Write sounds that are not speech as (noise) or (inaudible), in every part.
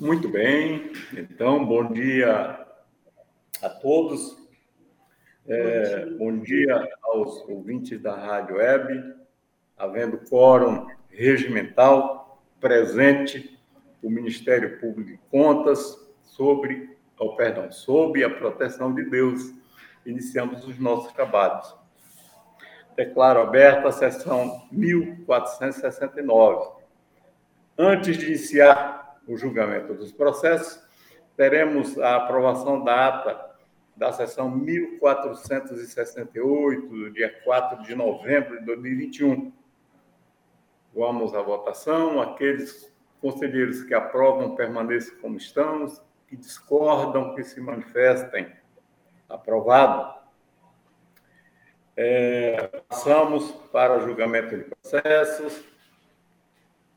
Muito bem, então, bom dia a todos. É, bom dia aos ouvintes da Rádio Web, havendo quórum regimental presente o Ministério Público de Contas sobre, oh, perdão, sob a proteção de Deus. Iniciamos os nossos trabalhos. Declaro aberta a sessão 1469. Antes de iniciar o julgamento dos processos, teremos a aprovação da ata da sessão 1468, do dia 4 de novembro de 2021. Vamos à votação. Aqueles conselheiros que aprovam permaneçam como estão, que discordam, que se manifestem. Aprovado. É, passamos para o julgamento de processos.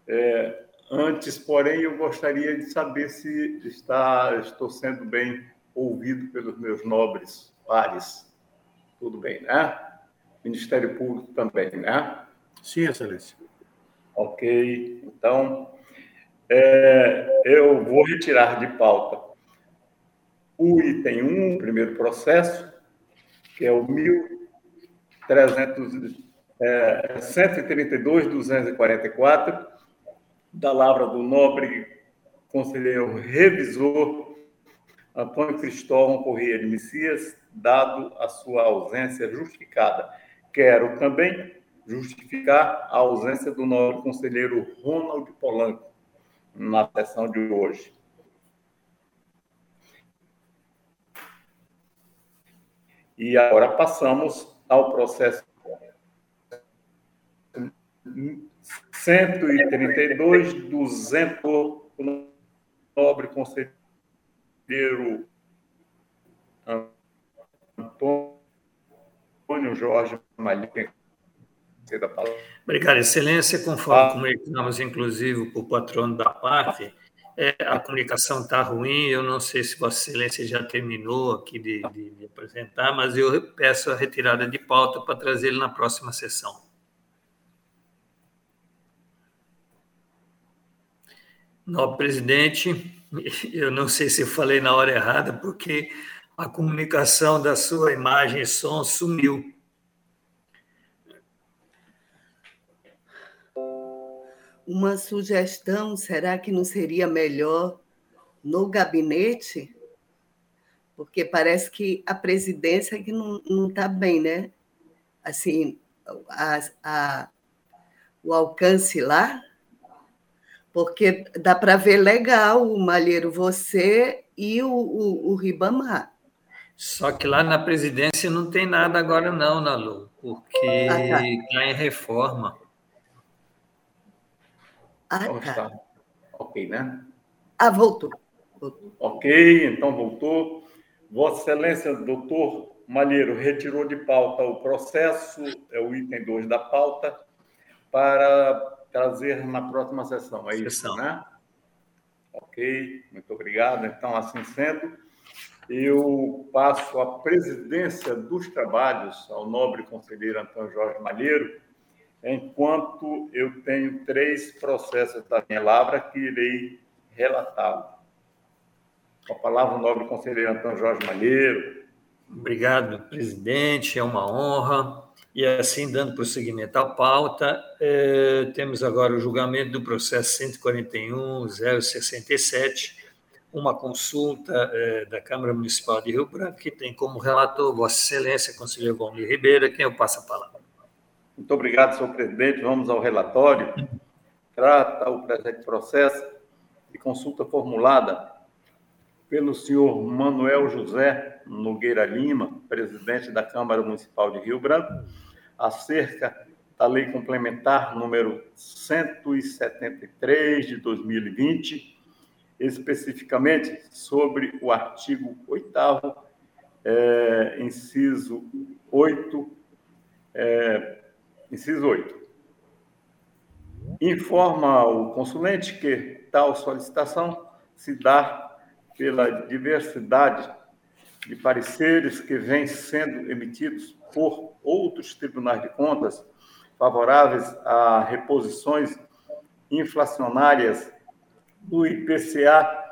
É, antes, porém, eu gostaria de saber se está, estou sendo bem ouvido pelos meus nobres pares. Tudo bem, né? Ministério Público também, né? Sim, Excelência. Ok. Então, é, eu vou retirar de pauta o item 1, o primeiro processo, que é o 1300, é, 132.244, da Lavra do Nobre Conselheiro Revisor Antônio Cristóvão Corrêa de Messias, dado a sua ausência justificada. Quero também justificar a ausência do nobre conselheiro Ronald Polanco na sessão de hoje. E agora passamos ao processo 132, 200, nobre conselheiro Antônio Jorge Malheiro Obrigado, Excelência. Conforme ah. comunicamos, inclusive, o patrono da parte, é, a comunicação está ruim. Eu não sei se Vossa Excelência já terminou aqui de, de, de apresentar, mas eu peço a retirada de pauta para trazer ele na próxima sessão. Nobre presidente, eu não sei se eu falei na hora errada, porque a comunicação da sua imagem e som sumiu. uma sugestão: será que não seria melhor no gabinete? Porque parece que a presidência que não está bem, né? Assim, a, a, o alcance lá, porque dá para ver legal o Malheiro, você e o, o, o, Ribamar. Só que lá na presidência não tem nada agora, não, Nalu, porque está ah, tá. Tá em reforma. Ah, então, tá. Está. Ok, né? Ah, voltou. voltou. Ok, então voltou. Vossa Excelência, doutor Malheiro, retirou de pauta o processo, é o item 2 da pauta, para trazer na próxima sessão, é isso, sessão. né? Ok, muito obrigado. Então, assim sendo, eu passo a presidência dos trabalhos ao nobre conselheiro Antônio Jorge Malheiro, enquanto eu tenho três processos da minha lavra que irei relatá-lo. Com a palavra, o nobre conselheiro Antônio Jorge Malheiro. Obrigado, presidente, é uma honra. E assim, dando prosseguimento à pauta, eh, temos agora o julgamento do processo 141.067, uma consulta eh, da Câmara Municipal de Rio Branco, que tem como relator Vossa Excelência, conselheiro Valmir Ribeira, quem eu passo a palavra. Muito obrigado, senhor presidente. Vamos ao relatório. Trata o presente processo de consulta formulada pelo senhor Manuel José Nogueira Lima, presidente da Câmara Municipal de Rio Branco, acerca da Lei Complementar número 173 de 2020, especificamente sobre o artigo 8 é, inciso 8, é, Inciso 8. Informa o consulente que tal solicitação se dá pela diversidade de pareceres que vêm sendo emitidos por outros tribunais de contas favoráveis a reposições inflacionárias do IPCA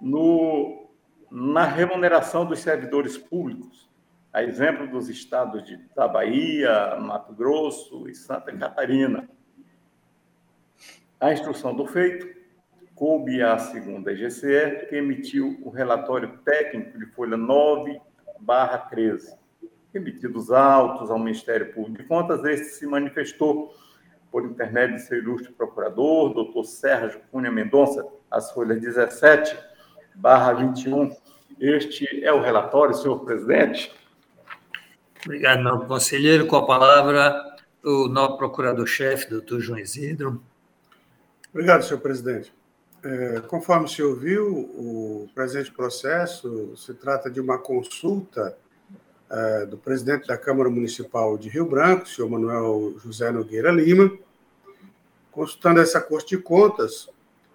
no, na remuneração dos servidores públicos, a exemplo dos estados de, da Bahia, Mato Grosso e Santa Catarina. A instrução do feito coube à segunda EGCE, que emitiu o relatório técnico de folha 9, barra 13. Emitidos autos ao Ministério Público de Contas, este se manifestou por intermédio de seu ilustre procurador, doutor Sérgio Cunha Mendonça, as folhas 17, barra 21. Este é o relatório, senhor presidente. Obrigado, novo conselheiro. Com a palavra, o novo procurador-chefe, doutor João Isidro. Obrigado, senhor presidente. É, conforme o senhor viu, o presente processo se trata de uma consulta é, do presidente da Câmara Municipal de Rio Branco, o senhor Manuel José Nogueira Lima, consultando essa Corte de Contas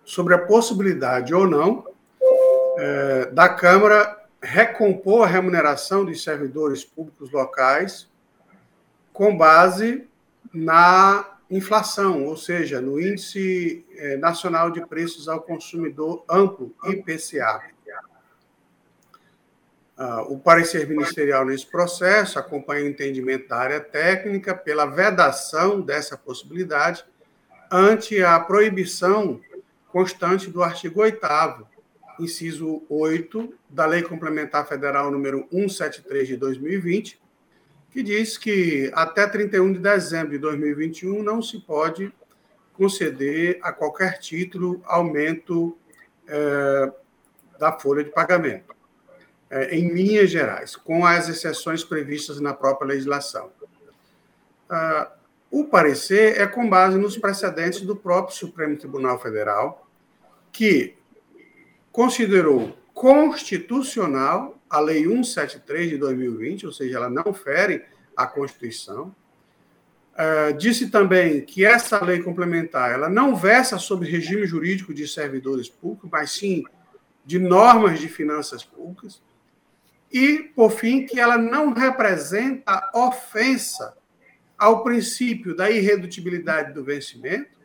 sobre a possibilidade ou não é, da Câmara recompor a remuneração dos servidores públicos locais com base na inflação, ou seja, no Índice é, Nacional de Preços ao Consumidor Amplo, IPCA. Ah, o parecer ministerial nesse processo acompanha o entendimento da área técnica pela vedação dessa possibilidade ante a proibição constante do artigo 8 inciso 8 da Lei Complementar Federal número 173 de 2020, que diz que até 31 de dezembro de 2021 não se pode conceder a qualquer título aumento é, da folha de pagamento, em linhas gerais, com as exceções previstas na própria legislação. Ah, o parecer é com base nos precedentes do próprio Supremo Tribunal Federal, que considerou constitucional a Lei 173 de 2020, ou seja, ela não fere a Constituição. Uh, disse também que essa lei complementar ela não versa sobre regime jurídico de servidores públicos, mas sim de normas de finanças públicas. E, por fim, que ela não representa ofensa ao princípio da irredutibilidade do vencimento,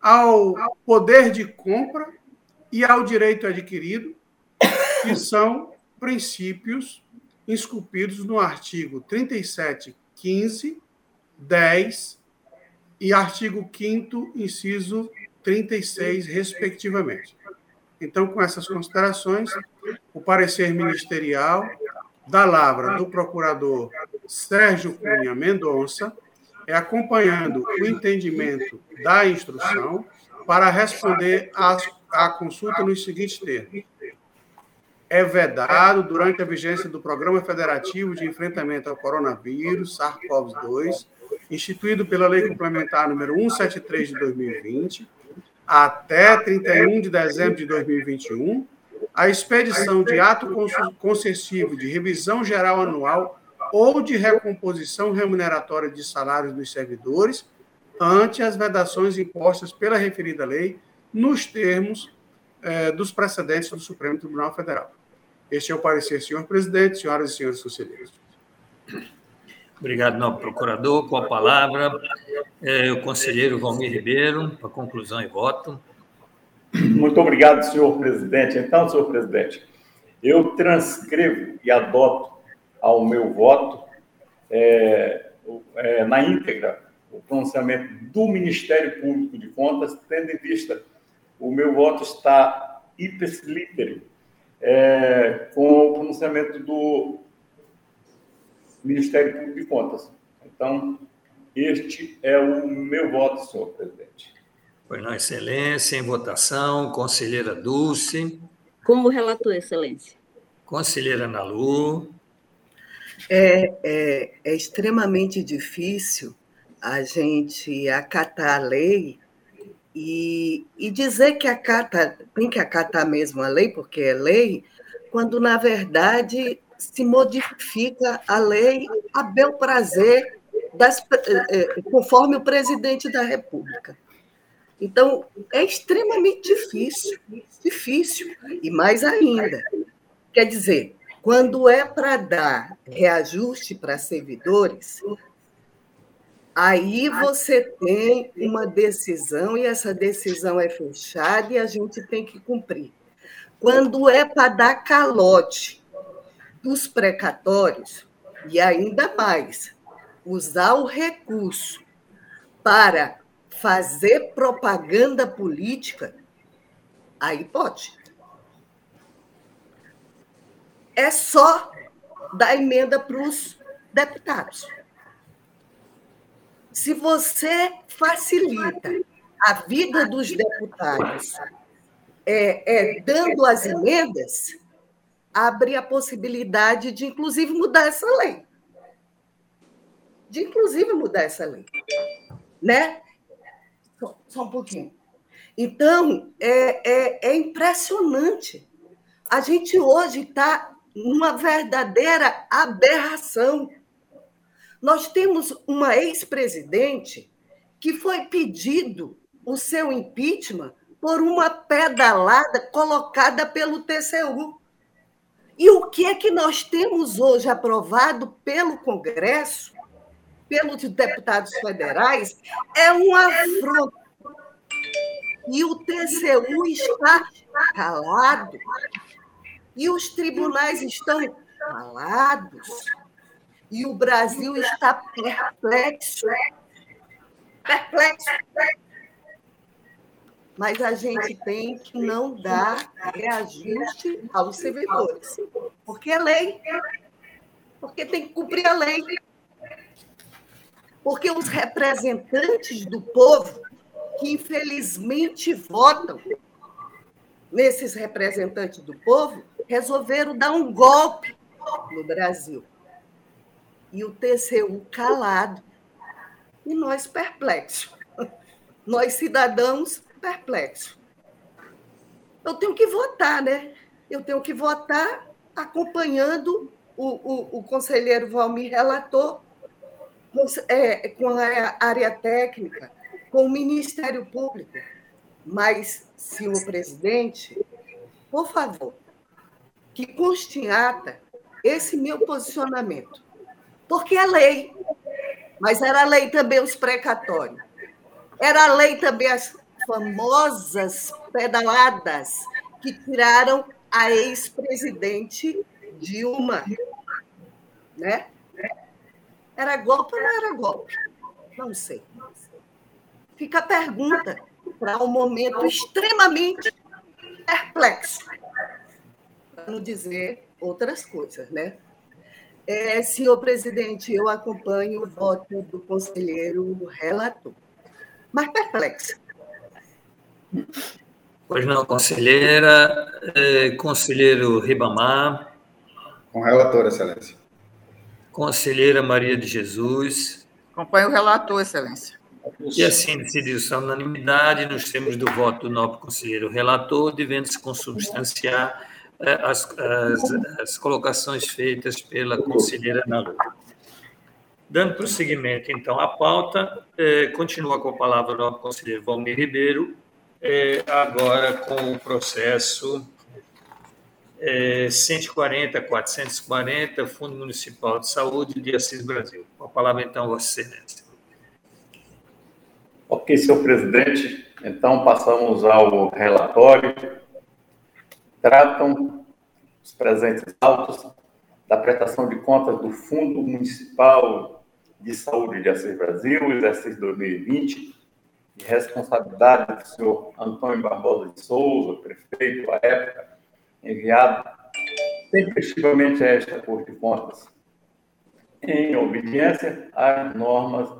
ao poder de compra e ao direito adquirido, que são princípios esculpidos no artigo 37, 15, 10 e artigo 5 inciso 36, respectivamente. Então, com essas considerações, o parecer ministerial da Lavra do procurador Sérgio Cunha Mendonça é acompanhando o entendimento da instrução para responder a consulta nos seguintes termos. É vedado, durante a vigência do Programa Federativo de Enfrentamento ao Coronavírus, SARS-CoV-2, instituído pela Lei Complementar número 173 de 2020, até 31 de dezembro de 2021, a expedição de ato concessivo de revisão geral anual ou de recomposição remuneratória de salários dos servidores ante as vedações impostas pela referida lei nos termos é, dos precedentes do Supremo Tribunal Federal. Este é o parecer, senhor presidente, senhoras e senhores conselheiros. Obrigado, novo procurador. Com a palavra, é, o conselheiro Valmir Ribeiro, para conclusão e voto. Muito obrigado, senhor presidente. Então, senhor presidente, eu transcrevo e adoto ao meu voto, é, é, na íntegra, o pronunciamento do Ministério Público de Contas, tendo em vista o meu voto está ipes é, com o pronunciamento do Ministério Público de Contas. Então, este é o meu voto, senhor presidente. Foi na excelência, em votação, conselheira Dulce. Como relator, excelência. Conselheira Nalu. É, é, é extremamente difícil a gente acatar a lei e, e dizer que acata, tem que acatar mesmo a lei, porque é lei, quando, na verdade, se modifica a lei a bel prazer, das, eh, eh, conforme o presidente da República. Então, é extremamente difícil, difícil, e mais ainda. Quer dizer, quando é para dar reajuste para servidores, Aí você tem uma decisão e essa decisão é fechada e a gente tem que cumprir. Quando é para dar calote dos precatórios, e ainda mais, usar o recurso para fazer propaganda política, aí pode. É só dar emenda para os deputados. Se você facilita a vida dos deputados é, é, dando as emendas, abre a possibilidade de, inclusive, mudar essa lei. De, inclusive, mudar essa lei. Né? Só, só um pouquinho. Então, é, é, é impressionante. A gente hoje está numa verdadeira aberração. Nós temos uma ex-presidente que foi pedido o seu impeachment por uma pedalada colocada pelo TCU. E o que é que nós temos hoje aprovado pelo Congresso, pelos deputados federais, é um afronto. E o TCU está calado. E os tribunais estão calados. E o Brasil está perplexo. Perplexo mas a gente tem que não dar reajuste aos servidores, porque é lei, porque tem que cumprir a lei. Porque os representantes do povo, que infelizmente votam nesses representantes do povo, resolveram dar um golpe no Brasil. E o TCU calado. E nós perplexos. Nós, cidadãos, perplexo. Eu tenho que votar, né? Eu tenho que votar acompanhando o, o, o conselheiro Valmir relator, com, é, com a área técnica, com o Ministério Público. Mas, senhor presidente, por favor, que conste ata esse meu posicionamento. Porque é lei, mas era lei também os precatórios. Era lei também as famosas pedaladas que tiraram a ex-presidente Dilma. Né? Era golpe ou não era golpe? Não sei. Fica a pergunta para um momento extremamente perplexo, para não dizer outras coisas, né? É, senhor presidente, eu acompanho o voto do conselheiro relator, mas perplexo. Pois não, conselheira. É, conselheiro Ribamar. Com relator, excelência. Conselheira Maria de Jesus. Acompanho o relator, excelência. E assim decidiu-se a unanimidade, nos termos do voto do nobre conselheiro relator, devendo-se consubstanciar é, as, as, as, colocações feitas pela conselheira Nalu. Dando prosseguimento, então, à pauta, eh, continua com a palavra o nobre conselheiro Valmir Ribeiro, é, agora com o processo é, 140-440, Fundo Municipal de Saúde de Assis Brasil. Com a palavra, então, Vossa Excelência. Ok, senhor presidente. Então, passamos ao relatório. Tratam os presentes autos da prestação de contas do Fundo Municipal de Saúde de Assis Brasil, exercício 2020, de responsabilidade do senhor Antônio Barbosa de Souza, prefeito à época, enviado tempestivamente a esta Corte de Contas, em obediência às normas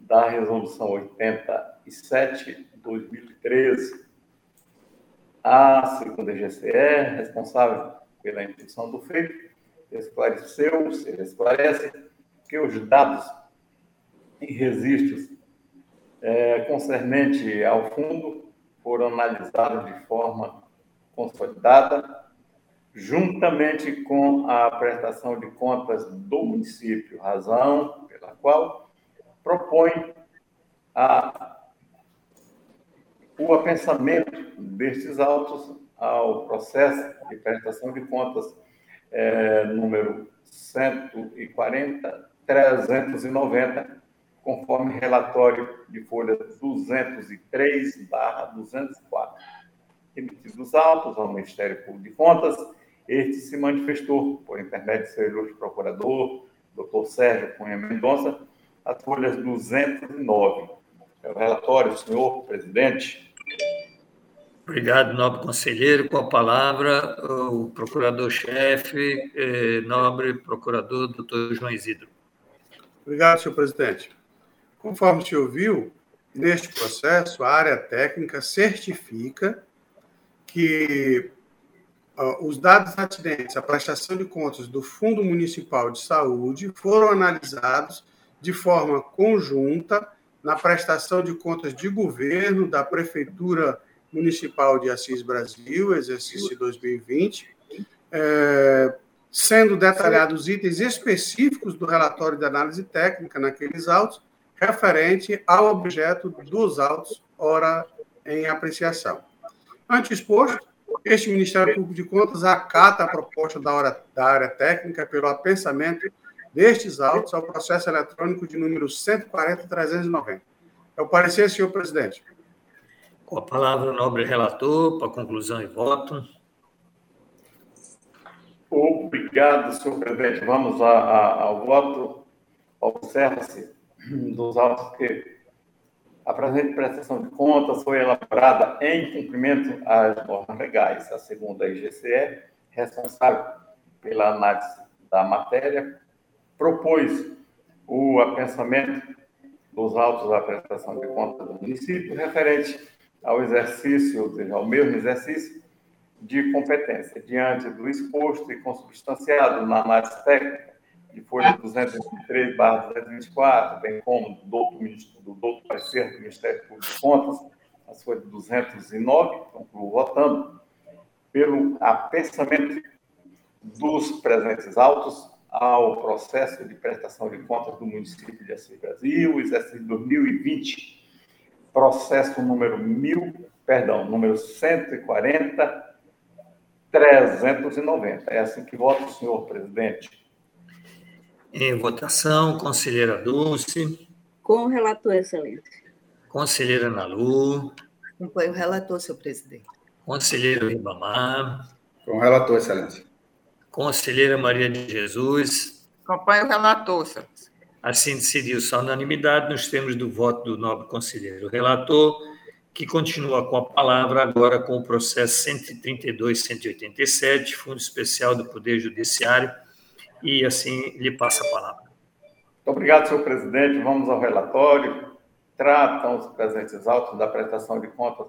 da Resolução 87 de 2013. A segunda GCE, responsável pela intuição do feito, esclareceu, se esclarece, que os dados em registros é, concernente ao fundo foram analisados de forma consolidada, juntamente com a prestação de contas do município, razão pela qual propõe a, o apensamento destes autos ao processo de prestação de contas é, número 140, 390, conforme relatório de folha 203/204. remetidos os autos ao Ministério Público de Contas, este se manifestou, por intermédio do seu ilustre procurador, doutor Sérgio Cunha Mendonça, as folhas 209. É o relatório, senhor presidente. Obrigado, nobre conselheiro. Com a palavra, o procurador-chefe, eh, nobre procurador, doutor João Isidro. Obrigado, senhor presidente. Conforme se ouviu, neste processo, a área técnica certifica que uh, os dados atinentes à prestação de contas do Fundo Municipal de Saúde foram analisados de forma conjunta na prestação de contas de governo da Prefeitura Municipal de Assis Brasil, exercício 2020, é, sendo detalhados itens específicos do relatório de análise técnica naqueles autos, referente ao objeto dos autos, ora em apreciação. Antes exposto, este Ministério Público de Contas acata a proposta da, hora, da área técnica pelo apensamento destes autos ao processo eletrônico de número 140.390. É o parecer, senhor presidente. Com a palavra, o nobre relator, para conclusão e voto. Obrigado, senhor presidente. Vamos a, a, ao voto. Observa-se (clears throat) dos autos que a presente prestação de contas foi elaborada em cumprimento às normas legais. A segunda, IGCE, responsável pela análise da matéria, propôs o apensamento dos autos da prestação de contas do município referente ao exercício, ou seja, ao mesmo exercício de competência, diante do exposto e consubstanciado na análise técnica de folha 223, barra 224, bem como do doutor, do doutor parecer do Ministério Público de Contas, a folha 209, concluo votando, pelo apensamento dos presentes autos ao processo de prestação de contas do município de Assis Brasil, exercício 2020, processo número 1000, perdão, número 140, 390. É assim que vota o senhor presidente. Em votação, conselheira Dulce. Com o relator, excelência. Conselheira Nalu. Acompanho o relator, senhor presidente. Conselheiro Ribamar. Com o relator, excelência. Conselheira Maria de Jesus. Acompanho o relator, excelência. Assim decidiu-se a unanimidade nos termos do voto do nobre conselheiro relator, que continua com a palavra agora com o processo 132-187, Fundo Especial do Poder Judiciário, e assim lhe passa a palavra. Muito obrigado, senhor presidente. Vamos ao relatório. Tratam os presentes autos da prestação de contas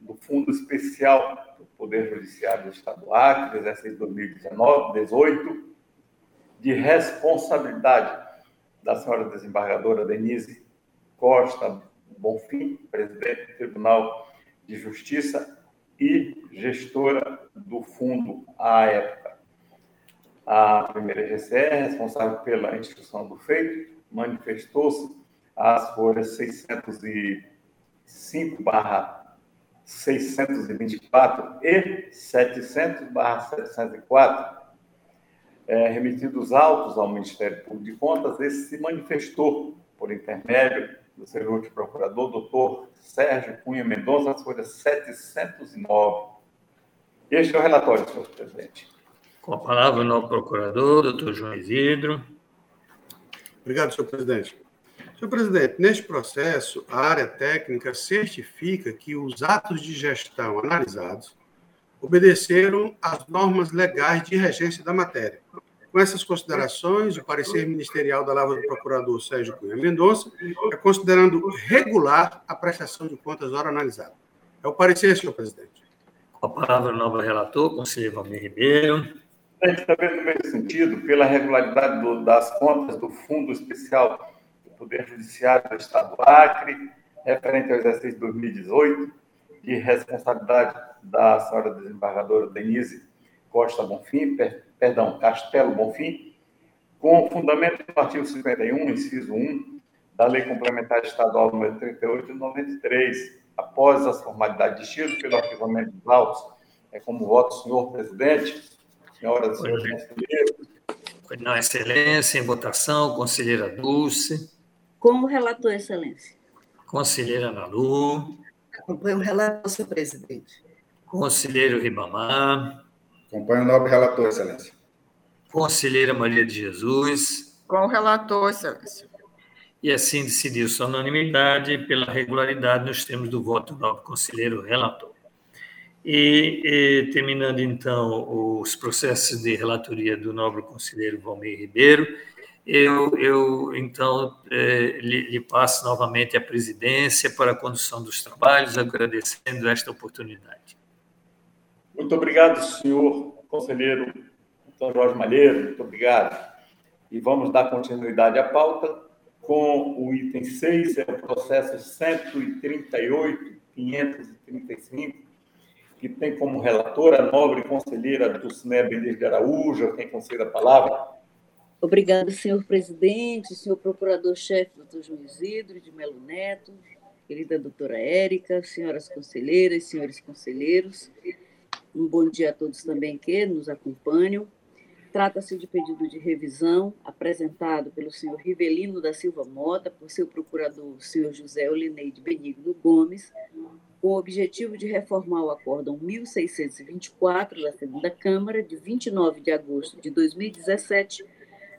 do Fundo Especial do Poder Judiciário do Estado do Acre, exercício 2019-18, de responsabilidade da senhora desembargadora Denise Costa Bonfim, presidente do Tribunal de Justiça e gestora do fundo à época. A primeira GCE, responsável pela instituição do feito, manifestou-se às folhas 605 barra 624 e 700 barra 704, é, remetidos autos ao Ministério Público de Contas, esse se manifestou por intermédio do seu procurador, doutor Sérgio Cunha Mendonça, às folhas 709. Este é o relatório, senhor presidente. Com a palavra, o novo procurador, doutor João Isidro. Obrigado, senhor presidente. Senhor presidente, neste processo, a área técnica certifica que os atos de gestão analisados obedeceram às normas legais de regência da matéria. Com essas considerações, o parecer ministerial da Lava do Procurador Sérgio Cunha Mendonça é considerando regular a prestação de contas hora analisada. É o parecer, senhor presidente. Com a palavra, o novo relator, conselheiro Valmir Ribeiro também no mesmo sentido, pela regularidade do, das contas do Fundo Especial do Poder Judiciário do Estado do Acre, referente ao exercício de 2018, de responsabilidade da senhora desembargadora Denise Costa Bonfim, per, perdão, Castelo Bonfim, com fundamento no artigo 51, inciso 1, da Lei Complementar Estadual número 38 de 93, após as formalidades de pelo arquivamento dos autos, é como voto, senhor presidente, Senhoras e senhores conselheiros. Não, Excelência, em votação, conselheira Dulce. Como relator, Excelência. Conselheira Nalu. Acompanho o relator, senhor presidente. Conselheiro Ribamar. Acompanho o nobre relator, Excelência. Conselheira Maria de Jesus. Com o relator, Excelência. E assim decidiu-se a unanimidade pela regularidade nos termos do voto do nobre conselheiro relator. E, e, terminando então os processos de relatoria do nobre conselheiro Valmir Ribeiro, eu, eu então é, lhe, lhe, passo novamente a presidência para a condução dos trabalhos, agradecendo esta oportunidade. Muito obrigado, senhor conselheiro Antônio Jorge Malheiro, muito obrigado. E vamos dar continuidade à pauta com o item 6, é o processo 138.535, que tem como relatora a nobre conselheira do Benedito de Araújo, quem concede a palavra. Obrigada, senhor presidente, senhor procurador-chefe, doutor João Isidro de Melo Neto, querida doutora Érica, senhoras conselheiras, senhores conselheiros. Um bom dia a todos também que nos acompanham. Trata-se de pedido de revisão apresentado pelo senhor Rivelino da Silva Mota, por seu procurador, senhor José Olineide Benigno Gomes, com o objetivo de reformar o Acórdão 1624 da Segunda Câmara, de 29 de agosto de 2017,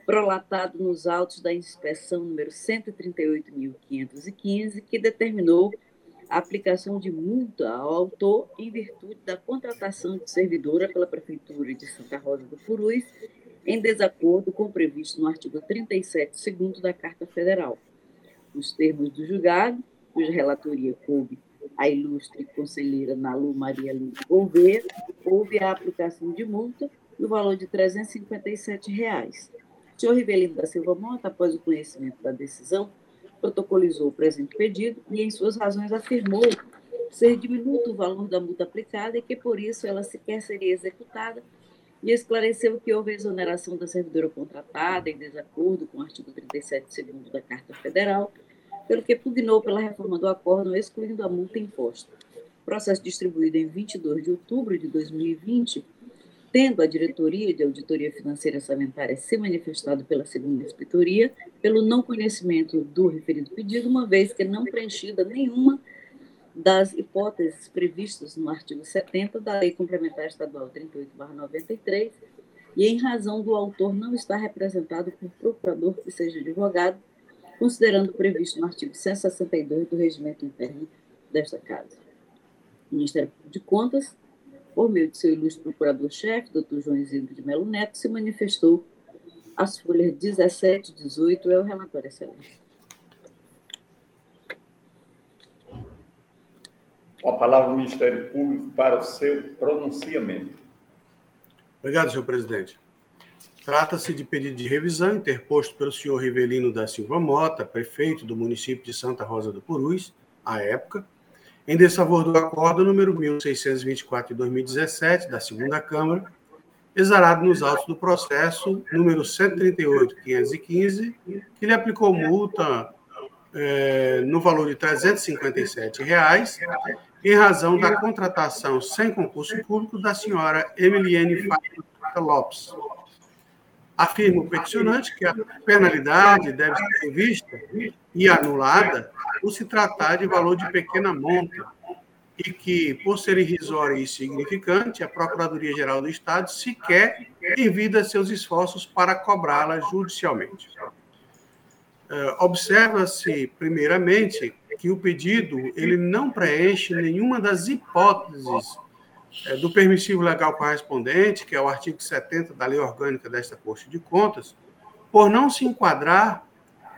prolatado nos autos da inspeção número 138.515, que determinou a aplicação de multa ao autor em virtude da contratação de servidora pela Prefeitura de Santa Rosa do Purus, em desacordo com o previsto no artigo 37, segundo da Carta Federal. Nos termos do julgado, cuja relatoria coube a ilustre conselheira Nalu Maria Luz Gouveia, houve a aplicação de multa no valor de 357 reais. O senhor Rivelino da Silva Mota, após o conhecimento da decisão, protocolizou o presente pedido e, em suas razões, afirmou ser diminuto o valor da multa aplicada e que, por isso, ela sequer seria executada e esclareceu que houve exoneração da servidora contratada em desacordo com o artigo 37, segundo da Carta Federal, pelo que pugnou pela reforma do acordo, excluindo a multa imposta. Processo distribuído em 22 de outubro de 2020 tendo a diretoria de auditoria financeira sanitária se manifestado pela segunda inspetoria pelo não conhecimento do referido pedido, uma vez que não preenchida nenhuma das hipóteses previstas no artigo 70 da Lei Complementar Estadual 38/93 e em razão do autor não estar representado por procurador que seja advogado, considerando o previsto no artigo 162 do Regimento Interno desta Casa. O Ministério de Contas por meio de seu ilustre procurador-chefe, Dr. João Isidro de Melo Neto, se manifestou as folhas 17 e 18. É o relatório, excelente. A palavra do Ministério Público para o seu pronunciamento. Obrigado, senhor presidente. Trata-se de pedido de revisão interposto pelo senhor Rivelino da Silva Mota, prefeito do município de Santa Rosa do Purus, à época, em desfavor do acordo número 1624 de 2017 da segunda Câmara, exarado nos autos do processo número 138.515, que lhe aplicou multa é, no valor de 357 reais, em razão da contratação sem concurso público da senhora Emiliane Fátima Lopes. Afirma o peticionante que a penalidade deve ser vista e anulada por se tratar de valor de pequena monta e que, por ser irrisório e insignificante, a Procuradoria-Geral do Estado sequer envida seus esforços para cobrá-la judicialmente. É, observa-se, primeiramente, que o pedido ele não preenche nenhuma das hipóteses é, do permissivo legal correspondente, que é o artigo 70 da Lei Orgânica desta Corte de Contas, por não se enquadrar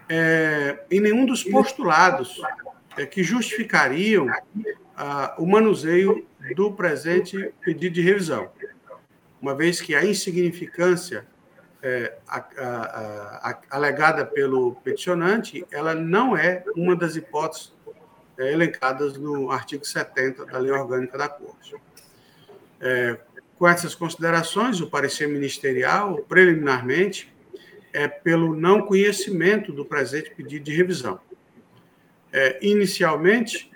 é, em nenhum dos postulados é, que justificariam o manuseio do presente pedido de revisão, uma vez que a insignificância é, a, a, a, alegada pelo peticionante, ela não é uma das hipóteses é, elencadas no artigo 70 da Lei Orgânica da Corte. É, com essas considerações, o parecer ministerial, preliminarmente, é pelo não conhecimento do presente pedido de revisão. É, inicialmente,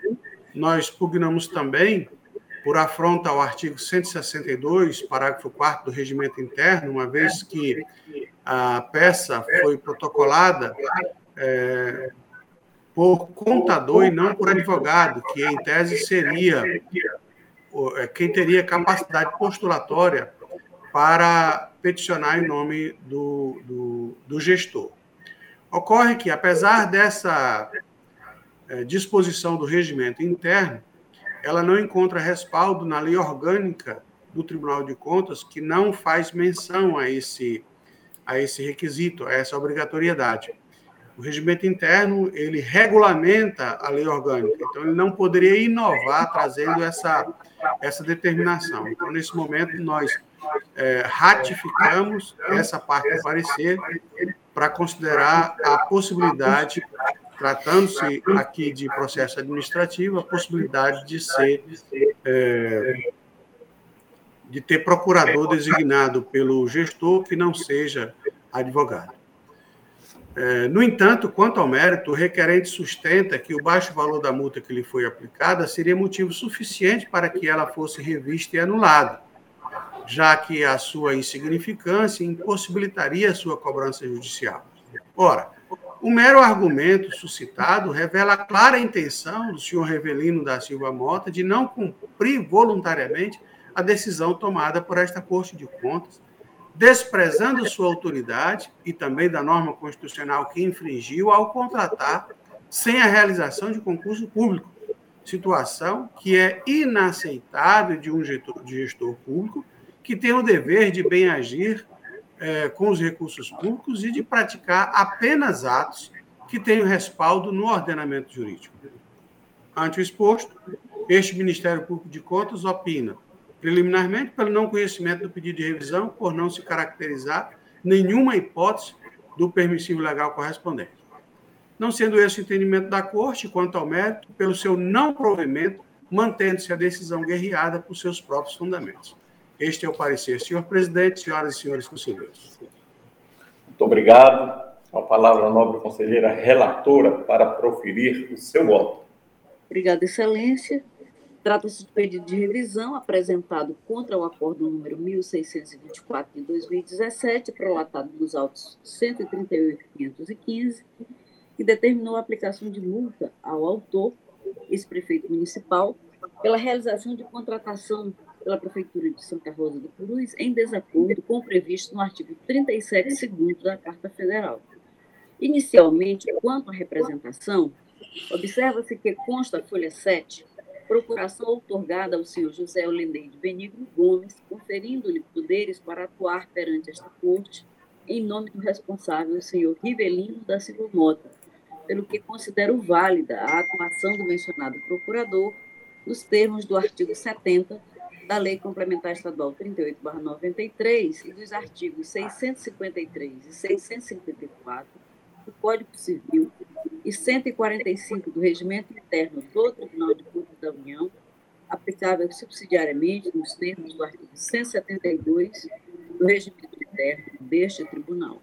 nós pugnamos também por afronta ao artigo 162, parágrafo 4 do regimento interno, uma vez que a peça foi protocolada é, por contador e não por advogado, que em tese seria quem teria capacidade postulatória para peticionar em nome do, do, do gestor. Ocorre que, apesar dessa é, disposição do regimento interno, ela não encontra respaldo na lei orgânica do Tribunal de Contas, que não faz menção a esse, a esse requisito, a essa obrigatoriedade. O regimento interno, ele regulamenta a lei orgânica, então ele não poderia inovar trazendo essa, essa determinação. Então, nesse momento, nós é, ratificamos essa parte do parecer para considerar a possibilidade, tratando-se aqui de processo administrativo, a possibilidade de ser é, de ter procurador designado pelo gestor que não seja advogado. É, no entanto, quanto ao mérito, o requerente sustenta que o baixo valor da multa que lhe foi aplicada seria motivo suficiente para que ela fosse revista e anulada, já que a sua insignificância impossibilitaria a sua cobrança judicial. Ora, o mero argumento suscitado revela a clara intenção do senhor Revelino da Silva Mota de não cumprir voluntariamente a decisão tomada por esta Corte de Contas, desprezando sua autoridade e também da norma constitucional que infringiu ao contratar sem a realização de concurso público, situação que é inaceitável de um gestor, de gestor público que tem o dever de bem agir é, com os recursos públicos e de praticar apenas atos que tenham respaldo no ordenamento jurídico. Ante o exposto, este Ministério Público de Contas opina preliminarmente pelo não conhecimento do pedido de revisão, por não se caracterizar nenhuma hipótese do permissivo legal correspondente. Não sendo esse o entendimento da Corte quanto ao mérito, pelo seu não provimento, mantendo-se a decisão guerreada por seus próprios fundamentos. Este é o parecer, senhor presidente, senhoras e senhores conselheiros. Muito obrigado. A palavra à nobre conselheira relatora para proferir o seu voto. Obrigada, Excelência. Trata-se de pedido de revisão apresentado contra o acordo número 1624 de 2017, prolatado nos autos 138.515, que determinou a aplicação de multa ao autor, ex-prefeito municipal, pela realização de contratação pela Prefeitura de Santa Rosa do Purus em desacordo com o previsto no artigo 37, segundo da Carta Federal. Inicialmente, quanto à representação, observa-se que consta a folha 7 procuração outorgada ao senhor José Olendeide Benigno Gomes, conferindo-lhe poderes para atuar perante esta corte em nome do responsável, senhor Rivelino da Silva Mota, pelo que considero válida a atuação do mencionado procurador nos termos do artigo 70 da Lei Complementar Estadual 38/93 e dos artigos 653 e 654 do Código Civil e 145 do Regimento Interno do Tribunal de Contas da União, aplicável subsidiariamente nos termos do artigo 172 do Regimento Interno deste Tribunal.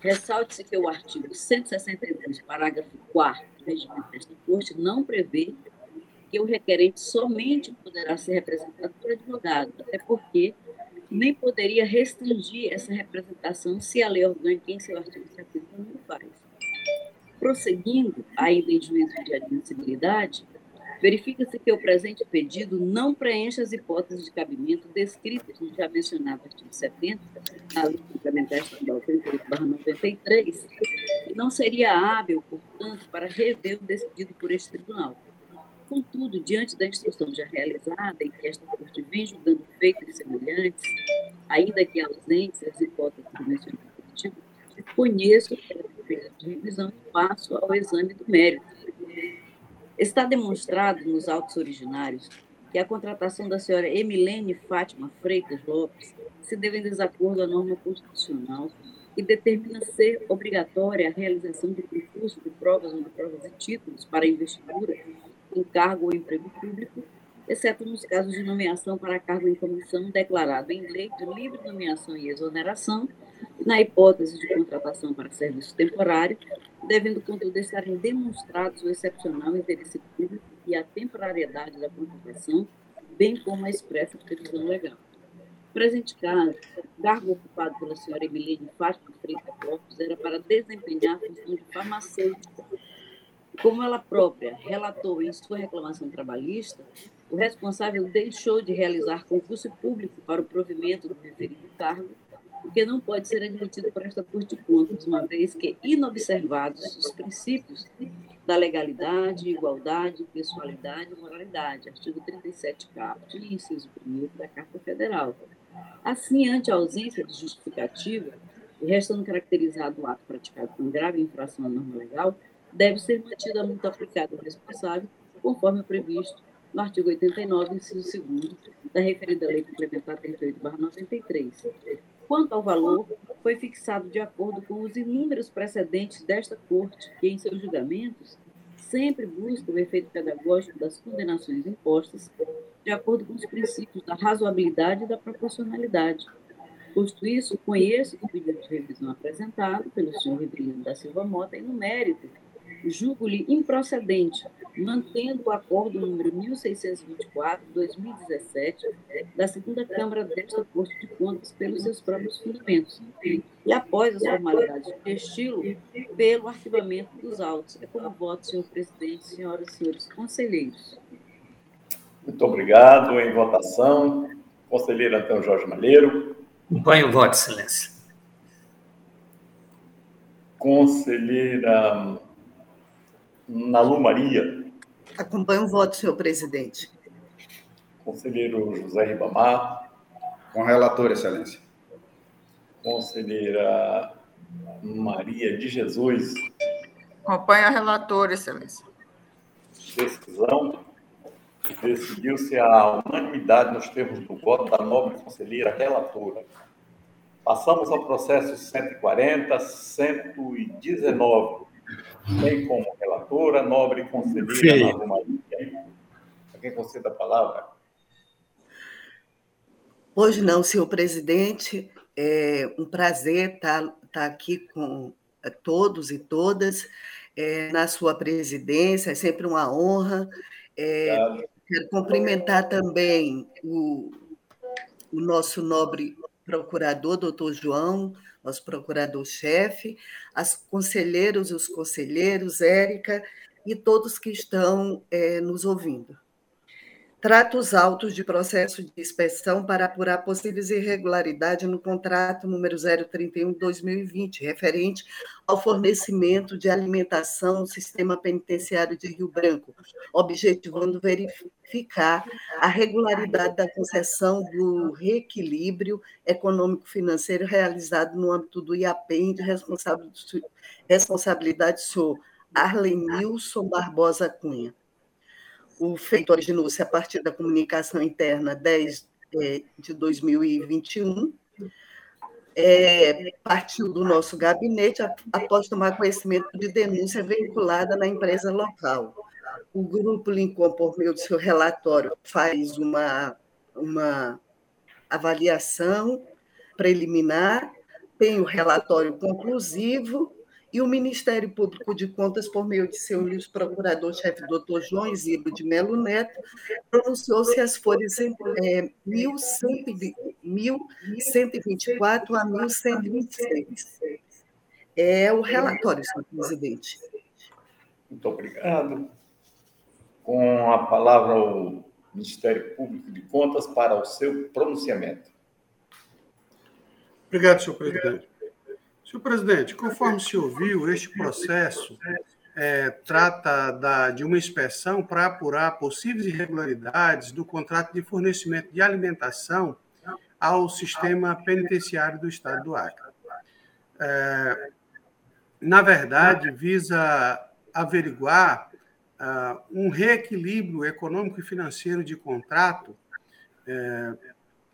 Ressalte-se que o artigo 162, parágrafo 4 do regimento desta Corte não prevê que o requerente somente poderá ser representado por advogado, até porque nem poderia restringir essa representação se a lei orgânica em seu artigo 70 não faz. Prosseguindo, em juízo de admissibilidade, verifica-se que o presente pedido não preenche as hipóteses de cabimento descritas no já mencionado artigo 70 da Lei Complementar Estadual 38-93 e não seria hábil, portanto, para rever o decidido por este tribunal. Contudo, diante da instrução já realizada, em que esta Corte vem julgando feitos semelhantes, ainda que ausentes as hipóteses artigo, conheço de revisão e passo ao exame do mérito. Está demonstrado nos autos originários que a contratação da senhora Emilene Fátima Freitas Lopes se deve em desacordo à norma constitucional que determina ser obrigatória a realização de concurso de provas ou de provas e títulos para investidura em cargo ou emprego público, exceto nos casos de nomeação para cargo em comissão declarado em lei de livre nomeação e exoneração na hipótese de contratação para serviço temporário, devendo, contudo, estarem demonstrados o excepcional interesse público e a temporariedade da contratação, bem como a expressa previsão legal. Presente caso, o cargo ocupado pela senhora Emilene Fátima Freitas Lopes era para desempenhar a função de farmacêutica. Como ela própria relatou em sua reclamação trabalhista, o responsável deixou de realizar concurso público para o provimento do referido cargo, o que não pode ser admitido por esta Corte de Contas, uma vez que, inobservados os princípios da legalidade, igualdade, pessoalidade e moralidade, artigo 37 caput, inciso 1 da Carta Federal. Assim, ante a ausência de justificativa, e restando caracterizado o ato praticado com grave infração à norma legal, deve ser mantida a multa aplicada ao responsável, conforme previsto no artigo 89, inciso 2 da referida Lei Complementar 38-93. Quanto ao valor, foi fixado de acordo com os inúmeros precedentes desta Corte, que, em seus julgamentos, sempre busca o efeito pedagógico das condenações impostas, de acordo com os princípios da razoabilidade e da proporcionalidade. Posto isso, conheço o pedido de revisão apresentado pelo senhor Ribeiro da Silva Mota e, no mérito, julgo-lhe improcedente, mantendo o acordo número 1624-2017 da segunda Câmara desta Corte de Contas pelos seus próprios fundamentos e após as formalidades de estilo pelo arquivamento dos autos. É como voto, senhor presidente, senhoras e senhores conselheiros. Muito obrigado. Em votação, conselheiro Antônio Jorge Malheiro. Acompanho o voto, excelência. Conselheira Nalu Maria. Acompanho o voto, senhor presidente. Conselheiro José Ribamar. Com relator, excelência. Conselheira Maria de Jesus. Acompanho a relatora, excelência. Decisão. Decidiu-se a unanimidade nos termos do voto da nobre conselheira relatora. Passamos ao processo 140, 119 tem como relatora, nobre conselheira Ana Maria. A quem conceda a palavra? Hoje não, senhor presidente. É um prazer estar, estar aqui com é, todos e todas é, na sua presidência, é sempre uma honra. É, quero cumprimentar também o, o nosso nobre procurador, doutor João, nosso procurador-chefe, as conselheiros e os conselheiros, Érica, e todos que estão é, nos ouvindo. Trata os autos de processo de inspeção para apurar possíveis irregularidades no contrato número 031-2020, referente ao fornecimento de alimentação no sistema penitenciário de Rio Branco, objetivando verificar a regularidade da concessão do reequilíbrio econômico-financeiro realizado no âmbito do IAPEM de responsabilidade do senhor Arlenilson Barbosa Cunha o feito originou-se a partir da comunicação interna 10 é, de 2021, é, partiu do nosso gabinete após tomar conhecimento de denúncia vinculada na empresa local. O grupo Lincoln, por meio do seu relatório, faz uma, uma avaliação preliminar, tem o relatório conclusivo e o Ministério Público de Contas, por meio de seu procurador-chefe, doutor João Isidro de Melo Neto, pronunciou-se as folhas é, 1124 a 1126. É o relatório, senhor presidente. Muito obrigado. Com a palavra o Ministério Público de Contas para o seu pronunciamento. Obrigado, senhor presidente. Senhor presidente, conforme se ouviu, este processo é, trata da, de uma inspeção para apurar possíveis irregularidades do contrato de fornecimento de alimentação ao sistema penitenciário do Estado do Acre. É, na verdade, visa averiguar uh, um reequilíbrio econômico e financeiro de contrato é,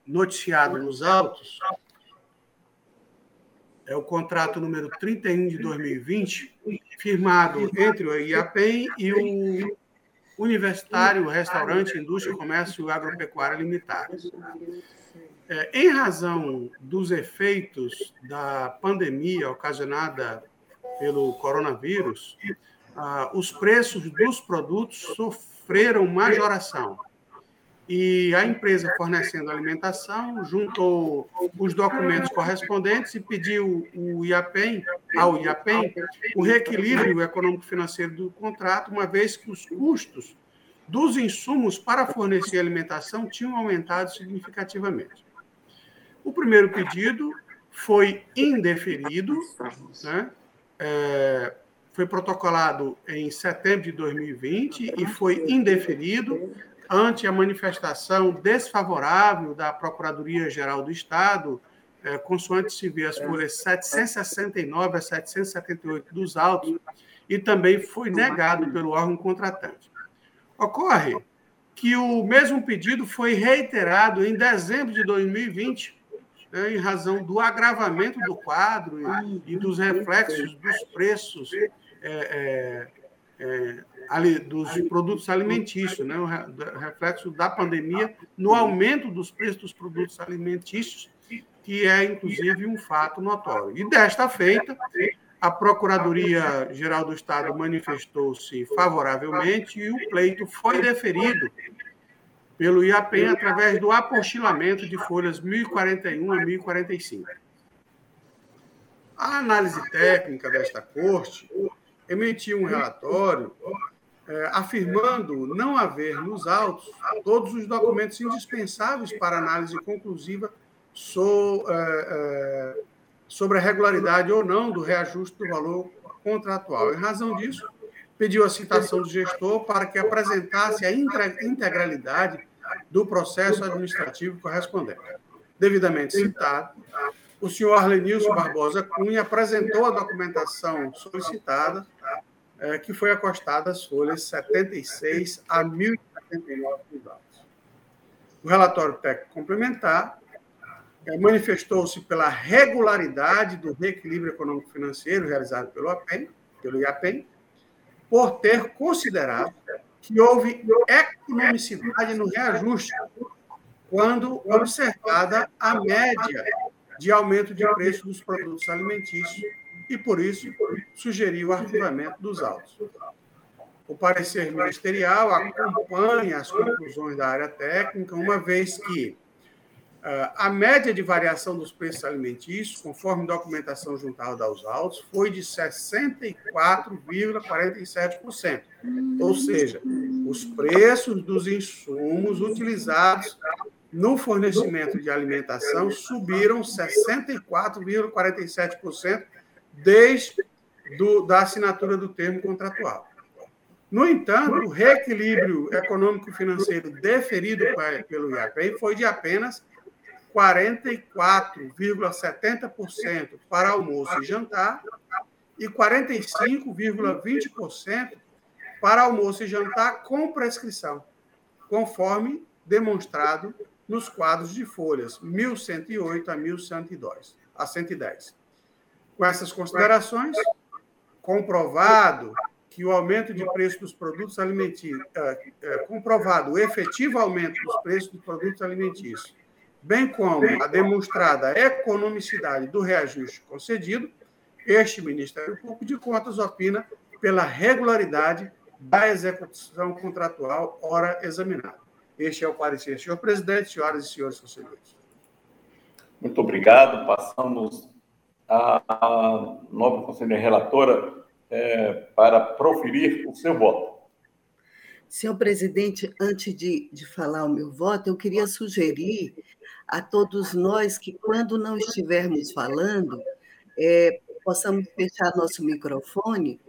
noticiado nos autos é o contrato número 31 de 2020, firmado entre o IAPEM e o Universitário Restaurante, Indústria, Comércio e Agropecuária Limitada. É, em razão dos efeitos da pandemia ocasionada pelo coronavírus, ah, os preços dos produtos sofreram majoração e a empresa fornecendo alimentação juntou os documentos correspondentes e pediu o IAPEM, ao IAPEM o reequilíbrio econômico-financeiro do contrato, uma vez que os custos dos insumos para fornecer alimentação tinham aumentado significativamente. O primeiro pedido foi indeferido, né? É, foi protocolado em setembro de 2020 e foi indeferido ante a manifestação desfavorável da Procuradoria-Geral do Estado, é, consoante se vê as folhas 769 a 778 dos autos, e também foi negado pelo órgão contratante. Ocorre que o mesmo pedido foi reiterado em dezembro de 2020, né, em razão do agravamento do quadro e, e dos reflexos dos preços é, é, ali, dos produtos alimentícios, né, o reflexo da pandemia no aumento dos preços dos produtos alimentícios, que é, inclusive, um fato notório. E desta feita, a Procuradoria-Geral do Estado manifestou-se favoravelmente e o pleito foi deferido pelo IAPEN através do apostilamento de folhas 1041 a 1045. A análise técnica desta corte emitiu um relatório afirmando não haver nos autos todos os documentos indispensáveis para análise conclusiva é, é, sobre a regularidade ou não do reajuste do valor contratual. Em razão disso, pediu a citação do gestor para que apresentasse a integralidade do processo administrativo correspondente. Devidamente citado, o senhor Arlenilson Barbosa Cunha apresentou a documentação solicitada, é, que foi acostada às folhas 76 a 1079 dos dados. O relatório técnico complementar é, manifestou-se pela regularidade do reequilíbrio econômico-financeiro realizado pelo APEM, pelo IAPEM, por ter considerado que houve economicidade no reajuste, quando observada a média de aumento de preço dos produtos alimentícios e, por isso, sugeriu o arquivamento dos autos. O parecer ministerial acompanha as conclusões da área técnica, uma vez que a média de variação dos preços alimentícios, conforme documentação juntada aos autos, foi de 64,47%. Ou seja, os preços dos insumos utilizados no fornecimento de alimentação subiram 64,47% desde do, da assinatura do termo contratual. No entanto, o reequilíbrio econômico-financeiro deferido pelo IAPEI foi de apenas 44,70% para almoço e jantar e 45,20% para almoço e jantar com prescrição, conforme demonstrado nos quadros de folhas 1108 a 1110. A 110. Com essas considerações, comprovado que o aumento de preço dos produtos alimentícios, é, é, comprovado o efetivo aumento dos preços dos produtos alimentícios bem como a demonstrada economicidade do reajuste concedido, este Ministério Público de Contas opina pela regularidade da execução contratual ora examinada. Este é o parecer, senhor presidente, senhoras e senhores conselheiros. Muito obrigado. Passamos à nova conselheira relatora é, para proferir o seu voto. Senhor presidente, antes de, de falar o meu voto, eu queria sugerir a todos nós que, quando não estivermos falando, é, possamos fechar nosso microfone,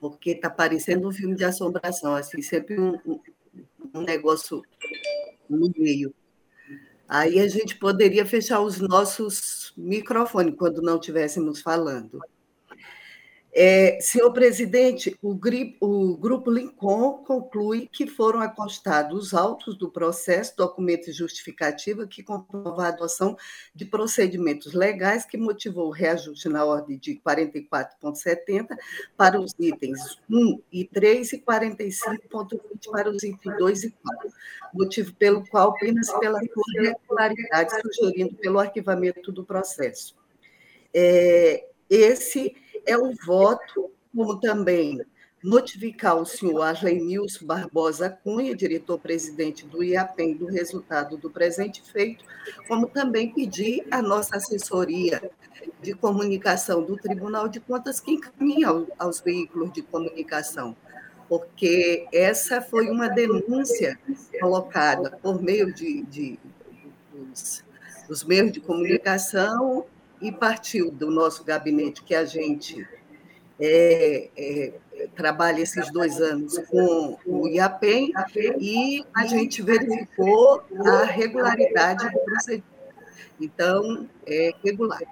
porque está parecendo um filme de assombração, assim, sempre um, um negócio no meio. Aí a gente poderia fechar os nossos microfones quando não estivéssemos falando. É, senhor presidente, o, o, Grupo Lincoln conclui que foram acostados os autos do processo, documento e justificativa que comprova a adoção de procedimentos legais que motivou o reajuste na ordem de 44,70 para os itens 1 e 3 e 45,20 para os itens 2 e 4, motivo pelo qual opina-se pela irregularidade, sugerindo pelo arquivamento do processo. É, esse é o voto, como também notificar o senhor Arley Nilson Barbosa Cunha, diretor-presidente do IAPEM, do resultado do presente feito, como também pedir à nossa assessoria de comunicação do Tribunal de Contas que encaminhe aos veículos de comunicação porque essa foi uma denúncia colocada por meio de, de dos, dos meios de comunicação e partiu do nosso gabinete que a gente é, é, trabalha esses dois anos com o IAPEM e a gente verificou a regularidade do procedimento. Então, é regular.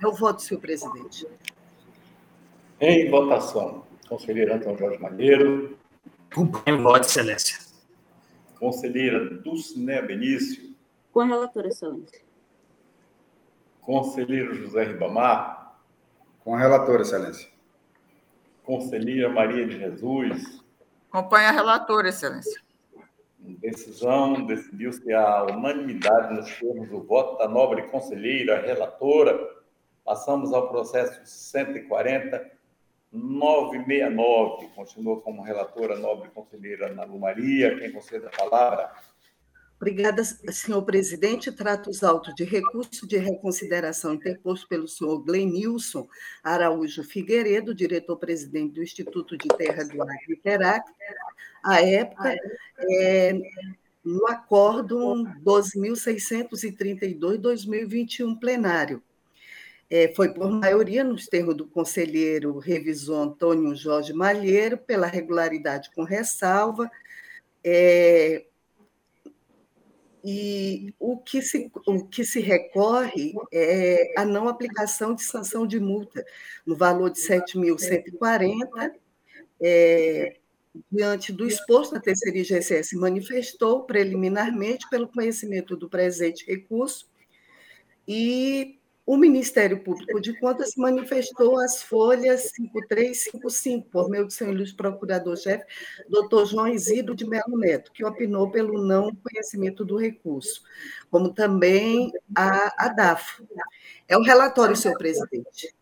Eu voto, senhor presidente. Em votação. Conselheiro Antônio Jorge Malheiro. Acompanho o voto, excelência. Conselheira Dulcinea Benício. Com a relatora, excelência. Conselheiro José Ribamar. Com a relatora, excelência. Conselheira Maria de Jesus. Acompanha a relatora, excelência. Decisão, decidiu-se a unanimidade nos termos do voto da nobre conselheira relatora. Passamos ao processo 140 969. Continua como relatora nobre conselheira Ana Lu Maria. Quem concede a palavra? Obrigada, senhor presidente. Trato os autos de recurso de reconsideração interposto pelo senhor Glenilson Araújo Figueiredo, diretor-presidente do Instituto de Terra do Acre Iterac, à época, é, no Acórdão 12.632-2021 plenário. É, foi por maioria nos termos do conselheiro revisor Antônio Jorge Malheiro, pela regularidade com ressalva, é, e o que, se, o que se recorre é a não aplicação de sanção de multa no valor de 7.140. É, diante do exposto, a terceira IGCS manifestou preliminarmente pelo conhecimento do presente recurso e o Ministério Público de Contas manifestou as folhas 5355, por meio do seu ilustre procurador-chefe, doutor João Isidro de Melo Neto, que opinou pelo não conhecimento do recurso, como também a, a DAFO. É o relatório, senhor presidente.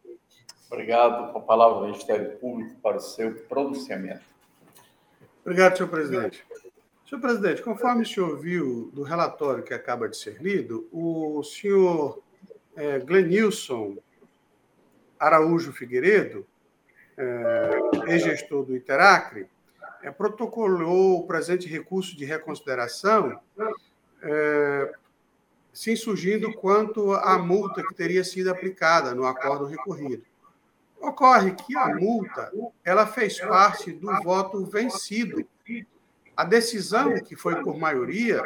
Obrigado. Com a palavra do Ministério Público para o seu pronunciamento. Obrigado, senhor presidente. Senhor presidente, conforme o senhor viu do relatório que acaba de ser lido, o senhor é, Glenilson Araújo Figueiredo, é, ex-gestor do Interacre, é, protocolou o presente recurso de reconsideração, é, se insurgindo quanto à multa que teria sido aplicada no acordo recorrido. Ocorre que a multa ela fez parte do voto vencido a decisão, que foi por maioria,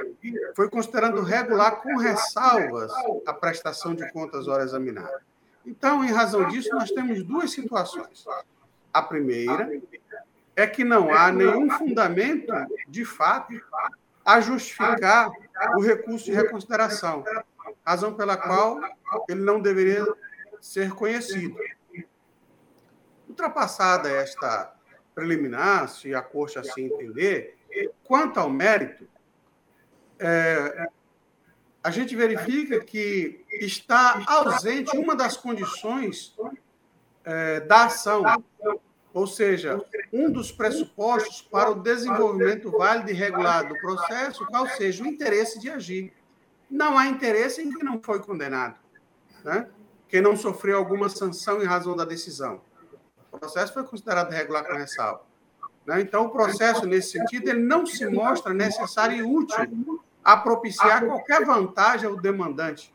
foi considerando regular com ressalvas a prestação de contas hora examinada. Então, em razão disso, nós temos duas situações. A primeira é que não há nenhum fundamento, de fato, a justificar o recurso de reconsideração, razão pela qual ele não deveria ser conhecido. Ultrapassada esta preliminar, se a Corte assim entender, Quanto ao mérito, é, a gente verifica que está ausente uma das condições é, da ação, ou seja, um dos pressupostos para o desenvolvimento válido e regular do processo, qual seja o interesse de agir. Não há interesse em quem não foi condenado, né? quem não sofreu alguma sanção em razão da decisão. O processo foi considerado regular com ressalva. Né? Então, o processo, nesse sentido, ele não se mostra necessário e útil a propiciar qualquer vantagem ao demandante,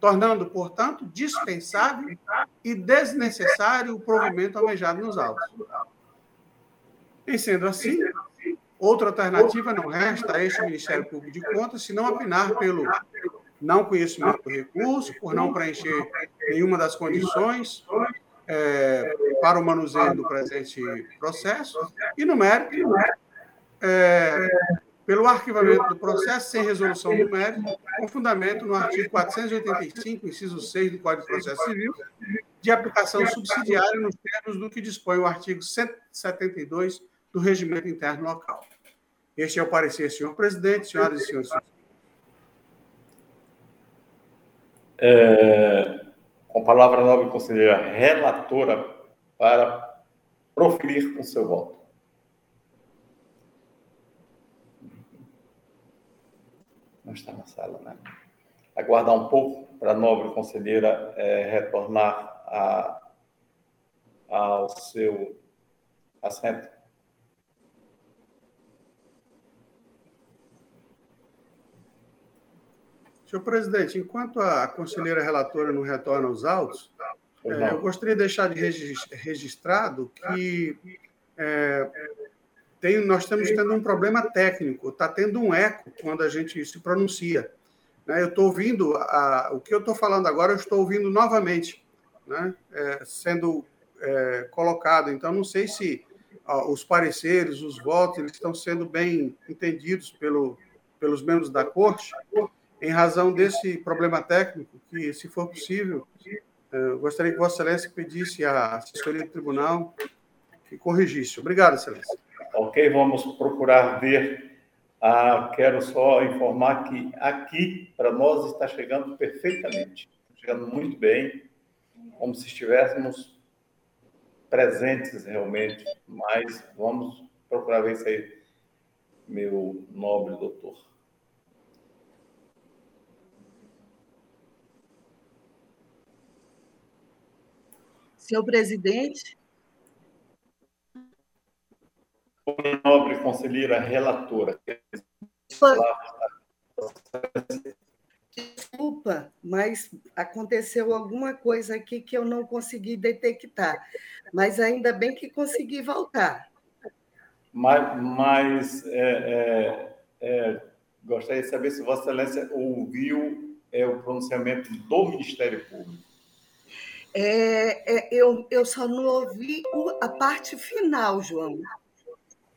tornando, portanto, dispensável e desnecessário o provimento almejado nos autos. E sendo assim, outra alternativa não resta a este Ministério Público de Contas, senão apinar pelo não conhecimento do recurso, por não preencher nenhuma das condições, é, para o manuseio do presente processo, e no mérito, é, pelo arquivamento do processo sem resolução do mérito, com fundamento no artigo 485, inciso 6 do Código de Processo Civil, de aplicação subsidiária nos termos do que dispõe o artigo 172 do Regimento Interno Local. Este é o parecer, senhor presidente, senhoras e senhores. É, com palavra nova, conselheira relatora, para proferir o seu voto. Não está na sala, né? Aguardar um pouco para a nobre conselheira é, retornar a, ao seu assento. Senhor presidente, enquanto a conselheira relatora não retorna aos autos, é, eu gostaria de deixar de registrado que é, tem, nós estamos tendo um problema técnico, está tendo um eco quando a gente se pronuncia. Né? Eu estou ouvindo, a, o que eu estou falando agora, eu estou ouvindo novamente, né? É, sendo é, colocado. Então, não sei se os pareceres, os votos, eles estão sendo bem entendidos pelo, pelos membros da corte, em razão desse problema técnico, que, se for possível, é, eu gostaria que Vossa Excelência pedisse à assessoria do tribunal que corrigisse. Obrigado, Excelência. Ok, vamos procurar ver. Ah, quero só informar que aqui, para nós, está chegando perfeitamente, chegando muito bem, como se estivéssemos presentes realmente, mas vamos procurar ver isso aí, meu nobre doutor. Senhor presidente. Nobre conselheira relatora. Desculpa, mas aconteceu alguma coisa aqui que eu não consegui detectar. Mas ainda bem que consegui voltar. Mas, mas é, é, é, gostaria de saber se Vossa Excelência ouviu é, o pronunciamento do Ministério Público. É, é, eu, eu só não ouvi a parte final, João.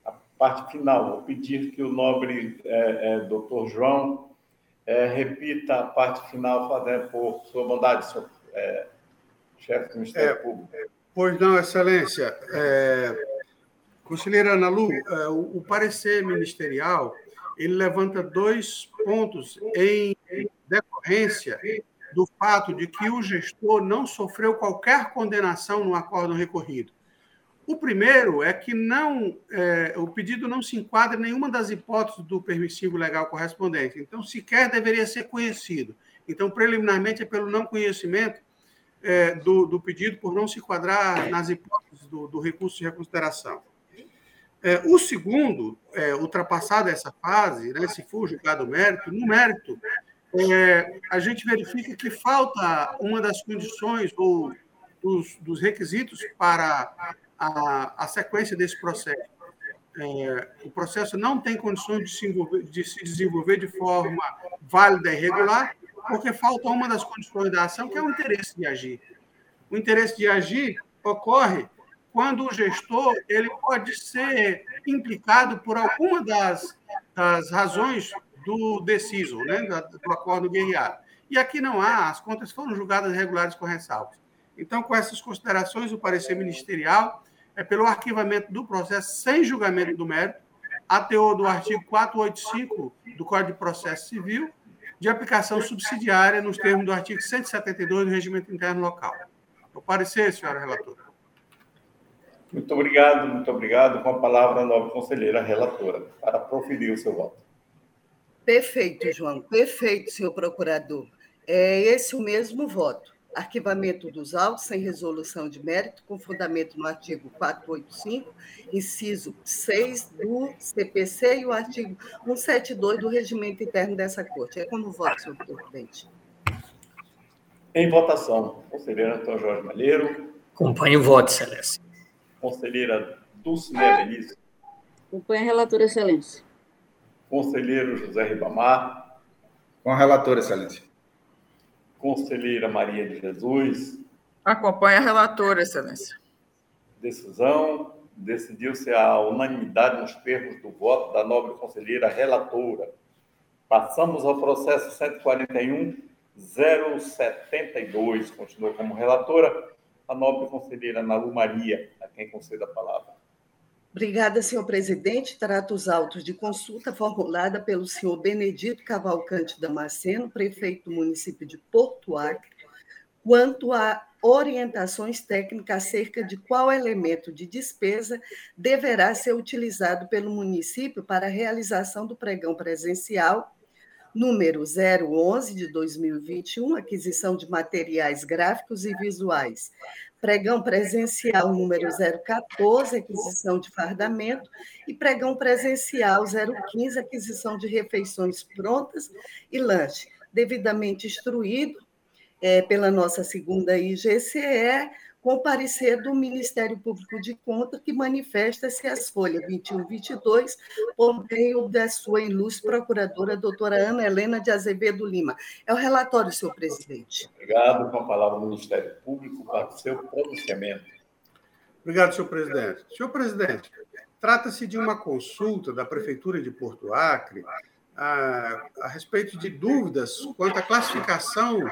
A parte final. Vou pedir que o nobre é, é, doutor João é, repita a parte final, fazendo por sua bondade, senhor é, chefe do Ministério é, Público. Pois não, Excelência. conselheira Ana Lu, o, o parecer ministerial ele levanta dois pontos em decorrência do fato de que o gestor não sofreu qualquer condenação no acordo recorrido. O primeiro é que não é, o pedido não se enquadra em nenhuma das hipóteses do permissivo legal correspondente, então sequer deveria ser conhecido. Então, preliminarmente, é pelo não conhecimento é, do, do, pedido, por não se enquadrar nas hipóteses do, do recurso de reconsideração. É, o segundo, é, ultrapassada essa fase, né, se for julgado o mérito, no mérito, é, a gente verifica que falta uma das condições ou dos, dos requisitos para a, a, sequência desse processo. É, o processo não tem condições de se, de se desenvolver de forma válida e regular, porque falta uma das condições da ação, que é o interesse de agir. O interesse de agir ocorre quando o gestor ele pode ser implicado por alguma das, das razões do deciso, né, do acordo guerreado. E aqui não há, as contas foram julgadas regulares com ressalvas. Então, com essas considerações, o parecer ministerial é pelo arquivamento do processo sem julgamento do mérito, a teor do artigo 485 do Código de Processo Civil, de aplicação subsidiária nos termos do artigo 172 do Regimento Interno Local. O parecer, senhora relatora. Muito obrigado, muito obrigado. Com a palavra, a nova conselheira relatora, para proferir o seu voto. Perfeito, João. Perfeito, senhor procurador. É esse o mesmo voto. Arquivamento dos autos sem resolução de mérito, com fundamento no artigo 485, inciso 6 do CPC e o artigo 172 do regimento interno dessa Corte. É como voto, senhor presidente. Em votação, conselheira Antônio Jorge Malheiro. Acompanhe o voto, Excelência. Conselheira Dulcinea Benício. Acompanhe a relatora, Excelência. Conselheiro José Ribamar. Com a relatora, Excelência. Conselheira Maria de Jesus. Acompanha a relatora, Excelência. Decisão. Decidiu-se a unanimidade nos termos do voto da nobre conselheira relatora. Passamos ao processo 141-072. Continua como relatora a nobre conselheira Nalu Maria, a quem conceda a palavra. Obrigada, senhor presidente. Trato os autos de consulta formulada pelo senhor Benedito Cavalcante Damasceno, prefeito do município de Porto Acre, quanto a orientações técnicas acerca de qual elemento de despesa deverá ser utilizado pelo município para a realização do pregão presencial número 011 de 2021, aquisição de materiais gráficos e visuais, pregão presencial número 014, aquisição de fardamento, e pregão presencial 015, aquisição de refeições prontas e lanche, devidamente instruído é, pela nossa segunda IGCE, com parecer do Ministério Público de Contas, que manifesta-se as folhas 21 e 22, por meio da sua ilustre procuradora, doutora Ana Helena de Azevedo Lima. É o relatório, senhor presidente. Obrigado. Com a palavra o Ministério Público para o seu pronunciamento. Obrigado, senhor presidente. Senhor presidente, trata-se de uma consulta da Prefeitura de Porto Acre a, a respeito de dúvidas quanto à classificação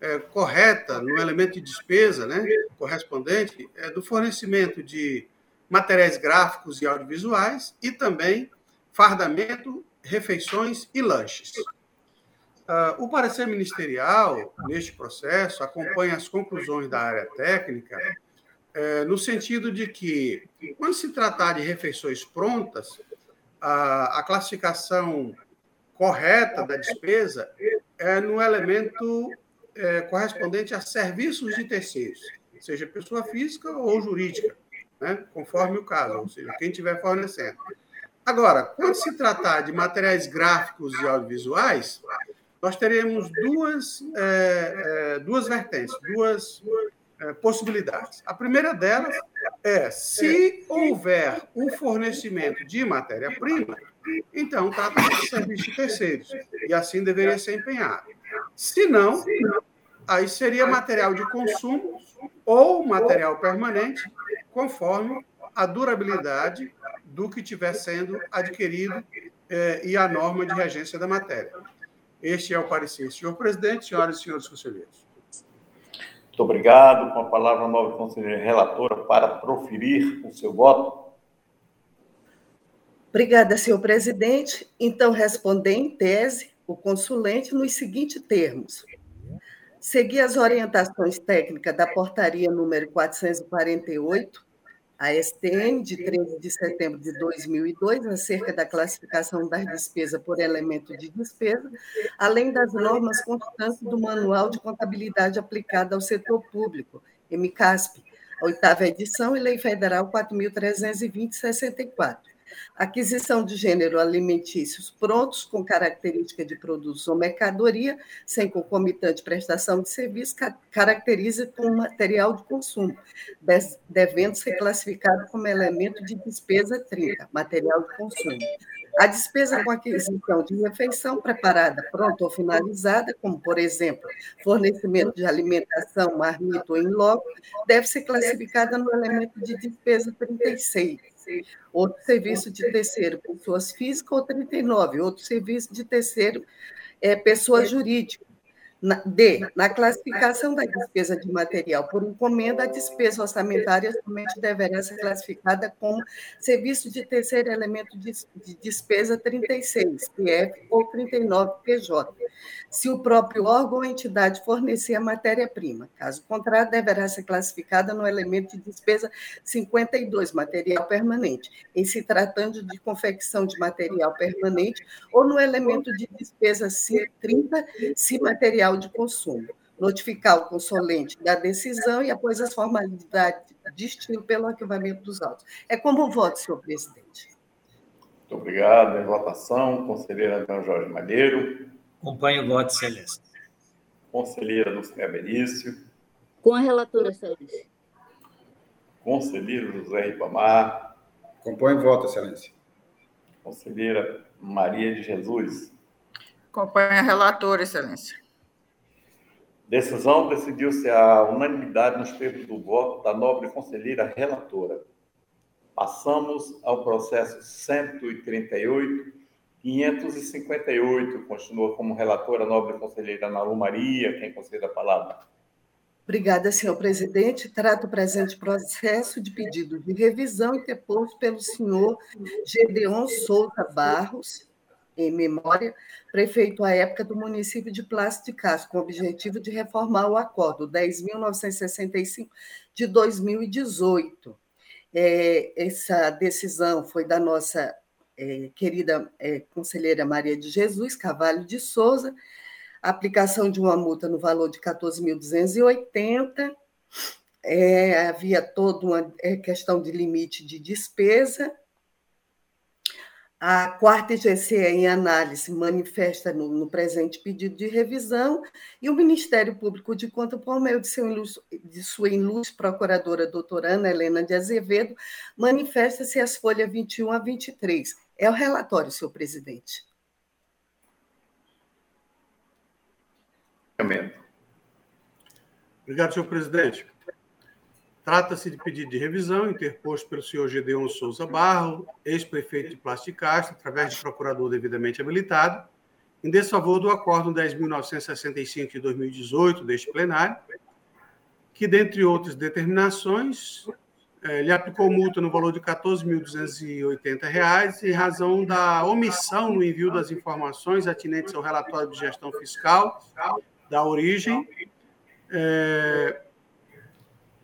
é, correta no elemento de despesa né, correspondente é, do fornecimento de materiais gráficos e audiovisuais e também fardamento, refeições e lanches. Uh, o parecer ministerial, neste processo, acompanha as conclusões da área técnica, é, no sentido de que, quando se tratar de refeições prontas, a, a classificação correta da despesa é no elemento é, correspondente a serviços de terceiros, seja pessoa física ou jurídica, né? conforme o caso, ou seja, quem estiver fornecendo. Agora, quando se tratar de materiais gráficos e audiovisuais, nós teremos duas, é, é, duas vertentes, duas é, possibilidades. A primeira delas é, se houver o fornecimento de matéria-prima, então trata-se de serviço de terceiros, e assim deveria ser empenhado. Se não, aí seria material de consumo ou material permanente, conforme a durabilidade do que estiver sendo adquirido eh, e a norma de regência da matéria. Este é o parecer. Senhor presidente, senhoras e senhores conselheiros. Muito obrigado. Com a palavra, a nova conselheira relatora para proferir o seu voto. Obrigada, senhor presidente. Então, responder em tese o consulente nos seguintes termos. Seguir as orientações técnicas da portaria número 448, a STN, de 13 de setembro de 2002, acerca da classificação das despesas por elemento de despesa, além das normas constantes do Manual de Contabilidade aplicada ao setor público, MCASP, oitava edição e Lei Federal 4.320-64 aquisição de gênero alimentícios prontos com característica de produtos ou mercadoria, sem concomitante prestação de serviço, caracteriza como material de consumo, devendo ser classificado como elemento de despesa 30, material de consumo. A despesa com aquisição de refeição preparada, pronta ou finalizada, como, por exemplo, fornecimento de alimentação, marmito ou em loco, deve ser classificada no elemento de despesa 36 outro serviço de terceiro, pessoas físicas, ou 39, outro serviço de terceiro, é, pessoa jurídica. D. Na classificação da despesa de material por encomenda, a despesa orçamentária somente deverá ser classificada como serviço de terceiro elemento de, despesa 36, PF ou 39, PJ, se o próprio órgão ou entidade fornecer a matéria-prima. Caso contrário, deverá ser classificada no elemento de despesa 52, material permanente, em se tratando de confecção de material permanente, ou no elemento de despesa 30, se material de consumo, notificar o consolente da decisão e, após as formalidades de estilo pelo arquivamento dos autos. É como um voto, senhor presidente. Muito obrigado. Em votação, conselheiro Antônio Jorge Madeiro. Acompanho o voto, excelência. Conselheira Lúcia Benício. Com a relatora, excelência. Conselheiro José Ribamar. Acompanho o voto, excelência. Conselheira Maria de Jesus. Acompanho a relatora, excelência. Decisão decidiu-se a unanimidade nos termos do voto da nobre conselheira relatora. Passamos ao processo 138, 558. Continua como relatora a nobre conselheira Ana Lu Maria, quem concede a palavra. Obrigada, senhor presidente. Trato o presente processo de pedido de revisão interposto pelo senhor Gedeon Souza Barros, em memória, prefeito à época do município de Plácido de com o objetivo de reformar o acordo 10.965 de 2018. É, essa decisão foi da nossa é, querida é, conselheira Maria de Jesus Cavalho de Souza, aplicação de uma multa no valor de 14.280, é, havia toda uma é, questão de limite de despesa, A quarta IGC em análise manifesta no, no, presente pedido de revisão e o Ministério Público de Conta, por meio de, seu de sua ilustre procuradora doutora Ana Helena de Azevedo, manifesta-se as folhas 21 a 23. É o relatório, senhor presidente. Obrigado, senhor presidente. Trata-se de pedido de revisão interposto pelo senhor Gedeon Souza Barro, ex-prefeito de Plasticastro, através de procurador devidamente habilitado, em desfavor do Acórdão 10.965 de 2018 deste plenário, que, dentre outras determinações, eh, lhe aplicou multa no valor de R$ 14.280 em razão da omissão no envio das informações atinentes ao relatório de gestão fiscal da origem, eh,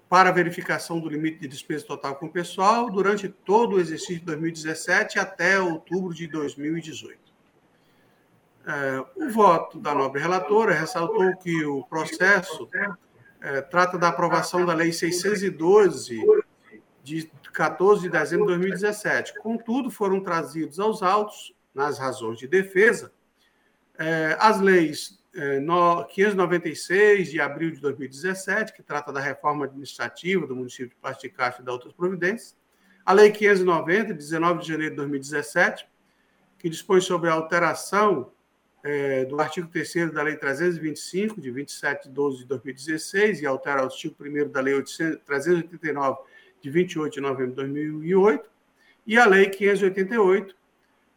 para verificação do limite de despesa total com o pessoal durante todo o exercício de 2017 até outubro de 2018. É, o voto da nobre relatora ressaltou que o processo é, trata da aprovação da Lei 612 de 14 de dezembro de 2017. Contudo, foram trazidos aos autos, nas razões de defesa, é, as leis 596 de abril de 2017, que trata da reforma administrativa do município de Plasticastro e da outras providências. A Lei 590, de 19 de janeiro de 2017, que dispõe sobre a alteração é, do artigo 3 da Lei 325, de 27 de 12 de 2016, e altera o artigo 1 da Lei 800, 389, de 28 de novembro de 2008, e a Lei 588,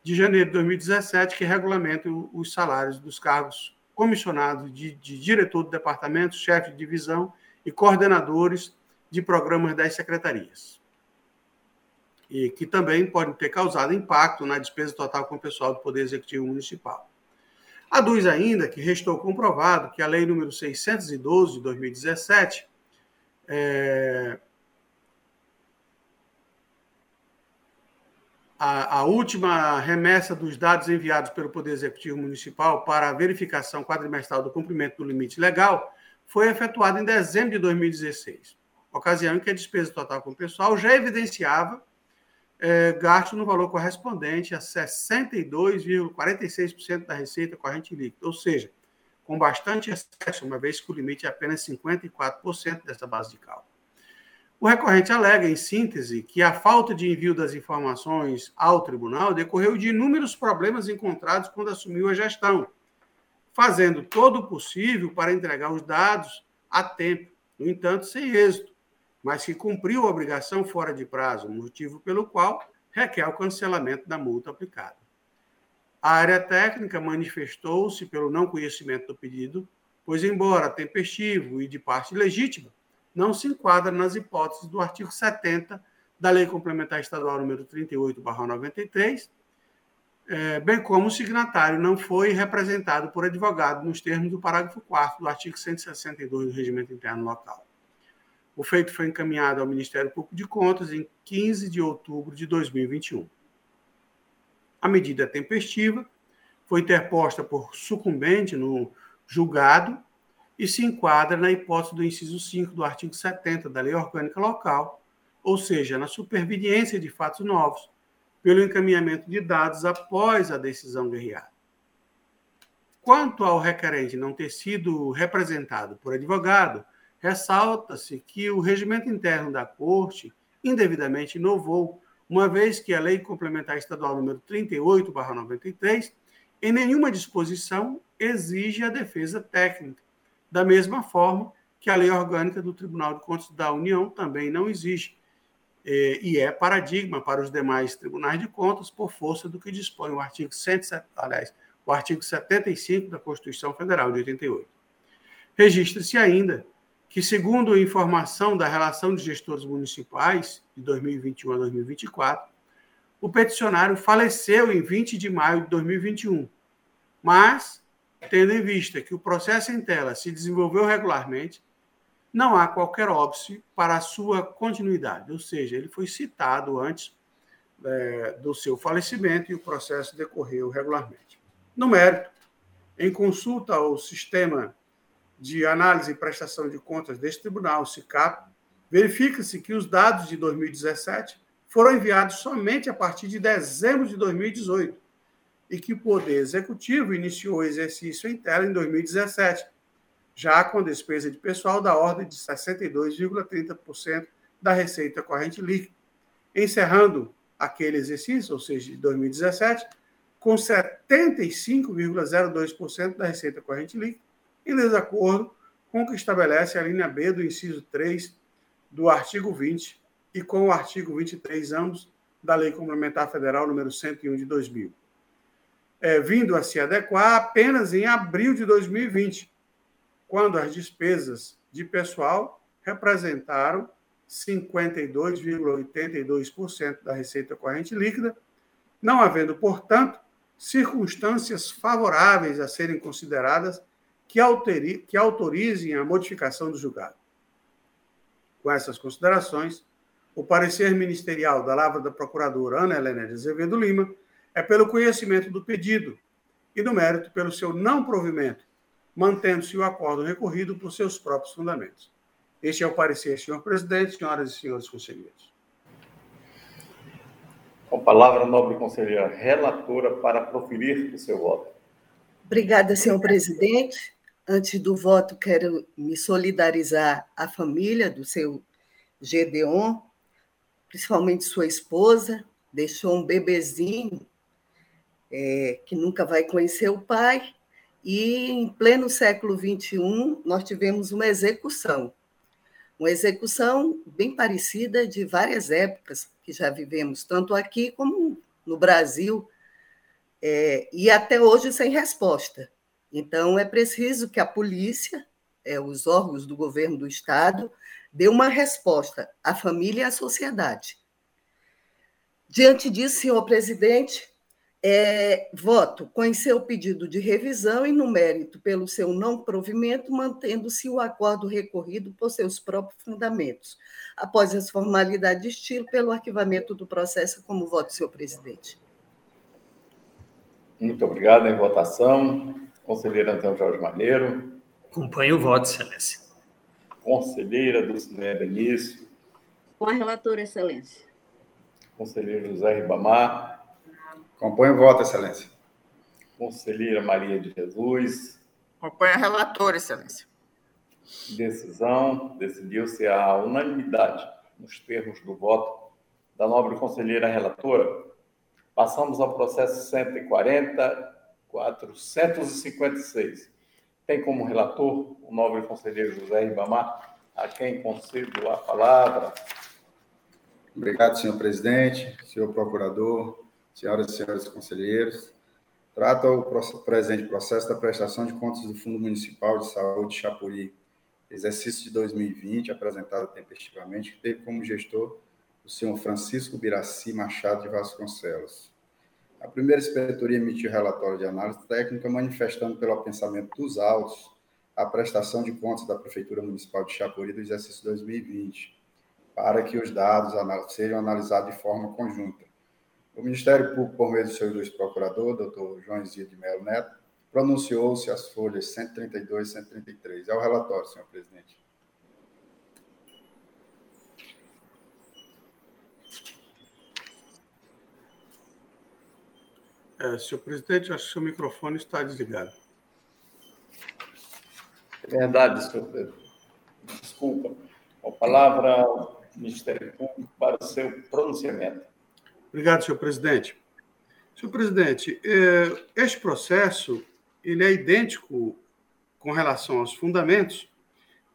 de janeiro de 2017, que regulamenta os salários dos cargos comissionados de, de diretor do departamento, chefe de divisão e coordenadores de programas das secretarias. E que também podem ter causado impacto na despesa total com o pessoal do Poder Executivo Municipal. Aduz ainda que restou comprovado que a Lei número 612 de 2017 é, a, a, última remessa dos dados enviados pelo Poder Executivo Municipal para a verificação quadrimestral do cumprimento do limite legal foi efetuada em dezembro de 2016, ocasião em que a despesa total com o pessoal já evidenciava é, gasto no valor correspondente a 62,46% da receita corrente líquida, ou seja, com bastante excesso, uma vez que o limite é apenas 54% dessa base de cálculo. O recorrente alega, em síntese, que a falta de envio das informações ao tribunal decorreu de inúmeros problemas encontrados quando assumiu a gestão, fazendo todo o possível para entregar os dados a tempo, no entanto, sem êxito, mas que cumpriu a obrigação fora de prazo, motivo pelo qual requer o cancelamento da multa aplicada. A área técnica manifestou-se pelo não conhecimento do pedido, pois, embora tempestivo e de parte legítima, não se enquadra nas hipóteses do artigo 70 da Lei Complementar Estadual número 38/93, é, bem como o signatário não foi representado por advogado nos termos do parágrafo 4 do artigo 162 do Regimento Interno Local. O feito foi encaminhado ao Ministério Público de Contas em 15 de outubro de 2021. A medida tempestiva foi interposta por sucumbente no julgado e se enquadra na hipótese do inciso 5 do artigo 70 da Lei Orgânica Local, ou seja, na superveniência de fatos novos, pelo encaminhamento de dados após a decisão guerreada. Quanto ao requerente não ter sido representado por advogado, ressalta-se que o regimento interno da Corte indevidamente inovou, uma vez que a Lei Complementar Estadual número 38/93 em nenhuma disposição exige a defesa técnica da mesma forma que a lei orgânica do Tribunal de Contas da União também não existe, é, e é paradigma para os demais tribunais de contas por força do que dispõe o artigo 107, aliás, o artigo 75 da Constituição Federal de 88. Registra-se ainda que, segundo a informação da relação de gestores municipais de 2021 a 2024, o peticionário faleceu em 20 de maio de 2021, mas tendo em vista que o processo em tela se desenvolveu regularmente, não há qualquer óbice para a sua continuidade, ou seja, ele foi citado antes é, do seu falecimento e o processo decorreu regularmente. No mérito, em consulta ao sistema de análise e prestação de contas deste tribunal, o SICAP, verifica-se que os dados de 2017 foram enviados somente a partir de dezembro de 2018 e que o Poder Executivo iniciou o exercício em tela em 2017, já com despesa de pessoal da ordem de 62,30% da receita corrente líquida, encerrando aquele exercício, ou seja, de 2017, com 75,02% da receita corrente líquida, em desacordo com o que estabelece a linha B do inciso 3 do artigo 20 e com o artigo 23, ambos, da Lei Complementar Federal número 101 de 2000. É, vindo a se adequar apenas em abril de 2020, quando as despesas de pessoal representaram 52,82% da receita corrente líquida, não havendo, portanto, circunstâncias favoráveis a serem consideradas que, alteri, que autorizem a modificação do julgado. Com essas considerações, o parecer ministerial da Lavra da Procuradora Ana Helena de Azevedo Lima é pelo conhecimento do pedido e do mérito pelo seu não provimento, mantendo-se o acordo recorrido por seus próprios fundamentos. Este é o parecer, senhor presidente, senhoras e senhores conselheiros. Com palavra, nobre conselheira relatora, para proferir o seu voto. Obrigada, senhor presidente. Antes do voto, quero me solidarizar à família do seu Gedeon, principalmente sua esposa, deixou um bebezinho é, que nunca vai conhecer o pai, e em pleno século XXI nós tivemos uma execução uma execução bem parecida de várias épocas que já vivemos, tanto aqui como no Brasil, é, e até hoje sem resposta. Então, é preciso que a polícia, é, os órgãos do governo do Estado, dê uma resposta à família e à sociedade. Diante disso, senhor presidente, é, voto conhecer o pedido de revisão e, no mérito, pelo seu não provimento, mantendo-se o acordo recorrido por seus próprios fundamentos, após as formalidades de estilo, pelo arquivamento do processo, como voto, senhor presidente. Muito obrigado. Em votação, conselheira Antônio Jorge Maneiro. Acompanho o voto, excelência. Conselheira Dulcinea Benício. Com a relatora, excelência. Conselheiro José Ribamar. Acompanho o voto, excelência. Conselheira Maria de Jesus. Acompanho a relatora, excelência. Decisão. Decidiu-se a unanimidade nos termos do voto da nobre conselheira relatora. Passamos ao processo 140, 456. Tem como relator o nobre conselheiro José Ribamar, a quem concedo a palavra. Obrigado, senhor presidente, senhor procurador, senhoras e senhores conselheiros, trata o presente processo da prestação de contas do Fundo Municipal de Saúde de Chapuri, exercício de 2020, apresentado tempestivamente, que teve como gestor o senhor Francisco Biraci Machado de Vasconcelos. A primeira inspetoria emitiu relatório de análise técnica manifestando pelo pensamento dos autos a prestação de contas da Prefeitura Municipal de Chapuri do exercício 2020, para que os dados sejam analisados de forma conjunta o Ministério Público, por meio do seu ilustre procurador, doutor João Zia de Melo Neto, pronunciou-se as folhas 132 e 133. É o relatório, senhor presidente. É, senhor presidente, acho que seu microfone está desligado. É verdade, senhor Pedro. Desculpa. A palavra ao Ministério Público para o seu pronunciamento. Obrigado, senhor presidente. Senhor presidente, é, este processo ele é idêntico com relação aos fundamentos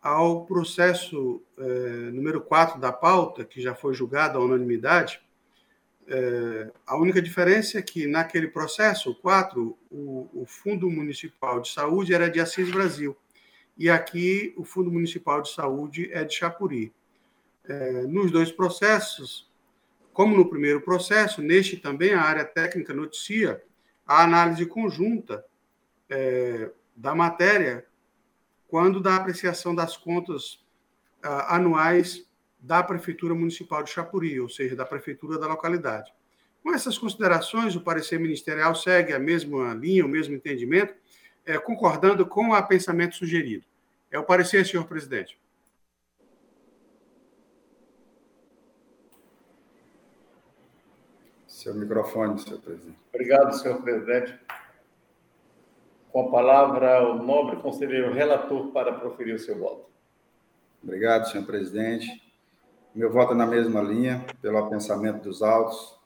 ao processo é, número 4 da pauta, que já foi julgado à unanimidade. É, a única diferença é que, naquele processo, o 4, o, o Fundo Municipal de Saúde era de Assis Brasil, e aqui o Fundo Municipal de Saúde é de Chapuri. nos dois processos, como no primeiro processo, neste também a área técnica noticia a análise conjunta é, da matéria quando da apreciação das contas anuais da Prefeitura Municipal de Chapuri, ou seja, da Prefeitura da localidade. Com essas considerações, o parecer ministerial segue a mesma linha, o mesmo entendimento, é, concordando com o pensamento sugerido. É o parecer, senhor presidente. Seu microfone, senhor presidente. Obrigado, senhor presidente. Com a palavra, o nobre conselheiro relator para proferir o seu voto. Obrigado, senhor presidente. Meu voto é na mesma linha, pelo apensamento dos autos,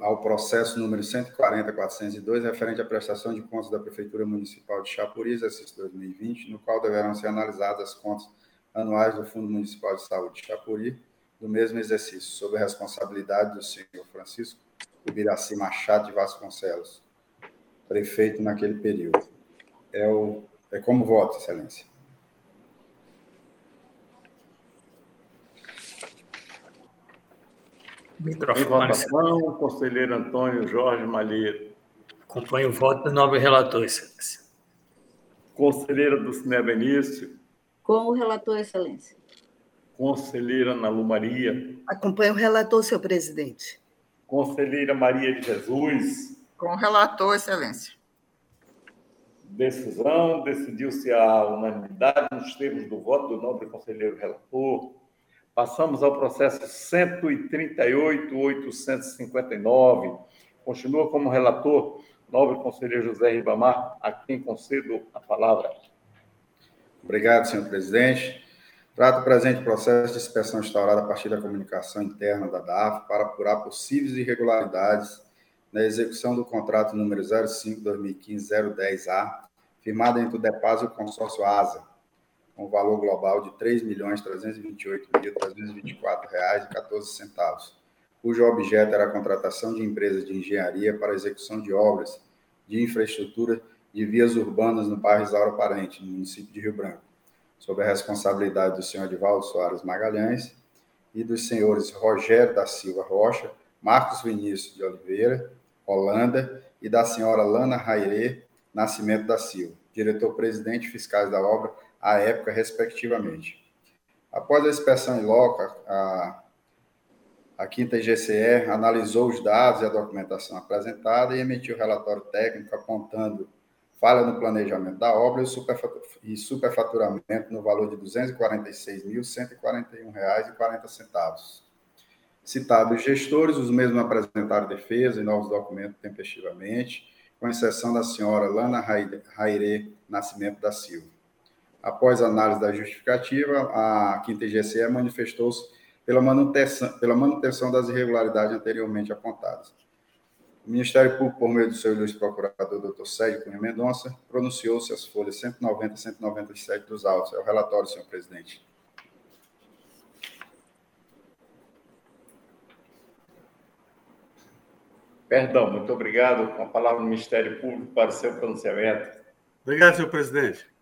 ao processo número 140.402, referente à prestação de contas da Prefeitura Municipal de Chapuri, exercício 2020, no qual deverão ser analisadas as contas anuais do Fundo Municipal de Saúde de Chapuri, do mesmo exercício, sob a responsabilidade do senhor Francisco Ubiraci Machado de Vasconcelos, prefeito naquele período. É, o, é como voto, excelência. Microfone. Em votação, conselheiro Antônio Jorge Malheiro. Acompanho o voto do nobre relator, excelência. Conselheira do Cine Benício. Com o relator, excelência. Conselheira Ana Lu Maria. Acompanho o relator, senhor presidente. Conselheira Maria de Jesus. Com o relator, excelência. Decisão, decidiu-se a unanimidade nos termos do voto do nobre conselheiro relator Passamos ao processo 138.859. Continua como relator, nobre conselheiro José Ribamar, a quem concedo a palavra. Obrigado, senhor presidente. Trato o presente processo de inspeção instaurada a partir da comunicação interna da DAF para apurar possíveis irregularidades na execução do contrato número 05-2015-010A, firmado entre o DEPAS e o consórcio ASA, com valor global de R$ 3.328.324,14, cujo objeto era a contratação de empresas de engenharia para execução de obras de infraestrutura de vias urbanas no bairro Isaura Parente, no município de Rio Branco, sob a responsabilidade do senhor Edivaldo Soares Magalhães e dos senhores Rogério da Silva Rocha, Marcos Vinícius de Oliveira, Holanda, e da senhora Lana Rairê Nascimento da Silva, diretor-presidente fiscais da obra à época, respectivamente. Após a inspeção em loco, a, a quinta IGCE analisou os dados e a documentação apresentada e emitiu relatório técnico apontando falha no planejamento da obra e superfaturamento no valor de R$ 246.141,40. Citados os gestores, os mesmos apresentaram defesa e novos documentos tempestivamente, com exceção da senhora Lana Raire Nascimento da Silva. Após análise da justificativa, a quinta IGCE manifestou-se pela manutenção, pela manutenção das irregularidades anteriormente apontadas. O Ministério Público, por meio do seu ilustre procurador, doutor Sérgio Cunha Mendonça, pronunciou-se as folhas 190 e 197 dos autos. É o relatório, senhor presidente. Perdão, muito obrigado. Com a palavra do Ministério Público para o seu pronunciamento. Obrigado, senhor presidente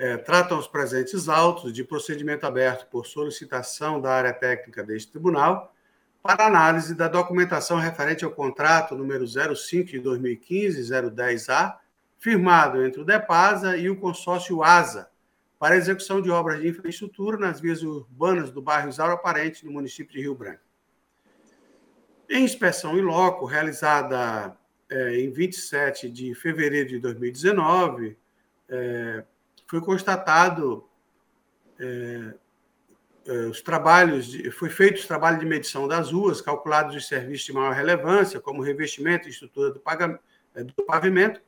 é, tratam os presentes autos de procedimento aberto por solicitação da área técnica deste tribunal para análise da documentação referente ao contrato número 05 de 2015, 010A, firmado entre o DEPASA e o consórcio ASA, para execução de obras de infraestrutura nas vias urbanas do bairro Isaura Parente, no município de Rio Branco. Em inspeção em loco, realizada é, em 27 de fevereiro de 2019, é, foi constatado é, os trabalhos, de, foi feito os trabalhos de medição das ruas, calculados os serviços de maior relevância, como revestimento e estrutura do, é, do pavimento,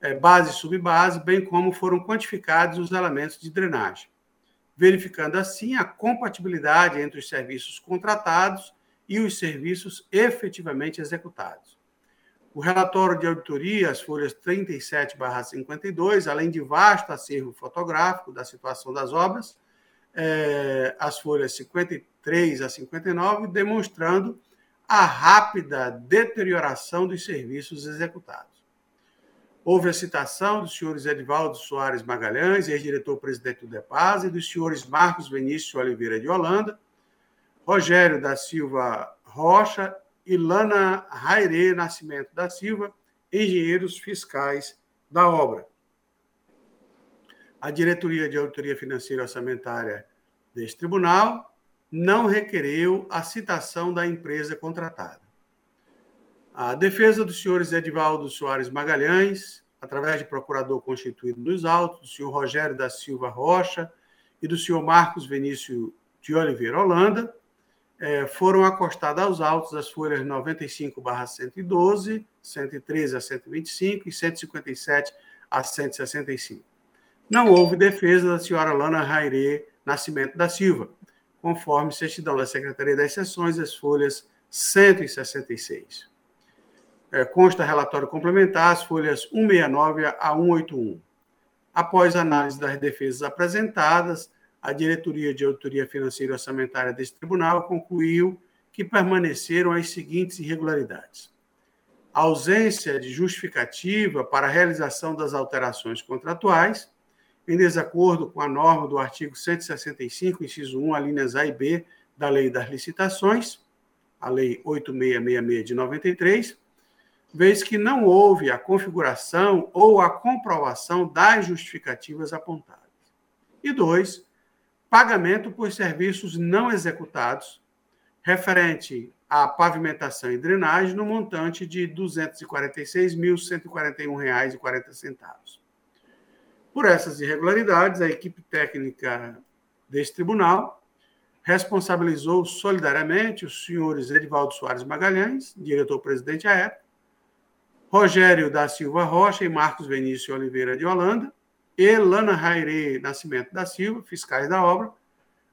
é, base e subbase, bem como foram quantificados os elementos de drenagem, verificando assim a compatibilidade entre os serviços contratados e os serviços efetivamente executados. O relatório de auditoria, as folhas 37/52, além de vasto acervo fotográfico da situação das obras, é, as folhas 53 a 59, demonstrando a rápida deterioração dos serviços executados. Houve a citação dos senhores Edivaldo Soares Magalhães, ex-diretor-presidente do DEPAS, e dos senhores Marcos Vinícius Oliveira de Holanda, Rogério da Silva Rocha Ilana Raire Nascimento da Silva, engenheiros fiscais da obra. A diretoria de auditoria financeira e orçamentária deste tribunal não requereu a citação da empresa contratada. A defesa dos senhores Edivaldo Soares Magalhães, através de procurador constituído nos autos, do senhor Rogério da Silva Rocha e do senhor Marcos Vinícius de Oliveira Holanda, é, foram acostadas aos autos as folhas 95/112, 113 a 125 e 157 a 165. Não houve defesa da senhora Lana Raire Nascimento da Silva, conforme certidão da Secretaria das Seções, as folhas 166. É, consta relatório complementar, as folhas 169 a 181. Após análise das defesas apresentadas, a Diretoria de Auditoria Financeira e Orçamentária desse tribunal concluiu que permaneceram as seguintes irregularidades: a ausência de justificativa para a realização das alterações contratuais, em desacordo com a norma do artigo 165, inciso 1, alíneas A e B da Lei das Licitações, a Lei 8666 de 93, vez que não houve a configuração ou a comprovação das justificativas apontadas. E dois, pagamento por serviços não executados, referente à pavimentação e drenagem, no montante de R$ 246.141,40. Por essas irregularidades, a equipe técnica deste tribunal responsabilizou solidariamente os senhores Edivaldo Soares Magalhães, diretor-presidente à época, Rogério da Silva Rocha e Marcos Vinícius Oliveira de Holanda, e Lana Raire Nascimento da Silva, fiscais da obra,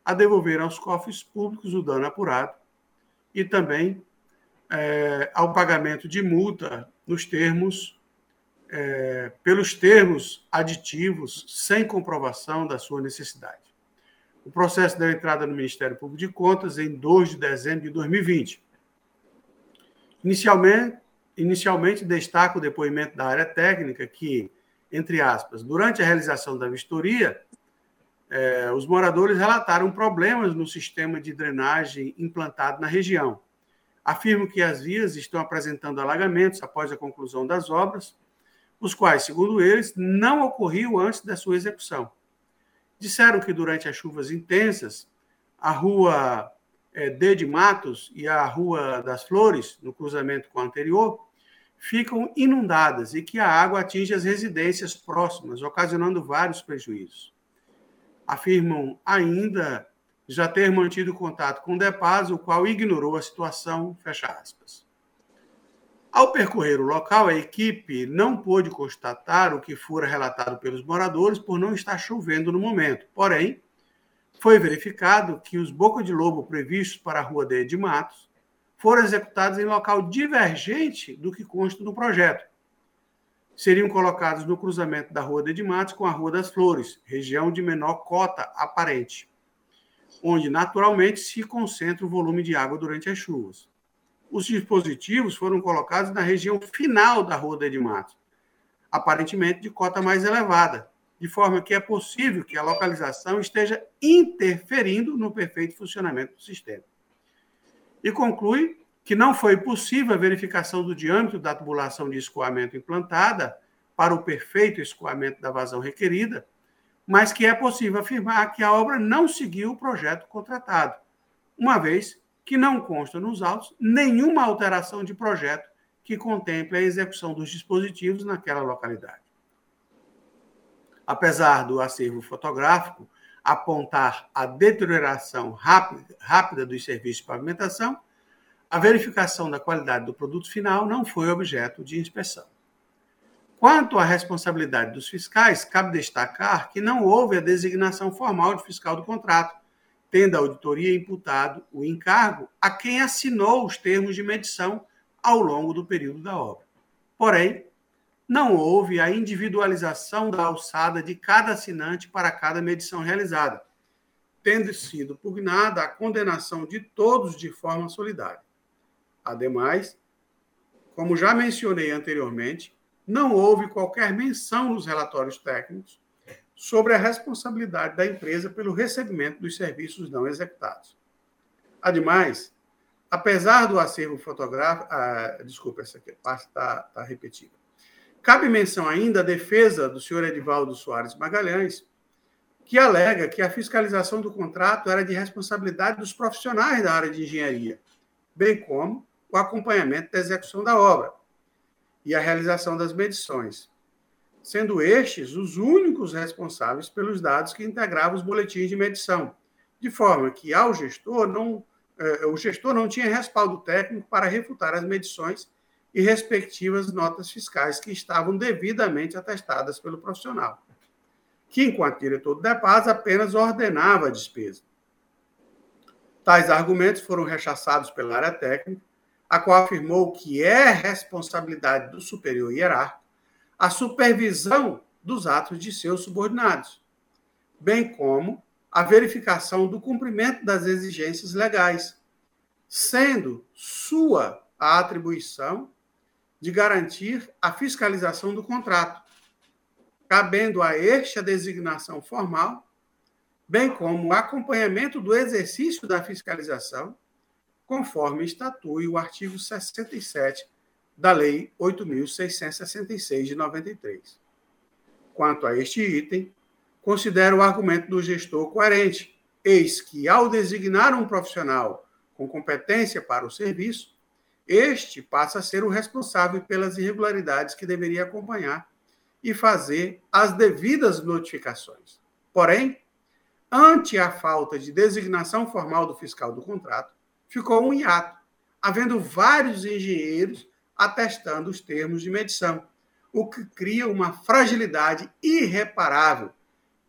a devolver aos cofres públicos o dano apurado e também é, ao pagamento de multa nos termos, é, pelos termos aditivos sem comprovação da sua necessidade. O processo deu entrada no Ministério Público de Contas em 2 de dezembro de 2020. Inicialmente, inicialmente destaca o depoimento da área técnica que entre aspas, durante a realização da vistoria, é, os moradores relataram problemas no sistema de drenagem implantado na região. Afirmam que as vias estão apresentando alagamentos após a conclusão das obras, os quais, segundo eles, não ocorriam antes da sua execução. Disseram que durante as chuvas intensas, a rua é, D de Matos e a Rua das Flores, no cruzamento com a anterior, ficam inundadas e que a água atinge as residências próximas, ocasionando vários prejuízos. Afirmam ainda já ter mantido contato com o DEPAS, o qual ignorou a situação, fecha aspas. Ao percorrer o local, a equipe não pôde constatar o que fora relatado pelos moradores por não estar chovendo no momento. Porém, foi verificado que os boca de lobo previstos para a Rua D de Matos foram executados em local divergente do que consta no projeto. Seriam colocados no cruzamento da Rua de Matos com a Rua das Flores, região de menor cota aparente, onde naturalmente se concentra o volume de água durante as chuvas. Os dispositivos foram colocados na região final da Rua de Matos, aparentemente de cota mais elevada, de forma que é possível que a localização esteja interferindo no perfeito funcionamento do sistema. E conclui que não foi possível a verificação do diâmetro da tubulação de escoamento implantada para o perfeito escoamento da vazão requerida, mas que é possível afirmar que a obra não seguiu o projeto contratado, uma vez que não consta nos autos nenhuma alteração de projeto que contemple a execução dos dispositivos naquela localidade. Apesar do acervo fotográfico apontar a deterioração rápida, rápida dos serviços de pavimentação, a verificação da qualidade do produto final não foi objeto de inspeção. Quanto à responsabilidade dos fiscais, cabe destacar que não houve a designação formal de fiscal do contrato, tendo a auditoria imputado o encargo a quem assinou os termos de medição ao longo do período da obra. Porém, não houve a individualização da alçada de cada assinante para cada medição realizada, tendo sido pugnada a condenação de todos de forma solidária. Ademais, como já mencionei anteriormente, não houve qualquer menção nos relatórios técnicos sobre a responsabilidade da empresa pelo recebimento dos serviços não executados. Ademais, apesar do acervo fotográfico, ah, desculpa, essa aqui, parte está tá repetida. Cabe menção ainda a defesa do senhor Edivaldo Soares Magalhães, que alega que a fiscalização do contrato era de responsabilidade dos profissionais da área de engenharia, bem como o acompanhamento da execução da obra e a realização das medições, sendo estes os únicos responsáveis pelos dados que integravam os boletins de medição, de forma que ao gestor não eh, o gestor não tinha respaldo técnico para refutar as medições e respectivas notas fiscais que estavam devidamente atestadas pelo profissional, que, enquanto diretor do DEPAS, apenas ordenava a despesa. Tais argumentos foram rechaçados pela área técnica, a qual afirmou que é responsabilidade do superior hierárquico a supervisão dos atos de seus subordinados, bem como a verificação do cumprimento das exigências legais, sendo sua a atribuição de garantir a fiscalização do contrato, cabendo a este a designação formal, bem como o acompanhamento do exercício da fiscalização, conforme estatui o artigo 67 da Lei 8.666 de 93. Quanto a este item, considero o argumento do gestor coerente, eis que, ao designar um profissional com competência para o serviço, este passa a ser o responsável pelas irregularidades que deveria acompanhar e fazer as devidas notificações. Porém, ante a falta de designação formal do fiscal do contrato, ficou um hiato, havendo vários engenheiros atestando os termos de medição, o que cria uma fragilidade irreparável,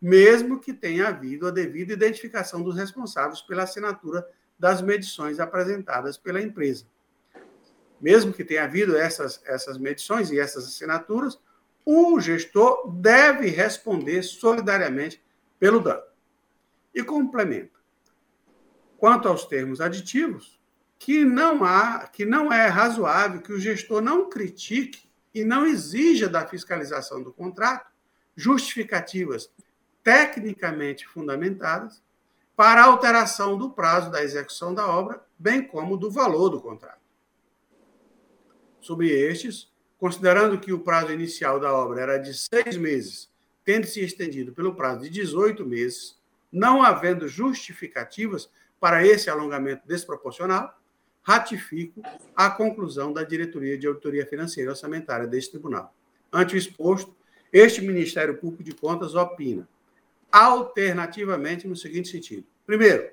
mesmo que tenha havido a devida identificação dos responsáveis pela assinatura das medições apresentadas pela empresa. Mesmo que tenha havido essas, essas medições e essas assinaturas, o gestor deve responder solidariamente pelo dano. E complementa. Quanto aos termos aditivos, que não há, que não é razoável que o gestor não critique e não exija da fiscalização do contrato justificativas tecnicamente fundamentadas para alteração do prazo da execução da obra, bem como do valor do contrato. Sobre estes, considerando que o prazo inicial da obra era de seis meses, tendo se estendido pelo prazo de 18 meses, não havendo justificativas para esse alongamento desproporcional, ratifico a conclusão da Diretoria de Auditoria Financeira e Orçamentária deste tribunal. Ante o exposto, este Ministério Público de Contas opina alternativamente no seguinte sentido. Primeiro,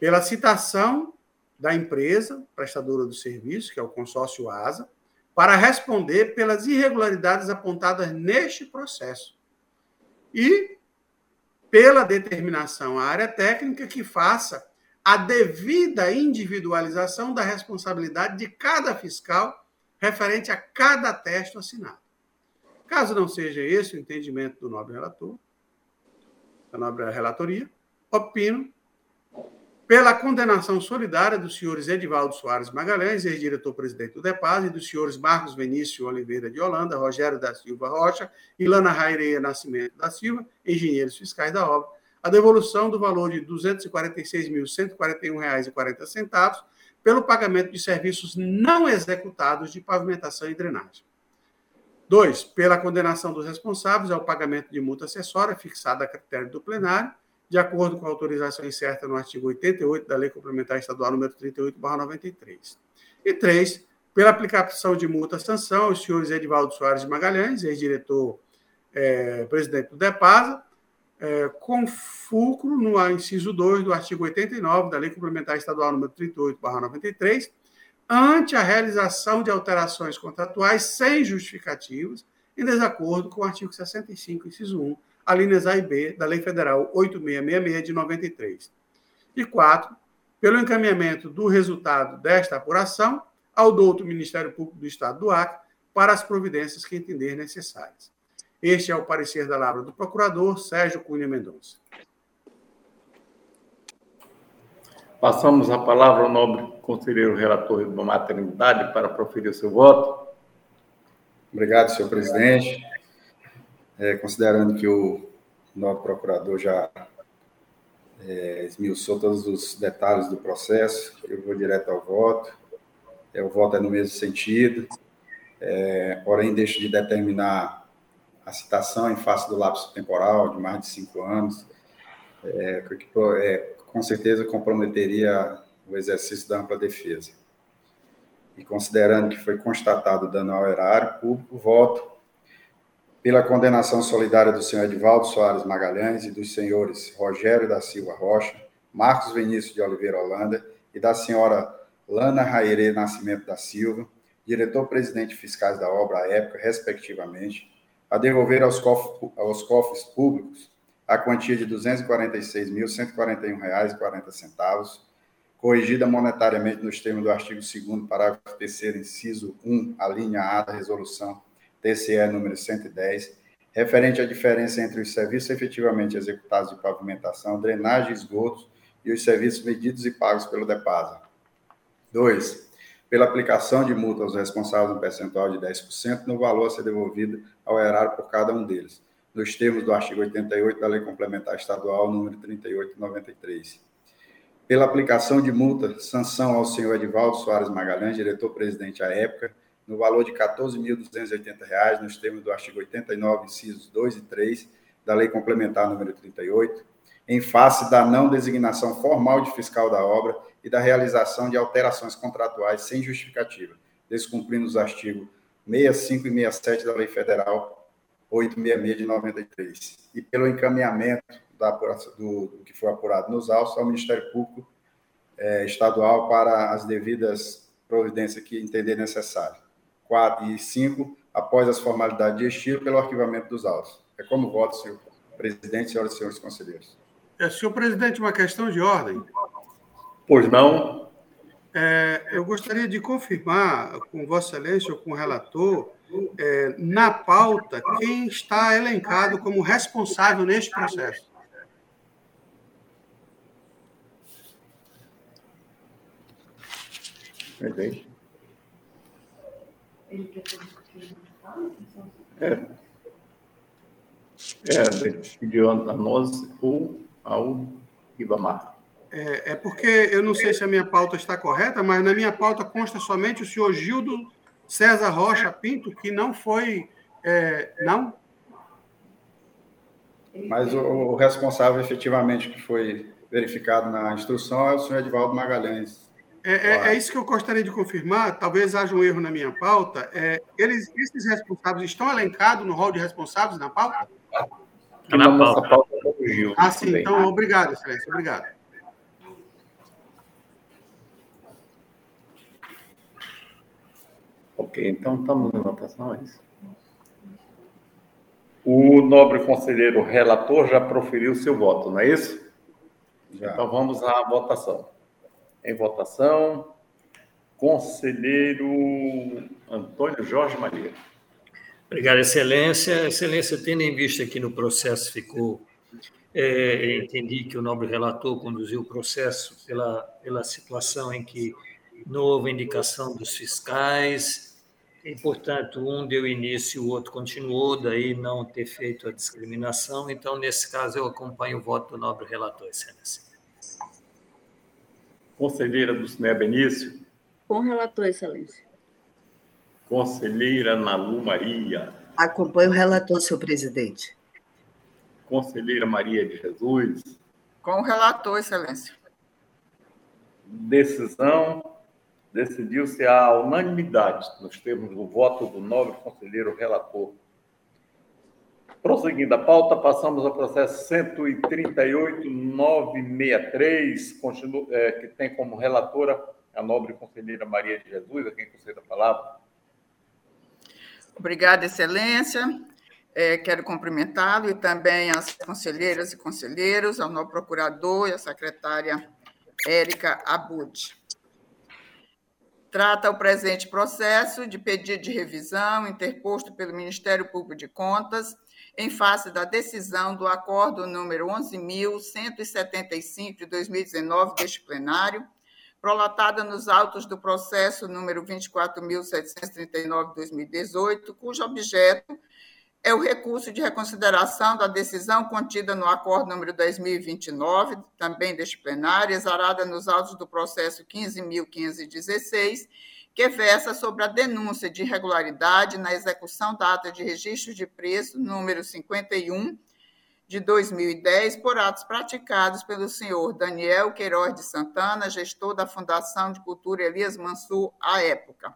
pela citação da empresa prestadora do serviço, que é o consórcio ASA, para responder pelas irregularidades apontadas neste processo. E pela determinação à área técnica que faça a devida individualização da responsabilidade de cada fiscal referente a cada texto assinado. Caso não seja esse o entendimento do nobre relator, da nobre relatoria, opino pela condenação solidária dos senhores Edivaldo Soares Magalhães, ex-diretor-presidente do DEPAS, e dos senhores Marcos Vinícius Oliveira de Holanda, Rogério da Silva Rocha e Lana Raireia Nascimento da Silva, engenheiros fiscais da obra, a devolução do valor de R$ 246.141,40 pelo pagamento de serviços não executados de pavimentação e drenagem. Dois, pela condenação dos responsáveis ao pagamento de multa acessória fixada a critério do plenário, de acordo com a autorização incerta no artigo 88 da Lei Complementar Estadual número 38/93. E três, pela aplicação de multa sanção aos senhores Edivaldo Soares de Magalhães, ex-diretor é, presidente do DEPASA, é, com fulcro no inciso 2 do artigo 89 da Lei Complementar Estadual número 38/93, ante a realização de alterações contratuais sem justificativas, em desacordo com o artigo 65, inciso 1, alíneas A e B da Lei Federal 8666 de 93. E quatro, pelo encaminhamento do resultado desta apuração ao douto Ministério Público do Estado do Acre para as providências que entender necessárias. Este é o parecer da Lavra do Procurador Sérgio Cunha Mendonça. Passamos a palavra ao nobre conselheiro relator da maternidade para proferir o seu voto. Obrigado, senhor presidente. É, considerando que o novo procurador já é, esmiuçou todos os detalhes do processo, eu vou direto ao voto. É, o voto é no mesmo sentido, é, porém, deixo de determinar a citação em face do lapso temporal de mais de cinco anos, é, que é, com certeza comprometeria o exercício da ampla defesa. E considerando que foi constatado dano ao erário público, voto pela condenação solidária do senhor Edivaldo Soares Magalhães e dos senhores Rogério da Silva Rocha, Marcos Vinícius de Oliveira Holanda e da senhora Lana Raire Nascimento da Silva, diretor-presidente fiscais da obra à época, respectivamente, a devolver aos cofres, aos cofres públicos a quantia de R$ 246.141,40, corrigida monetariamente nos termos do artigo 2 parágrafo 3 inciso 1, a linha A da resolução TCE número 110, referente à diferença entre os serviços efetivamente executados de pavimentação, drenagem e esgotos e os serviços medidos e pagos pelo DEPASA. 2. Pela aplicação de multa aos responsáveis no percentual de 10% no valor a ser devolvido ao erário por cada um deles, nos termos do artigo 88 da Lei Complementar Estadual número 3893. Pela aplicação de multa, sanção ao senhor Edivaldo Soares Magalhães, diretor-presidente à época, no valor de R$ 14.280, nos termos do artigo 89, incisos 2 e 3 da Lei Complementar número 38, em face da não designação formal de fiscal da obra e da realização de alterações contratuais sem justificativa, descumprindo os artigos 65 e 67 da Lei Federal 866 de 93, e pelo encaminhamento da do, do que foi apurado nos autos ao Ministério Público eh, Estadual para as devidas providências que entender necessário. 4 e 5, após as formalidades de estilo, pelo arquivamento dos autos. É como voto, senhor presidente, senhoras e senhores conselheiros. É, senhor presidente, uma questão de ordem. Pois não. É, eu gostaria de confirmar com Vossa Excelência ou com o relator, é, na pauta, quem está elencado como responsável neste processo. Entendi. Ele quer É. É, pediu a nós ou ao Ibamar. É, é, porque eu não sei se a minha pauta está correta, mas na minha pauta consta somente o senhor Gildo César Rocha Pinto, que não foi. É, não? Mas o, o responsável efetivamente que foi verificado na instrução é o senhor Edvaldo Magalhães, é, é, é, isso que eu gostaria de confirmar. Talvez haja um erro na minha pauta. É, eles, esses responsáveis estão elencados no rol de responsáveis na pauta? Está na pauta. pauta ah, sim. Então, obrigado, excelência. Obrigado. Ok, então estamos em votação, é isso? O nobre conselheiro relator já proferiu seu voto, não é isso? Já. Então vamos à votação. Em votação, conselheiro Antônio Jorge Maria. Obrigado, Excelência. Excelência, tendo em vista que no processo ficou, é, entendi que o nobre relator conduziu o processo pela, pela situação em que não houve indicação dos fiscais, e, portanto, um deu início, o outro continuou, daí não ter feito a discriminação. Então, nesse caso, eu acompanho o voto do nobre relator, Excelência. Conselheira do Ciné Benício. Com relator, Excelência. Conselheira Nalu Maria. Acompanho o relator, senhor presidente. Conselheira Maria de Jesus. Com o relator, Excelência. Decisão. Decidiu-se a unanimidade nos termos do voto do nobre conselheiro relator Prosseguindo a pauta, passamos ao processo 138.963, é, que tem como relatora a nobre conselheira Maria de Jesus, a quem concede a palavra. Obrigada, Excelência. É, quero cumprimentá-lo e também as conselheiras e conselheiros, ao novo procurador e a secretária Érica Abud. Trata o presente processo de pedido de revisão interposto pelo Ministério Público de Contas em face da decisão do acordo número 11.175 de 2019 deste plenário, prolatada nos autos do processo número 24.739 de 2018, cujo objeto é o recurso de reconsideração da decisão contida no acordo número 2029, também deste plenário, exarada nos autos do processo 15.516, que versa sobre a denúncia de irregularidade na execução da ata de registro de preço número 51 de 2010 por atos praticados pelo senhor Daniel Queiroz de Santana, gestor da Fundação de Cultura Elias Mansur, à época.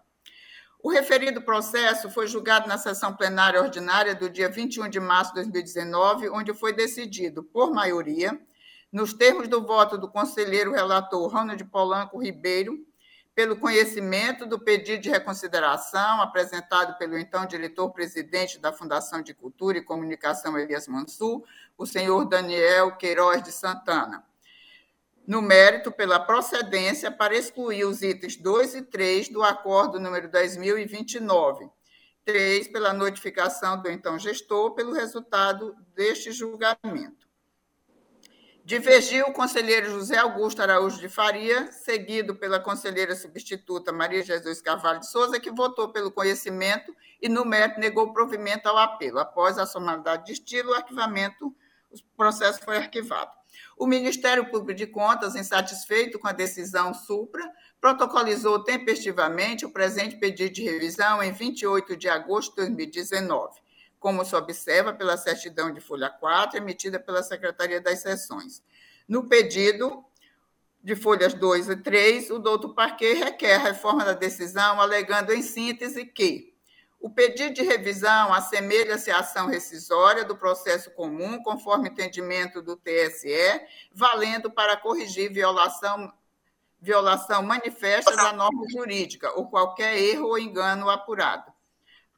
O referido processo foi julgado na sessão plenária ordinária do dia 21 de março de 2019, onde foi decidido, por maioria, nos termos do voto do conselheiro relator Ronald Polanco Ribeiro, pelo conhecimento do pedido de reconsideração apresentado pelo então diretor-presidente da Fundação de Cultura e Comunicação Elias Mansur, o senhor Daniel Queiroz de Santana. No mérito, pela procedência para excluir os itens 2 e 3 do acordo número 10.029. 3, pela notificação do então gestor pelo resultado deste julgamento. Divergiu o conselheiro José Augusto Araújo de Faria, seguido pela conselheira substituta Maria Jesus Carvalho de Souza, que votou pelo conhecimento e, no mérito, negou provimento ao apelo. Após a somalidade de estilo, o arquivamento, o processo foi arquivado. O Ministério Público de Contas, insatisfeito com a decisão Supra, protocolizou tempestivamente o presente pedido de revisão em 28 de agosto de 2019 como se observa pela certidão de folha 4, emitida pela Secretaria das Seções. No pedido de folhas 2 e 3, o doutor Parquet requer a reforma da decisão, alegando em síntese que o pedido de revisão assemelha-se à ação rescisória do processo comum, conforme entendimento do TSE, valendo para corrigir violação, violação manifesta da norma jurídica ou qualquer erro ou engano apurado.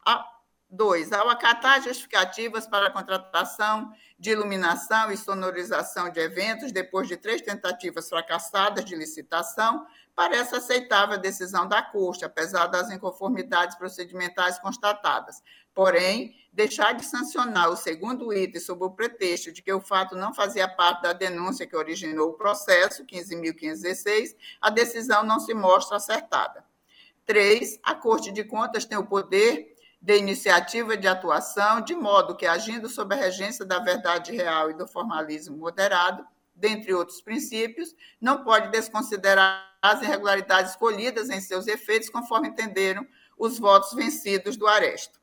A, Dois, ao acatar justificativas para a contratação de iluminação e sonorização de eventos depois de três tentativas fracassadas de licitação, parece aceitável a decisão da Corte, apesar das inconformidades procedimentais constatadas. Porém, deixar de sancionar o segundo item sob o pretexto de que o fato não fazia parte da denúncia que originou o processo, 15.516, a decisão não se mostra acertada. Três, a Corte de Contas tem o poder de iniciativa de atuação, de modo que, agindo sob a regência da verdade real e do formalismo moderado, dentre outros princípios, não pode desconsiderar as irregularidades escolhidas em seus efeitos, conforme entenderam os votos vencidos do Aresto.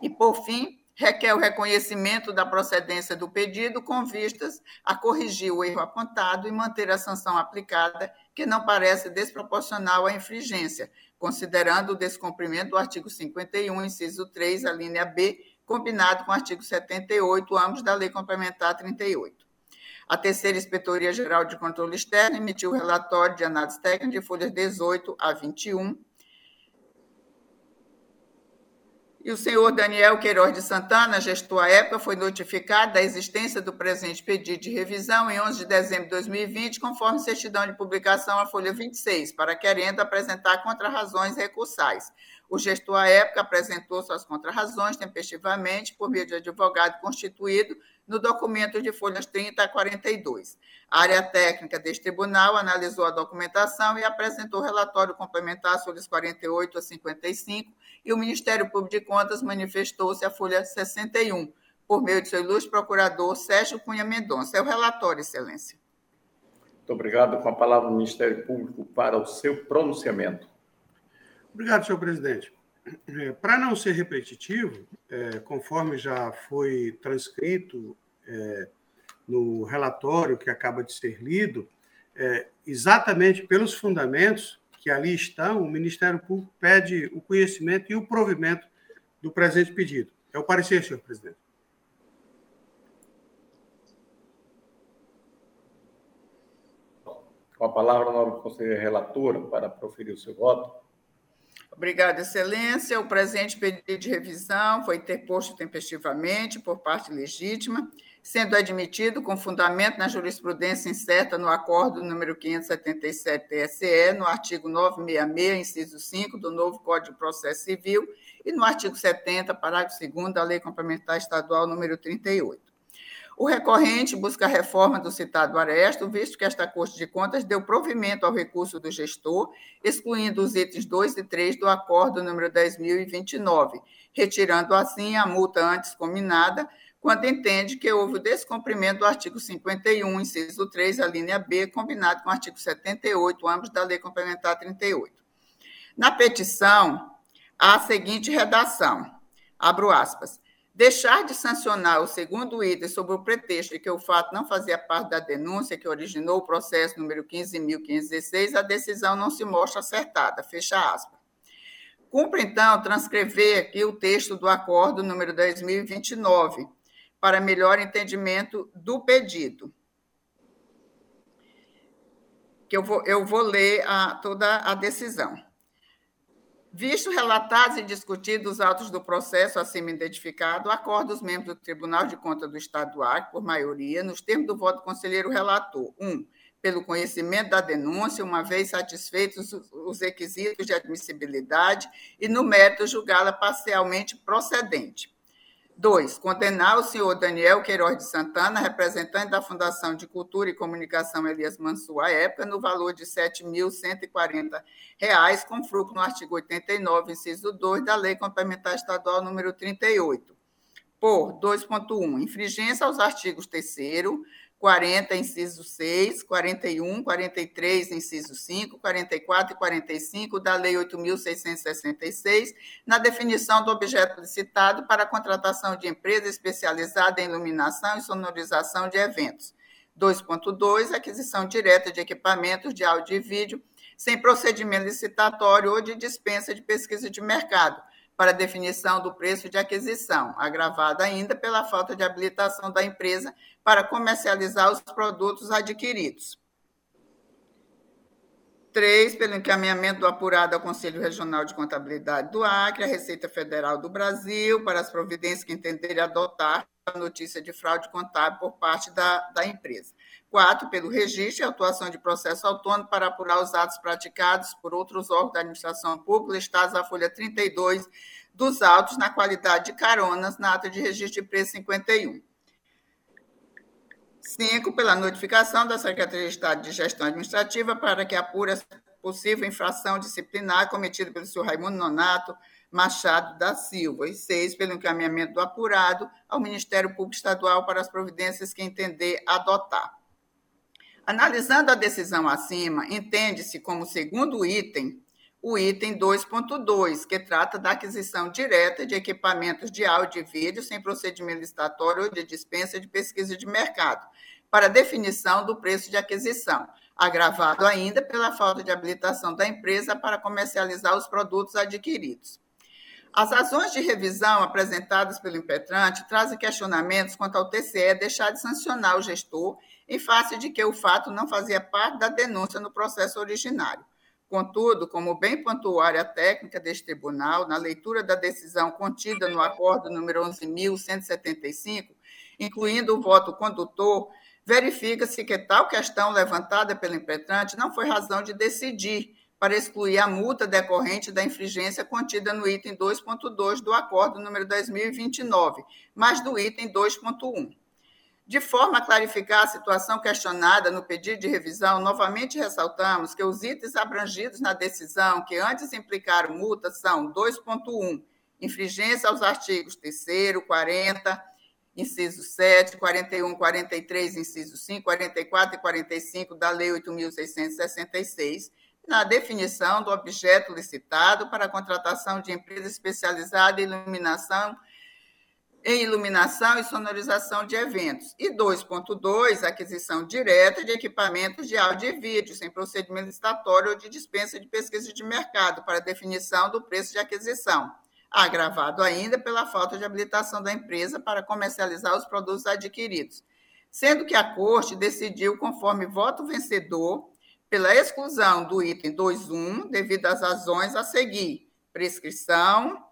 E, por fim, requer o reconhecimento da procedência do pedido com vistas a corrigir o erro apontado e manter a sanção aplicada, que não parece desproporcional à infringência, considerando o descumprimento do artigo 51, inciso 3, a linha B, combinado com o artigo 78, ambos da Lei Complementar 38. A terceira Inspetoria Geral de Controle Externo emitiu relatório de análise técnica de folhas 18 a 21, E o senhor Daniel Queiroz de Santana, gestor à época, foi notificado da existência do presente pedido de revisão em 11 de dezembro de 2020, conforme certidão de publicação à folha 26, para querendo apresentar contrarrazões recursais. O gestor à época apresentou suas contrarrazões tempestivamente por meio de advogado constituído no documento de folhas 30 a 42. A área técnica deste tribunal analisou a documentação e apresentou relatório complementar folhas 48 a 55 e o Ministério Público de Contas manifestou-se a folha 61, por meio de seu ilustre procurador Sérgio Cunha Mendonça. É o relatório, Excelência. Muito obrigado. Com a palavra o Ministério Público para o seu pronunciamento. Obrigado, senhor presidente. É, para não ser repetitivo, é, conforme já foi transcrito é, no relatório que acaba de ser lido, é, exatamente pelos fundamentos que ali estão, o Ministério Público pede o conhecimento e o provimento do presente pedido. É o parecer, senhor presidente. Com a palavra, a nova conselheira relatora para proferir o seu voto. Obrigada, Excelência. O presente pedido de revisão foi interposto tempestivamente por parte legítima sendo admitido com fundamento na jurisprudência incerta no acordo número 577 TSE, no artigo 966, inciso 5 do novo Código de Processo Civil e no artigo 70, parágrafo 2 da Lei Complementar Estadual número 38. O recorrente busca a reforma do citado aresto, visto que esta Corte de Contas deu provimento ao recurso do gestor, excluindo os itens 2 e 3 do acordo número 10.029, retirando assim a multa antes combinada, quando entende que houve o descumprimento do artigo 51, inciso 3, a linha B, combinado com o artigo 78, ambos da Lei Complementar 38. Na petição, há a seguinte redação, abro aspas, deixar de sancionar o segundo item sob o pretexto de que o fato não fazia parte da denúncia que originou o processo número 15.516, a decisão não se mostra acertada, fecha aspas. Cumpre, então, transcrever aqui o texto do acordo número 10.029, para melhor entendimento do pedido. que eu vou, eu vou ler a, toda a decisão. Visto relatados e discutidos os autos do processo acima identificado, acordo os membros do Tribunal de Contas do Estado do Acre, por maioria, nos termos do voto do conselheiro relator. 1. Um, pelo conhecimento da denúncia, uma vez satisfeitos os requisitos de admissibilidade e, no mérito, julgá-la parcialmente procedente. Dois, condenar o senhor Daniel Queiroz de Santana, representante da Fundação de Cultura e Comunicação Elias Mansur, à época, no valor de R$ 7.140, com fruto no artigo 89, inciso 2 da Lei Complementar Estadual número 38, por 2.1, infringência aos artigos 3 40, inciso 6, 41, 43, inciso 5, 44 e 45 da Lei 8.666, na definição do objeto licitado para a contratação de empresa especializada em iluminação e sonorização de eventos. 2.2, aquisição direta de equipamentos de áudio e vídeo sem procedimento licitatório ou de dispensa de pesquisa de mercado, para definição do preço de aquisição, agravada ainda pela falta de habilitação da empresa para comercializar os produtos adquiridos. Três, pelo encaminhamento do apurado ao Conselho Regional de Contabilidade do Acre, à Receita Federal do Brasil, para as providências que entenderem adotar a notícia de fraude contábil por parte da, da empresa. Quatro, pelo registro e atuação de processo autônomo para apurar os atos praticados por outros órgãos da administração pública, listados à folha 32 dos autos na qualidade de caronas na ata de registro de preço 51. Cinco, pela notificação da Secretaria de Estado de Gestão Administrativa para que apure a possível infração disciplinar cometida pelo senhor Raimundo Nonato Machado da Silva. E seis, pelo encaminhamento do apurado ao Ministério Público Estadual para as providências que entender adotar. Analisando a decisão acima, entende-se como segundo item o item 2.2, que trata da aquisição direta de equipamentos de áudio e vídeo sem procedimento licitatório ou de dispensa de pesquisa de mercado, para definição do preço de aquisição, agravado ainda pela falta de habilitação da empresa para comercializar os produtos adquiridos. As razões de revisão apresentadas pelo impetrante trazem questionamentos quanto ao TCE deixar de sancionar o gestor em face de que o fato não fazia parte da denúncia no processo originário. Contudo, como bem pontuou a técnica deste tribunal, na leitura da decisão contida no acordo número 11.175, incluindo o voto condutor, verifica-se que tal questão levantada pelo impetrante não foi razão de decidir para excluir a multa decorrente da infringência contida no item 2.2 do acordo número 2029, mas do item 2.1. De forma a clarificar a situação questionada no pedido de revisão, novamente ressaltamos que os itens abrangidos na decisão que antes implicaram multa são 2.1, infringência aos artigos 3 40, inciso 7, 41, 43, inciso 5, 44 e 45 da Lei 8.666, na definição do objeto licitado para a contratação de empresa especializada em iluminação em iluminação e sonorização de eventos. E 2.2, aquisição direta de equipamentos de áudio e vídeo, sem procedimento licitatório ou de dispensa de pesquisa de mercado, para definição do preço de aquisição, agravado ainda pela falta de habilitação da empresa para comercializar os produtos adquiridos, sendo que a Corte decidiu, conforme voto vencedor, pela exclusão do item 2.1, devido às razões a seguir: prescrição,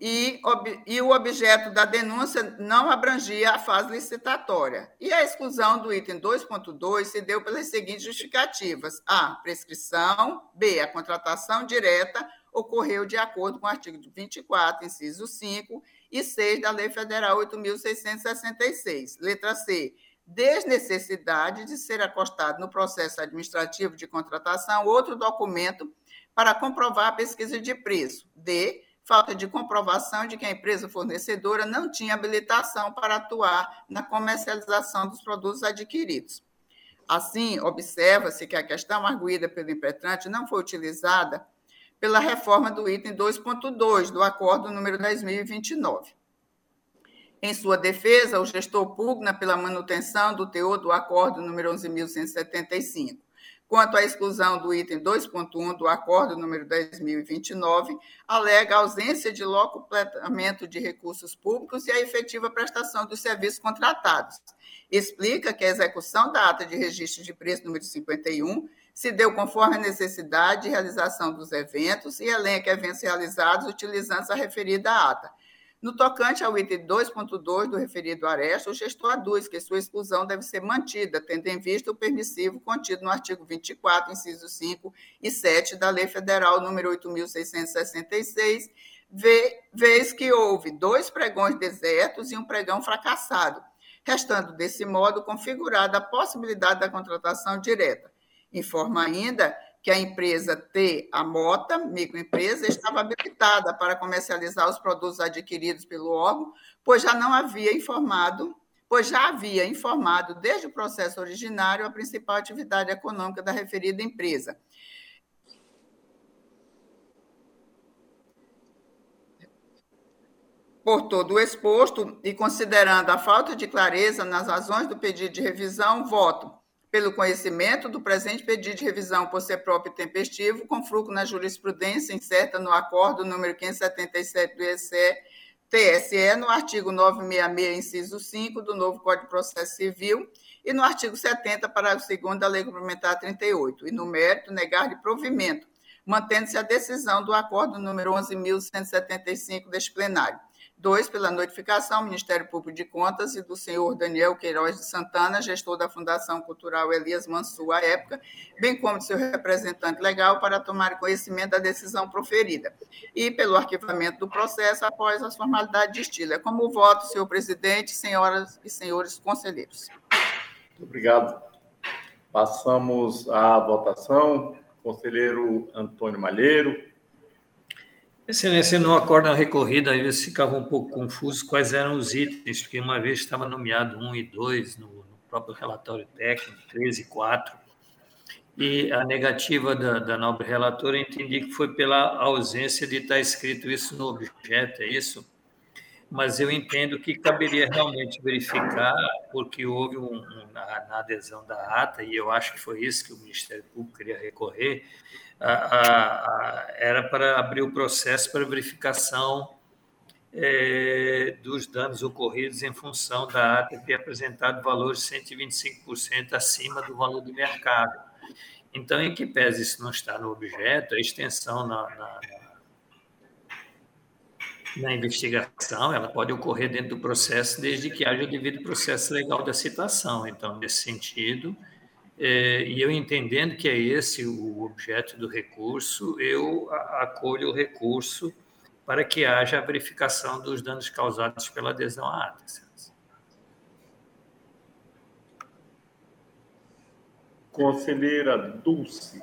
e, e, o objeto da denúncia não abrangia a fase licitatória. E a exclusão do item 2.2 se deu pelas seguintes justificativas: A. Prescrição. B. A contratação direta ocorreu de acordo com o artigo 24, inciso 5 e 6 da Lei Federal 8.666. Letra C. Desnecessidade de ser acostado no processo administrativo de contratação outro documento para comprovar a pesquisa de preço. D falta de comprovação de que a empresa fornecedora não tinha habilitação para atuar na comercialização dos produtos adquiridos. Assim, observa-se que a questão arguída pelo impetrante não foi utilizada pela reforma do item 2.2 do acordo número 10.029. Em sua defesa, o gestor pugna pela manutenção do teor do acordo número 11.175 quanto à exclusão do item 2.1 do Acordo número 10.029, alega ausência de locupletamento de recursos públicos e a efetiva prestação dos serviços contratados. Explica que a execução da ata de registro de preço número 51 se deu conforme a necessidade de realização dos eventos e elenca eventos realizados utilizando a referida ata no tocante ao item 2.2 do referido aresta, o gestor aduz que sua exclusão deve ser mantida, tendo em vista o permissivo contido no artigo 24, incisos 5 e 7 da Lei Federal número 8.666, vez que houve dois pregões desertos e um pregão fracassado, restando desse modo configurada a possibilidade da contratação direta. Informa ainda que a empresa T, a Mota, microempresa, estava habilitada para comercializar os produtos adquiridos pelo órgão, pois já não havia informado, pois já havia informado desde o processo originário a principal atividade econômica da referida empresa. Por todo o exposto e considerando a falta de clareza nas razões do pedido de revisão, voto pelo conhecimento do presente pedido de revisão por ser próprio e tempestivo, com fruto na jurisprudência incerta no acordo número 577 do ECE, TSE, no artigo 966, inciso 5 do novo Código de Processo Civil e no artigo 70, parágrafo 2 da Lei Complementar 38, e no mérito, negar-lhe provimento, mantendo-se a decisão do acordo número 11.175 deste plenário. Dois, pela notificação Ministério Público de Contas e do senhor Daniel Queiroz de Santana, gestor da Fundação Cultural Elias Mansur, à época, bem como seu representante legal, para tomar conhecimento da decisão proferida. E pelo arquivamento do processo após as formalidades de estilo. É como voto, senhor presidente, senhoras e senhores conselheiros. Muito obrigado. Passamos à votação. Conselheiro Antônio Malheiro. Excelência, no acordo na recorrida, às vezes ficava um pouco confuso quais eram os itens, porque uma vez estava nomeado 1 e 2 no, no próprio relatório técnico, 13 e 4, e a negativa da, da nobre relatora entendi que foi pela ausência de estar escrito isso no objeto, é isso? Mas eu entendo que caberia realmente verificar, porque houve um, um na, na adesão da ata, e eu acho que foi isso que o Ministério Público queria recorrer, a, a, era para abrir o processo para verificação é, dos danos ocorridos em função da ata ter apresentado valores 125% acima do valor do mercado. Então, em que pese isso não está no objeto, a extensão na, na, na investigação, ela pode ocorrer dentro do processo desde que haja o devido processo legal da citação. Então, nesse sentido, é, e eu entendendo que é esse o objeto do recurso, eu acolho o recurso para que haja a verificação dos danos causados pela adesão à ata. Conselheira Dulce,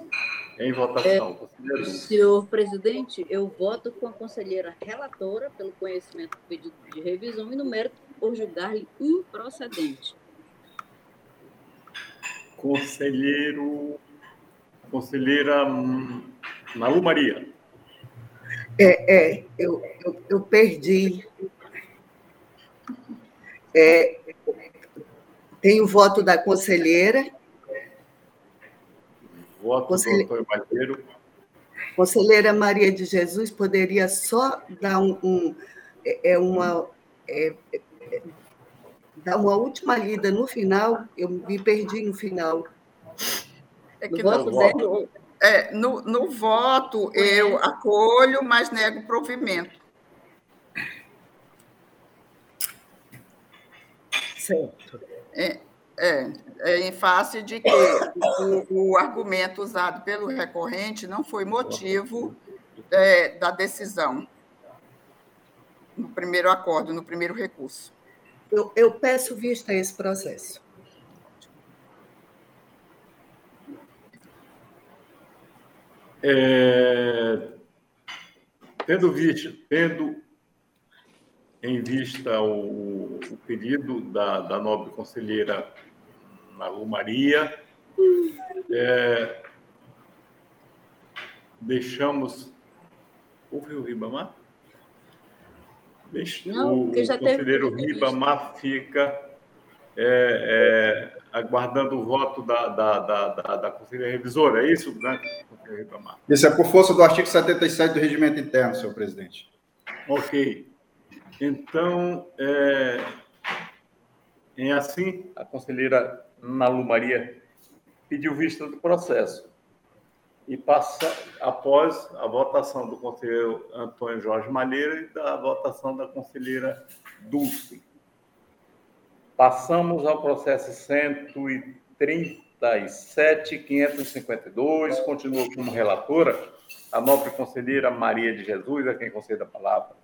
em votação. É, senhor presidente, eu voto com a conselheira relatora pelo conhecimento do pedido de revisão e no mérito por julgar-lhe improcedente conselheiro, conselheira Malu Maria. É, é eu, eu, eu perdi. É, tem o voto da conselheira. Voto Conselhe... do Antônio Conselheira Maria de Jesus poderia só dar um, um é, é uma é, dar uma última lida no final, eu me perdi no final. É que no, voto, voto. É, no, no voto eu acolho, mas nego provimento. Certo. É, é, é, em face de que o, o, argumento usado pelo recorrente não foi motivo é, da decisão no primeiro acordo, no primeiro recurso. Eu, eu peço vista a esse processo. É, tendo, visto, tendo em vista o, o pedido da, da, nobre conselheira Malu Maria, é, deixamos. Houve o Ribamar? Não, o, já conselheiro teve... Ribamar fica é, é, aguardando o voto da, da, da, da, da Conselhia Revisora, é isso, né? Isso é por força do artigo 77 do Regimento Interno, senhor presidente. Ok. Então, é, em assim, a conselheira Nalu Maria pediu vista do processo. E passa após a votação do conselheiro Antônio Jorge Malheiro e da votação da conselheira Dulce. Passamos ao processo 137.552, continua como relatora a nobre conselheira Maria de Jesus, a quem concede a palavra.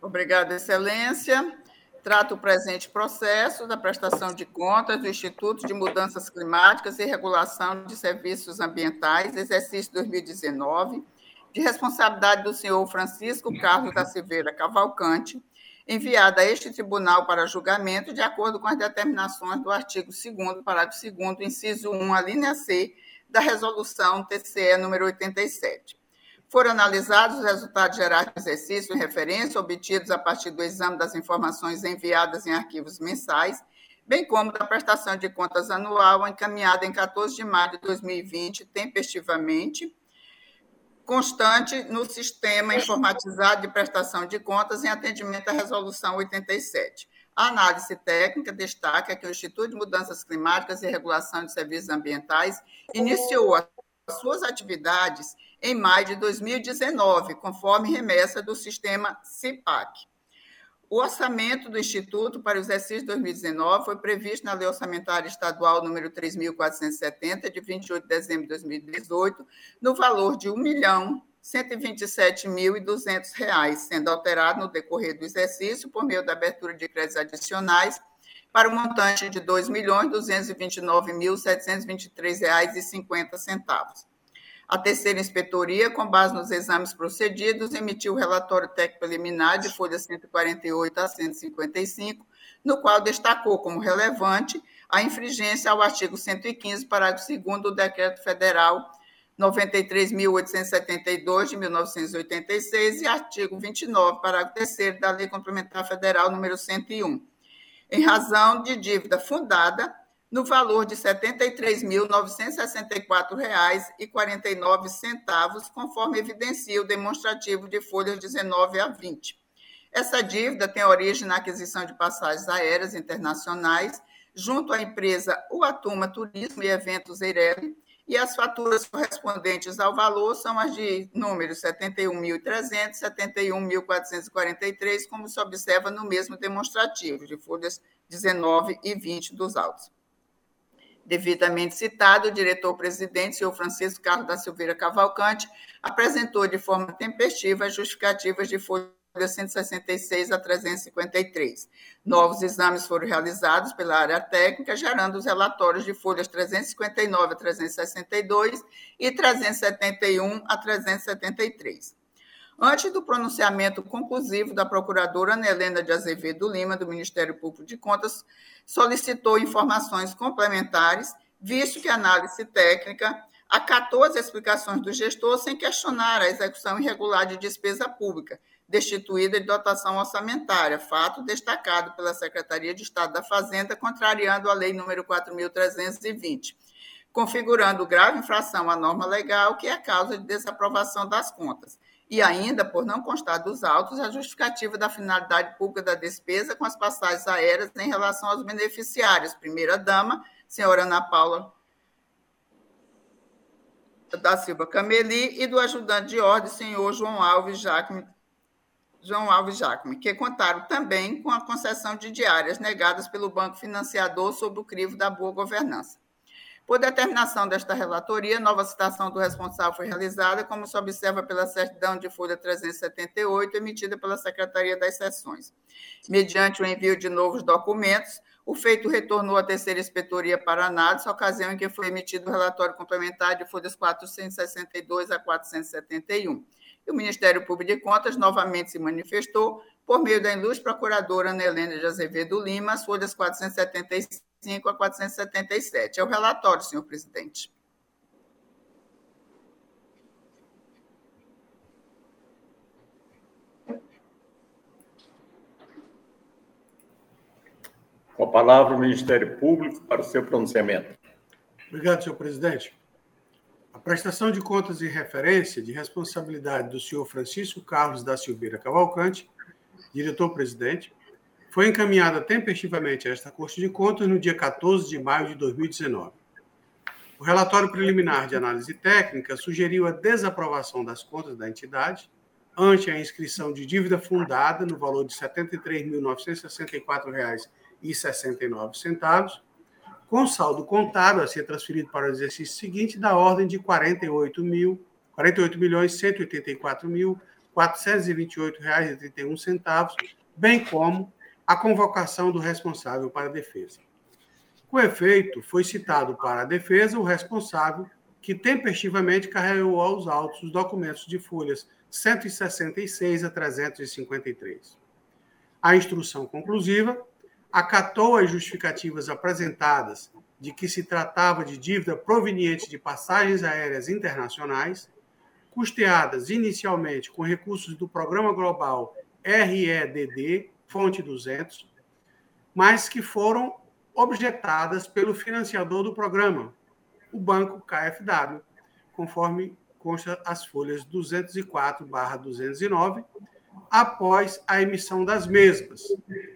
Obrigada, Excelência. Trato o presente processo da prestação de contas do Instituto de Mudanças Climáticas e Regulação de Serviços Ambientais, exercício 2019, de responsabilidade do senhor Francisco Carlos da Silveira Cavalcante, enviada a este tribunal para julgamento de acordo com as determinações do artigo 2 parágrafo 2 inciso 1, a linha C, da resolução TCE número 87. Foram analisados os resultados gerais do exercício em referência obtidos a partir do exame das informações enviadas em arquivos mensais, bem como da prestação de contas anual encaminhada em 14 de maio de 2020, tempestivamente, constante no sistema informatizado de prestação de contas em atendimento à resolução 87. A análise técnica destaca que o Instituto de Mudanças Climáticas e Regulação de Serviços Ambientais iniciou as suas atividades em maio de 2019, conforme remessa do sistema CIPAC. O orçamento do Instituto para o exercício 2019 foi previsto na Lei Orçamentária Estadual número 3.470, de 28 de dezembro de 2018, no valor de R$ 1.127.200, sendo alterado no decorrer do exercício por meio da abertura de créditos adicionais para um montante de R$ 2.229.723,50. A terceira inspetoria, com base nos exames procedidos, emitiu o relatório técnico preliminar de folha 148 a 155, no qual destacou como relevante a infringência ao artigo 115, parágrafo 2 do Decreto Federal 93.872 de 1986 e artigo 29, parágrafo 3 da Lei Complementar Federal número 101, em razão de dívida fundada no valor de R$ 73.964,49, conforme evidencia o demonstrativo de folhas 19 a 20. Essa dívida tem origem na aquisição de passagens aéreas internacionais junto à empresa Uatuma Turismo e Eventos Eireli, e as faturas correspondentes ao valor são as de números 71.300 71.443, como se observa no mesmo demonstrativo, de folhas 19 e 20 dos autos devidamente citado, o diretor-presidente, senhor Francisco Carlos da Silveira Cavalcante, apresentou de forma tempestiva as justificativas de folha 166 a 353. Novos exames foram realizados pela área técnica, gerando os relatórios de folhas 359 a 362 e 371 a 373. Antes do pronunciamento conclusivo da procuradora Ana Helena de Azevedo Lima, do Ministério Público de Contas, solicitou informações complementares, visto que a análise técnica acatou as explicações do gestor sem questionar a execução irregular de despesa pública, destituída de dotação orçamentária, fato destacado pela Secretaria de Estado da Fazenda, contrariando a Lei número 4.320, configurando grave infração à norma legal, que é causa de desaprovação das contas e ainda, por não constar dos autos, a justificativa da finalidade pública da despesa com as passagens aéreas em relação aos beneficiários, primeira-dama, senhora Ana Paula da Silva Cameli, e do ajudante de ordem, senhor João Alves Jacome, João Alves que contaram também com a concessão de diárias negadas pelo banco financiador sob o crivo da boa governança. Por determinação desta relatoria, nova citação do responsável foi realizada, como se observa pela certidão de folha 378, emitida pela Secretaria das Seções. Mediante o envio de novos documentos, o feito retornou à terceira inspetoria para análise, ocasião em que foi emitido o relatório complementar de folhas 462 a 471. E o Ministério Público de Contas novamente se manifestou por meio da ilustre procuradora Ana Helena de Azevedo Lima, as folhas 475 475 a 477. É o relatório, senhor presidente. Com a palavra o Ministério Público para o seu pronunciamento. Obrigado, senhor presidente. A prestação de contas e referência de responsabilidade do senhor Francisco Carlos da Silveira Cavalcante, diretor-presidente, foi encaminhada tempestivamente a esta Corte de Contas no dia 14 de maio de 2019. O relatório preliminar de análise técnica sugeriu a desaprovação das contas da entidade ante a inscrição de dívida fundada no valor de R$ 73.964,69, com saldo contábil a ser transferido para o exercício seguinte da ordem de R$ 48 mil, 48 milhões 184 mil 428,31, bem como a convocação do responsável para a defesa. Com efeito, foi citado para a defesa o responsável que tempestivamente carregou aos autos os documentos de folhas 166 a 353. A instrução conclusiva acatou as justificativas apresentadas de que se tratava de dívida proveniente de passagens aéreas internacionais, custeadas inicialmente com recursos do Programa Global REDD, fonte 200, mas que foram objetadas pelo financiador do programa, o Banco KfW, conforme consta as folhas 204/209, após a emissão das mesmas,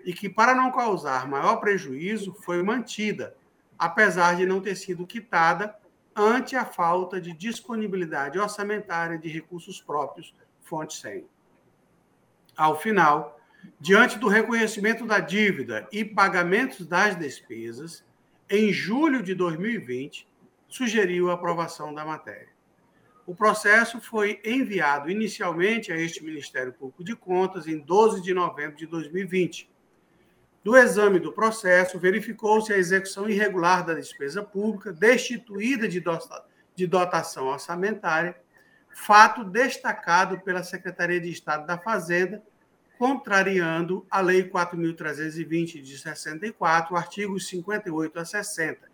e que, para não causar maior prejuízo, foi mantida, apesar de não ter sido quitada ante a falta de disponibilidade orçamentária de recursos próprios, fonte 100. Ao final, diante do reconhecimento da dívida e pagamentos das despesas, em julho de 2020, sugeriu a aprovação da matéria. O processo foi enviado inicialmente a este Ministério Público de Contas em 12 de novembro de 2020. Do exame do processo, verificou-se a execução irregular da despesa pública, destituída de dotação orçamentária, fato destacado pela Secretaria de Estado da Fazenda, contrariando a Lei 4.320 de 64, artigos 58 a 60,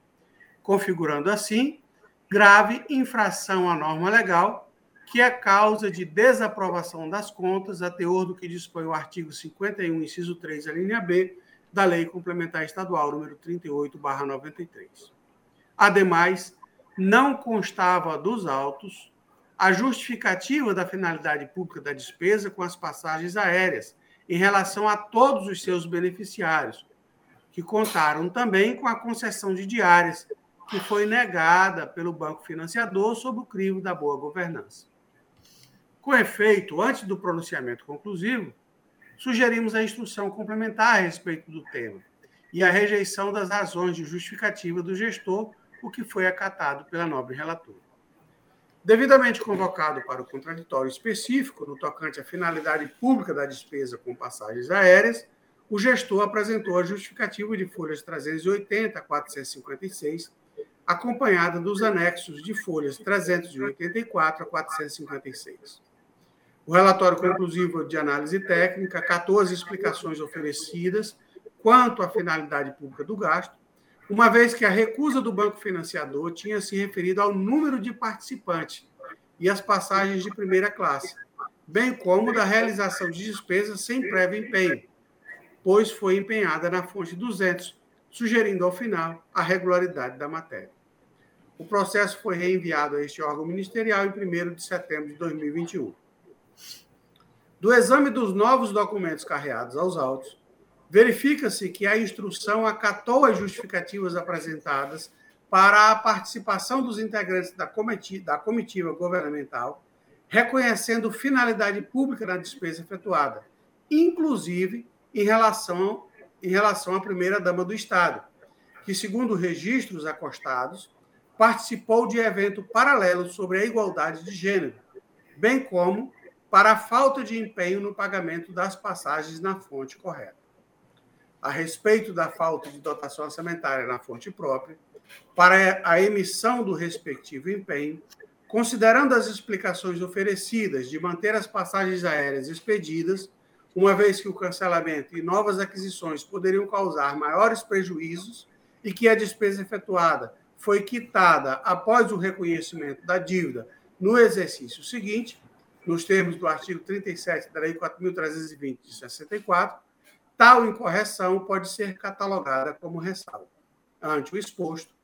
configurando assim grave infração à norma legal, que é causa de desaprovação das contas, a teor do que dispõe o artigo 51, inciso 3, a linha B, da Lei Complementar Estadual número 38/93. Ademais, não constava dos autos a justificativa da finalidade pública da despesa com as passagens aéreas em relação a todos os seus beneficiários, que contaram também com a concessão de diárias que foi negada pelo banco financiador sob o crivo da boa governança. Com efeito, antes do pronunciamento conclusivo, sugerimos a instrução complementar a respeito do tema e a rejeição das razões de justificativa do gestor, o que foi acatado pela nobre relatora. Devidamente convocado para o contraditório específico no tocante à finalidade pública da despesa com passagens aéreas, o gestor apresentou a justificativa de folhas 380 a 456 acompanhada dos anexos de folhas 384 a 456. O relatório conclusivo de análise técnica acatou as explicações oferecidas quanto à finalidade pública do gasto, uma vez que a recusa do banco financiador tinha se referido ao número de participantes e as passagens de primeira classe, bem como da realização de despesas sem prévio empenho, pois foi empenhada na fonte 200, sugerindo ao final a regularidade da matéria. O processo foi reenviado a este órgão ministerial em 1 de setembro de 2021. Do exame dos novos documentos carreados aos autos, verifica-se que a instrução acatou as justificativas apresentadas para a participação dos integrantes da comitiva, da comitiva governamental, reconhecendo finalidade pública na despesa efetuada, inclusive em relação, em relação à primeira-dama do Estado, que, segundo registros acostados, participou de evento paralelo sobre a igualdade de gênero, bem como para a falta de empenho no pagamento das passagens na fonte correta. A respeito da falta de dotação orçamentária na fonte própria, para a emissão do respectivo empenho, considerando as explicações oferecidas de manter as passagens aéreas expedidas, uma vez que o cancelamento e novas aquisições poderiam causar maiores prejuízos e que a despesa efetuada foi quitada após o reconhecimento da dívida no exercício seguinte, nos termos do artigo 37 da Lei 4.320 de 64, tal incorreção pode ser catalogada como ressalva. Ante o exposto,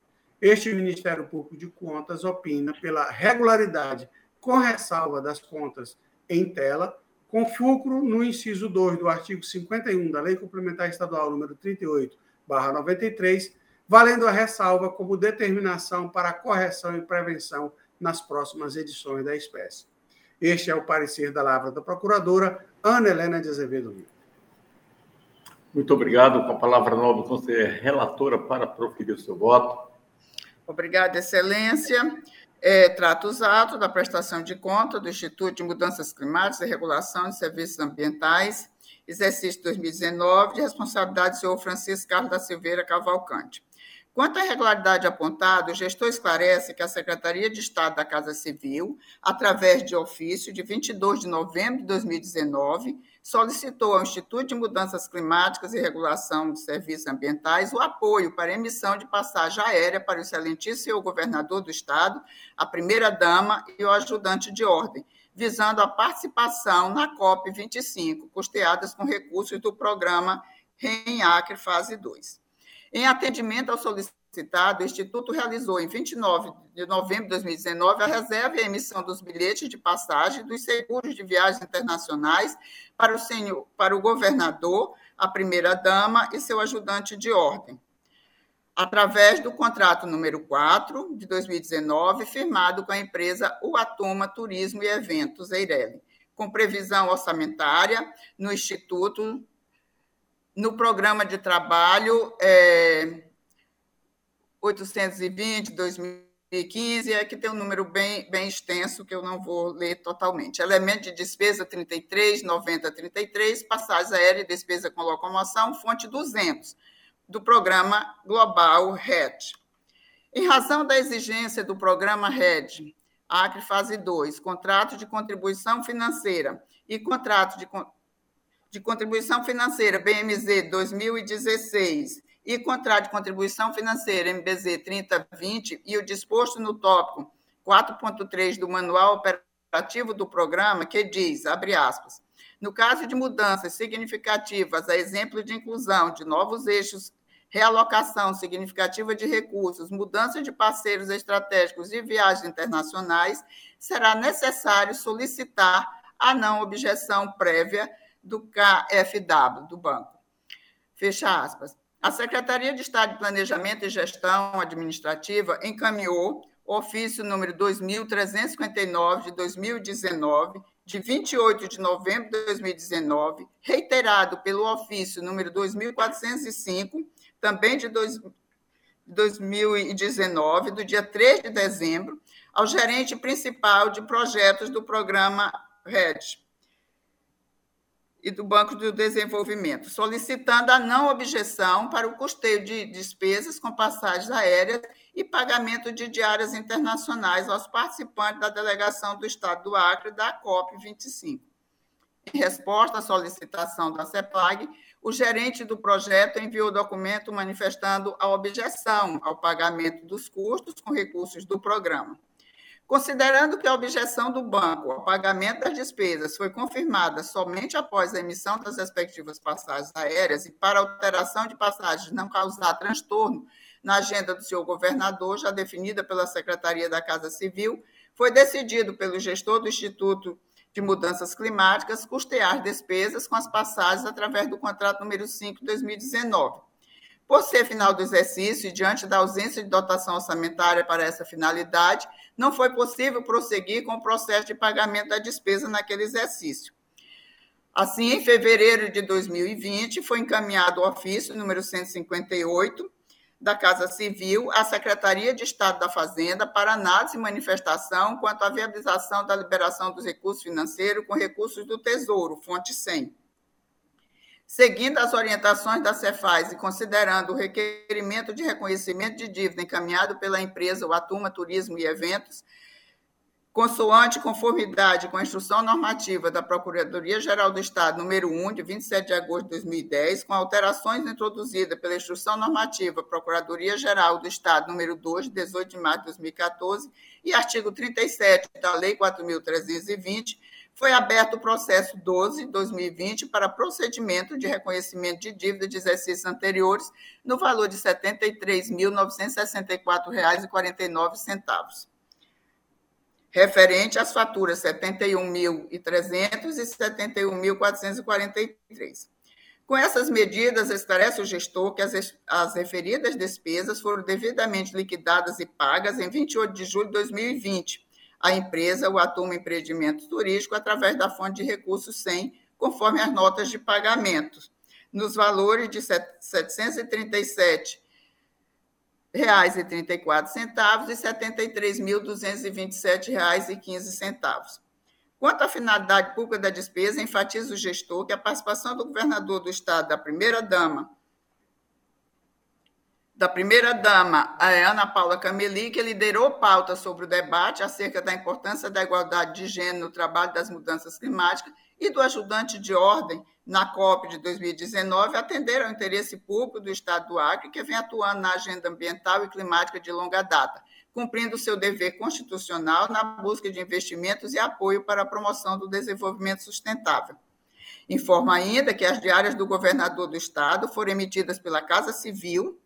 este Ministério Público de Contas opina pela regularidade com ressalva das contas em tela, com fulcro no inciso 2 do artigo 51 da Lei Complementar Estadual número 38, 93, valendo a ressalva como determinação para correção e prevenção nas próximas edições da espécie. Este é o parecer da Lavra da Procuradora Ana Helena de Azevedo Lima. Muito obrigado. Com a palavra nova, conselheira relatora para proferir o seu voto. Obrigada, Excelência. É, trata os atos da prestação de conta do Instituto de Mudanças Climáticas e Regulação de Serviços Ambientais, exercício 2019, de responsabilidade do senhor Francisco Carlos da Silveira Cavalcante. Quanto à irregularidade apontada, o gestor esclarece que a Secretaria de Estado da Casa Civil, através de ofício de 22 de novembro de 2019, solicitou ao Instituto de Mudanças Climáticas e Regulação de Serviços Ambientais o apoio para emissão de passagem aérea para o excelentíssimo governador do Estado, a primeira-dama e o ajudante de ordem, visando a participação na COP25, custeadas com recursos do programa RENACRE Fase 2. Em atendimento ao solicitado, o Instituto realizou, em 29 de novembro de 2019, a reserva e a emissão dos bilhetes de passagem dos seguros de viagens internacionais para o, senhor, para o governador, a primeira-dama e seu ajudante de ordem, através do contrato número 4 de 2019, firmado com a empresa Uatuma Turismo e Eventos, Eireli, com previsão orçamentária no Instituto no programa de trabalho é, 820, 2015, é que tem um número bem, bem extenso que eu não vou ler totalmente. Elemento de despesa 33, 90, 33, passagem aérea e despesa com locomoção, fonte 200, do programa Global RED. Em razão da exigência do programa RED, Acre Fase 2, contrato de contribuição financeira e contrato de de contribuição financeira, BMZ 2016, e contrato de contribuição financeira, MBZ 3020, e o disposto no tópico 4.3 do Manual Operativo do Programa, que diz, abre aspas, no caso de mudanças significativas, a exemplo de inclusão de novos eixos, realocação significativa de recursos, mudança de parceiros estratégicos e viagens internacionais, será necessário solicitar a não objeção prévia do KFW, do banco. Fecha aspas. A Secretaria de Estado de Planejamento e Gestão Administrativa encaminhou o ofício número 2359 de 2019, de 28 de novembro de 2019, reiterado pelo ofício número 2405, também de 2019, do dia 3 de dezembro, ao gerente principal de projetos do programa RED, e do Banco do Desenvolvimento, solicitando a não objeção para o custeio de despesas com passagens aéreas e pagamento de diárias internacionais aos participantes da delegação do Estado do Acre da COP 25. Em resposta à solicitação da CEPLAG, o gerente do projeto enviou documento manifestando a objeção ao pagamento dos custos com recursos do programa. Considerando que a objeção do banco ao pagamento das despesas foi confirmada somente após a emissão das respectivas passagens aéreas e para alteração de passagens não causar transtorno na agenda do senhor governador, já definida pela Secretaria da Casa Civil, foi decidido pelo gestor do Instituto de Mudanças Climáticas custear despesas com as passagens através do contrato número 5 de 2019 por ser final do exercício e diante da ausência de dotação orçamentária para essa finalidade, não foi possível prosseguir com o processo de pagamento da despesa naquele exercício. Assim, em fevereiro de 2020, foi encaminhado o ofício número 158 da Casa Civil à Secretaria de Estado da Fazenda para análise e manifestação quanto à viabilização da liberação dos recursos financeiros com recursos do Tesouro, fonte 100 Seguindo as orientações da Cefaz e considerando o requerimento de reconhecimento de dívida encaminhado pela empresa o Atuma Turismo e Eventos, consoante conformidade com a instrução normativa da Procuradoria-Geral do Estado número 1, de 27 de agosto de 2010, com alterações introduzidas pela instrução normativa Procuradoria-Geral do Estado número 2, de 18 de março de 2014, e artigo 37 da Lei 4.320, foi aberto o processo 12-2020 para procedimento de reconhecimento de dívida de exercícios anteriores no valor de R$ 73.964,49 referente às faturas 71.300 e 71.443. Com essas medidas, esclarece o gestor que as, as referidas despesas foram devidamente liquidadas e pagas em 28 de julho de 2020. A empresa, o Atuma Empreendimento Turístico, através da fonte de recursos 100, conforme as notas de pagamento, nos valores de 737 reais e quinze centavos. Quanto à finalidade pública da despesa, enfatiza o gestor que a participação do governador do estado, da primeira dama, da primeira dama, a Ana Paula Cameli, que liderou pauta sobre o debate acerca da importância da igualdade de gênero no trabalho das mudanças climáticas e do ajudante de ordem na COP de 2019 atenderam ao interesse público do Estado do Acre, que vem atuando na agenda ambiental e climática de longa data, cumprindo seu dever constitucional na busca de investimentos e apoio para a promoção do desenvolvimento sustentável. Informa ainda que as diárias do governador do Estado foram emitidas pela Casa Civil,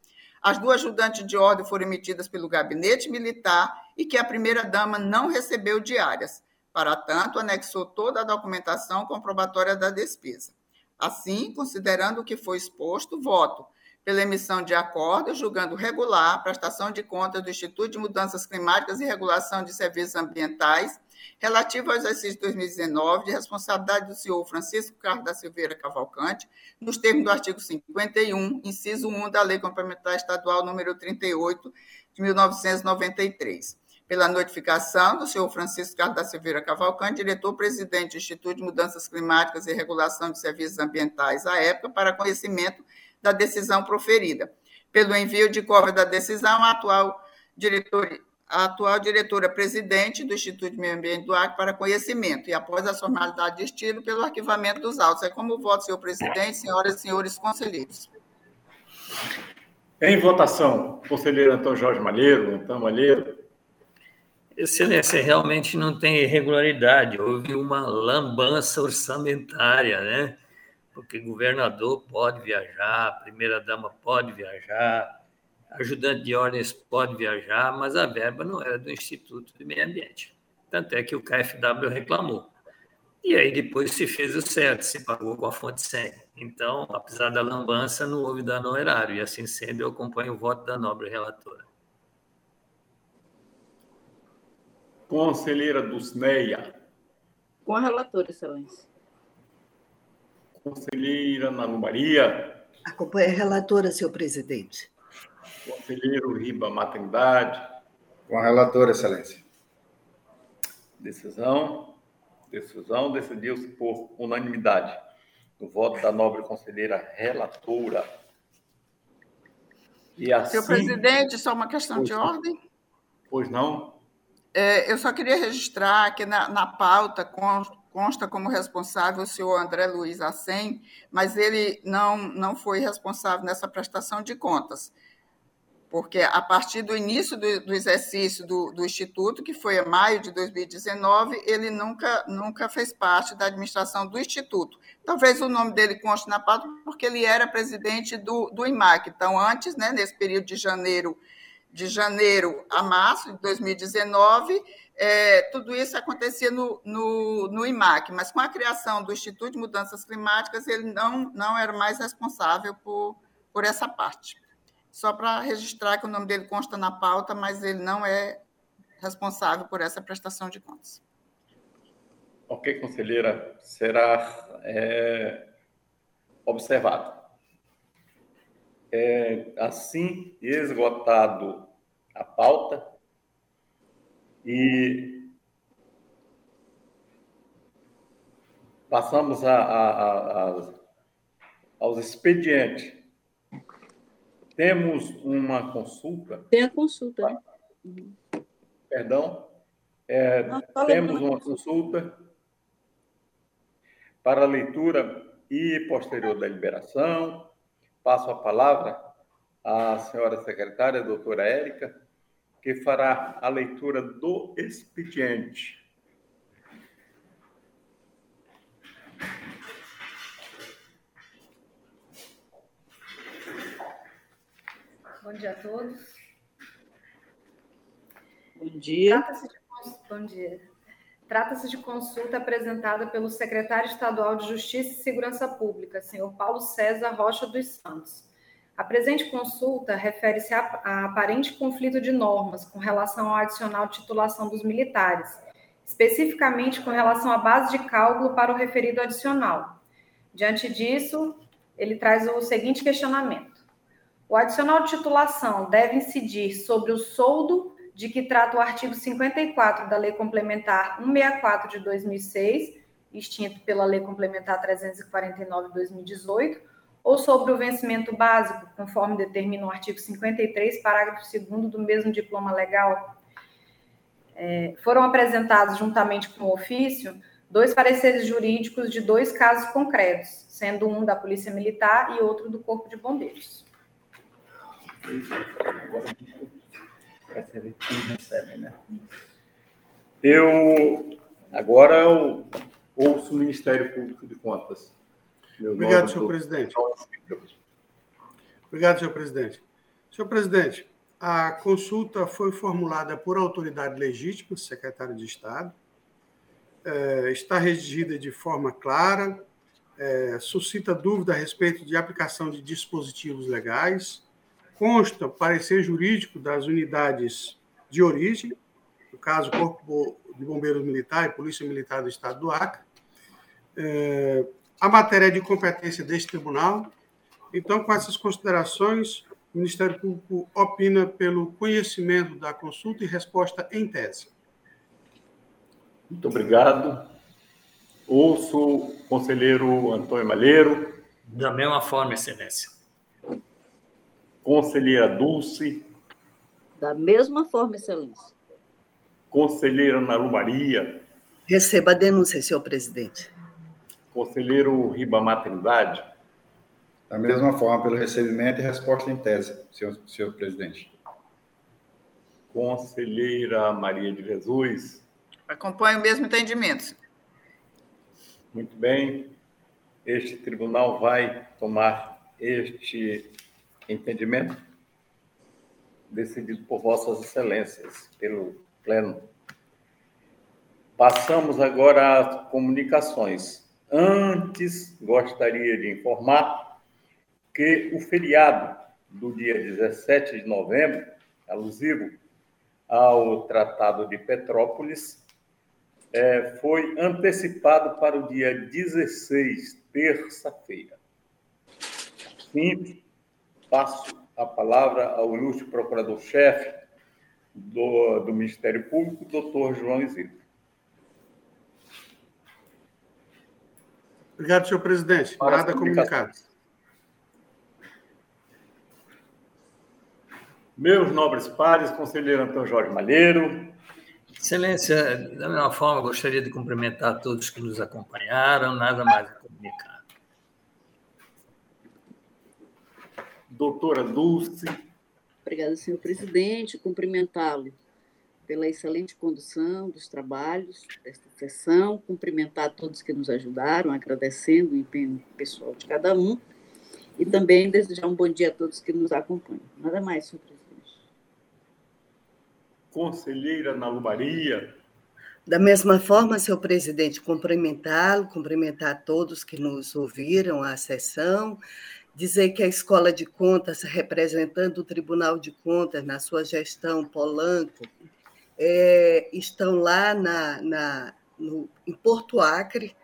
as duas ajudantes de ordem foram emitidas pelo Gabinete Militar e que a primeira-dama não recebeu diárias. Para tanto, anexou toda a documentação comprobatória da despesa. Assim, considerando o que foi exposto, voto pela emissão de acordo julgando regular a prestação de contas do Instituto de Mudanças Climáticas e Regulação de Serviços Ambientais relativo ao exercício 2019 de responsabilidade do senhor Francisco Carlos da Silveira Cavalcante, nos termos do artigo 51, inciso 1 da Lei Complementar Estadual número 38 de 1993 pela notificação do senhor Francisco Carlos da Silveira Cavalcante, diretor-presidente do Instituto de Mudanças Climáticas e Regulação de Serviços Ambientais, à época, para conhecimento da decisão proferida. Pelo envio de cópia da decisão, a atual, diretor, a atual diretora-presidente do Instituto de Meio Ambiente do Acre para conhecimento, e após a formalidade de estilo, pelo arquivamento dos autos. É como voto, senhor presidente, senhoras e senhores conselheiros. Em votação, conselheiro Antônio Jorge Malheiro, Antônio Malheiro. Excelência, realmente não tem irregularidade, houve uma lambança orçamentária, né? Porque governador pode viajar, primeira-dama pode viajar, ajudante de ordens pode viajar, mas a verba não era do Instituto de Meio Ambiente. Tanto é que o KFW reclamou. E aí depois se fez o certo, se pagou com a fonte 100. Então, apesar da lambança, não houve dano ao erário, e assim sendo, eu acompanho o voto da nobre relatora. Conselheira Dulcineia. Com a relatora, Excelência. Conselheira Nalu Maria. Acompanha a relatora, senhor presidente. Conselheiro Riba Maternidade. Com a relatora, Excelência. Decisão. Decisão decidiu-se por unanimidade no voto da nobre conselheira relatora. E assim, Senhor presidente, só uma questão de ordem. Pois não? É, eu só queria registrar que na, na pauta consta como responsável o senhor André Luiz Assem, mas ele não, não foi responsável nessa prestação de contas, porque a partir do início do, do exercício do, do, Instituto, que foi em maio de 2019, ele nunca, nunca fez parte da administração do Instituto. Talvez o nome dele conste na pauta, porque ele era presidente do, do IMAC. Então, antes, né, nesse período de janeiro de janeiro a março de 2019, é, tudo isso acontecia no, no, no, IMAC, mas com a criação do Instituto de Mudanças Climáticas, ele não, não era mais responsável por, por essa parte. Só para registrar que o nome dele consta na pauta, mas ele não é responsável por essa prestação de contas. Ok, conselheira, será é, observado. É, assim, esgotado a pauta e passamos a, a, a, aos expedientes. Temos uma consulta. Tem a consulta. Né? Perdão. É, temos uma consulta para leitura e posterior da liberação. Passo a palavra à senhora secretária, doutora Érica, que fará a leitura do expediente. Bom dia a todos. Bom dia. Trata-se de, bom dia. Trata-se de consulta apresentada pelo secretário estadual de Justiça e Segurança Pública, senhor Paulo César Rocha dos Santos. A presente consulta refere-se a, a aparente conflito de normas com relação ao adicional de titulação dos militares, especificamente com relação à base de cálculo para o referido adicional. Diante disso, ele traz o seguinte questionamento: o adicional de titulação deve incidir sobre o soldo de que trata o artigo 54 da Lei Complementar 164 de 2006, extinto pela Lei Complementar 349 de 2018, ou sobre o vencimento básico, conforme determina o artigo 53, parágrafo 2 do mesmo diploma legal. É, foram apresentados, juntamente com o ofício, dois pareceres jurídicos de dois casos concretos, sendo um da Polícia Militar e outro do Corpo de Bombeiros? Eu agora eu ouço o Ministério Público de Contas. Meu Obrigado, senhor presidente. Obrigado, senhor presidente. Senhor presidente, a consulta foi formulada por autoridade legítima, secretário de Estado, é, está redigida de forma clara, é, suscita dúvida a respeito de aplicação de dispositivos legais, consta parecer jurídico das unidades de origem, no caso, Corpo de Bombeiros Militar e Polícia Militar do Estado do Acre. É, a matéria é de competência deste tribunal. Então, com essas considerações, o Ministério Público opina pelo conhecimento da consulta e resposta em tese. Muito obrigado. Ouço o conselheiro Antônio Malheiro. Da mesma forma, Excelência. Conselheira Dulce. Da mesma forma, Excelência. Conselheira Nalu Maria. Receba a denúncia, senhor presidente. Conselheiro Ribamar Trindade. Da mesma forma, pelo recebimento e resposta em tese, senhor, senhor presidente. Conselheira Maria de Jesus. Acompanho o mesmo entendimento. Muito bem. Este tribunal vai tomar este entendimento decidido por Vossas Excelências, pelo Pleno. Passamos agora às comunicações. Antes, gostaria de informar que o feriado do dia 17 de novembro, alusivo ao Tratado de Petrópolis, é, foi antecipado para o dia 16, terça-feira. Sim, passo a palavra ao ilustre procurador-chefe do, do Ministério Público, doutor João Isidro. Obrigado, senhor presidente. Para Nada comunicado. Meus nobres pares, conselheiro Antônio Jorge Malheiro. Excelência, da mesma forma, gostaria de cumprimentar todos que nos acompanharam, nada mais a comunicar. Doutora Dulce. Obrigada, senhor presidente. Cumprimentá-lo pela excelente condução dos trabalhos desta sessão, cumprimentar todos que nos ajudaram, agradecendo o empenho pessoal de cada um, e também desejar um bom dia a todos que nos acompanham. Nada mais, senhor presidente. Conselheira Nalu Maria. Da mesma forma, senhor presidente, cumprimentá-lo, cumprimentar todos que nos ouviram à sessão, dizer que a Escola de Contas, representando o Tribunal de Contas na sua gestão, Polanco, é, estão lá na, na, no, em Porto Acre.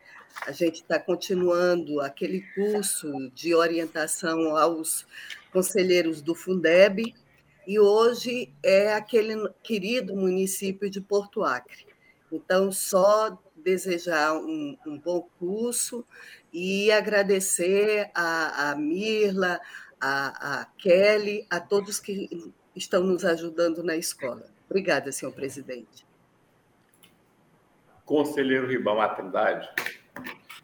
A gente está continuando aquele curso de orientação aos conselheiros do Fundeb, e hoje é aquele querido município de Porto Acre. Então, só desejar um, um bom curso e agradecer a, a Mirla, a, a Kelly, a todos que estão nos ajudando na escola. Obrigada, senhor presidente. Conselheiro Ribão Trindade.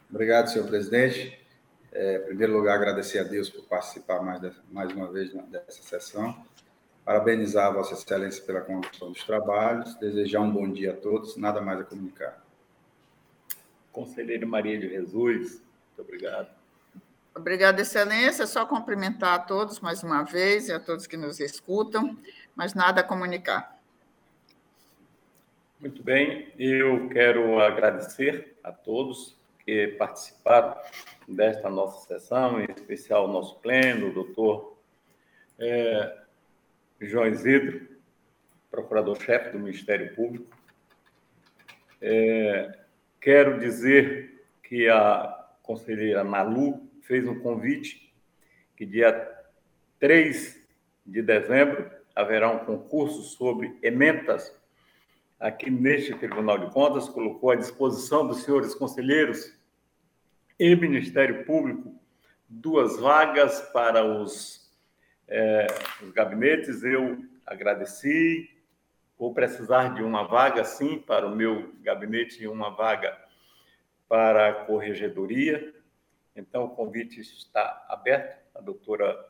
Obrigado, senhor presidente. É, em primeiro lugar, agradecer a Deus por participar mais, de, mais uma vez dessa sessão. Parabenizar a Vossa Excelência pela condução dos trabalhos. Desejar um bom dia a todos. Nada mais a comunicar. Conselheiro Maria de Jesus. Muito obrigado. Obrigada, Excelência. Só cumprimentar a todos mais uma vez e a todos que nos escutam, mas nada a comunicar. Muito bem, eu quero agradecer a todos que participaram desta nossa sessão, em especial o nosso pleno, o doutor é, João Isidro, procurador-chefe do Ministério Público. É, quero dizer que a conselheira Malu fez um convite que dia 3 de dezembro haverá um concurso sobre ementas aqui neste Tribunal de Contas, colocou à disposição dos senhores conselheiros e Ministério Público duas vagas para os, é, os gabinetes. Eu agradeci, vou precisar de uma vaga, sim, para o meu gabinete e uma vaga para a corregedoria. Então, o convite está aberto. A doutora,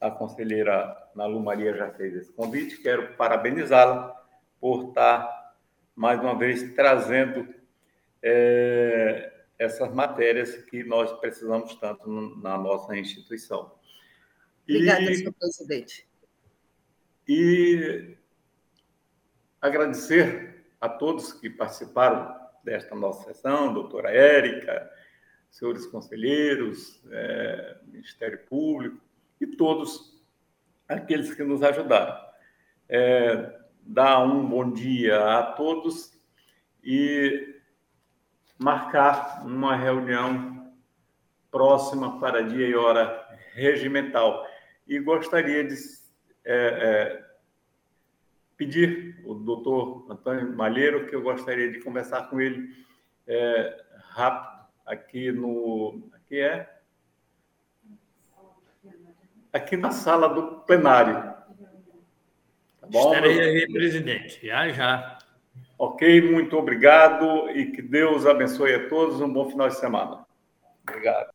a conselheira Nalu Maria já fez esse convite. Quero parabenizá-la por estar, mais uma vez, trazendo é, essas matérias que nós precisamos tanto na nossa instituição. Obrigada, e, senhor presidente. E agradecer a todos que participaram desta nossa sessão, doutora Érica, senhores conselheiros, é, Ministério Público e todos aqueles que nos ajudaram. É, dar um bom dia a todos e marcar uma reunião próxima para dia e hora regimental. E gostaria de é, é, pedir o doutor Antônio Malheiro, que eu gostaria de conversar com ele é, rápido aqui no. Aqui é? Aqui na sala do plenário. Tá bom? Estarei aí, presidente, já já. Ok, muito obrigado e que Deus abençoe a todos. Um bom final de semana. Obrigado.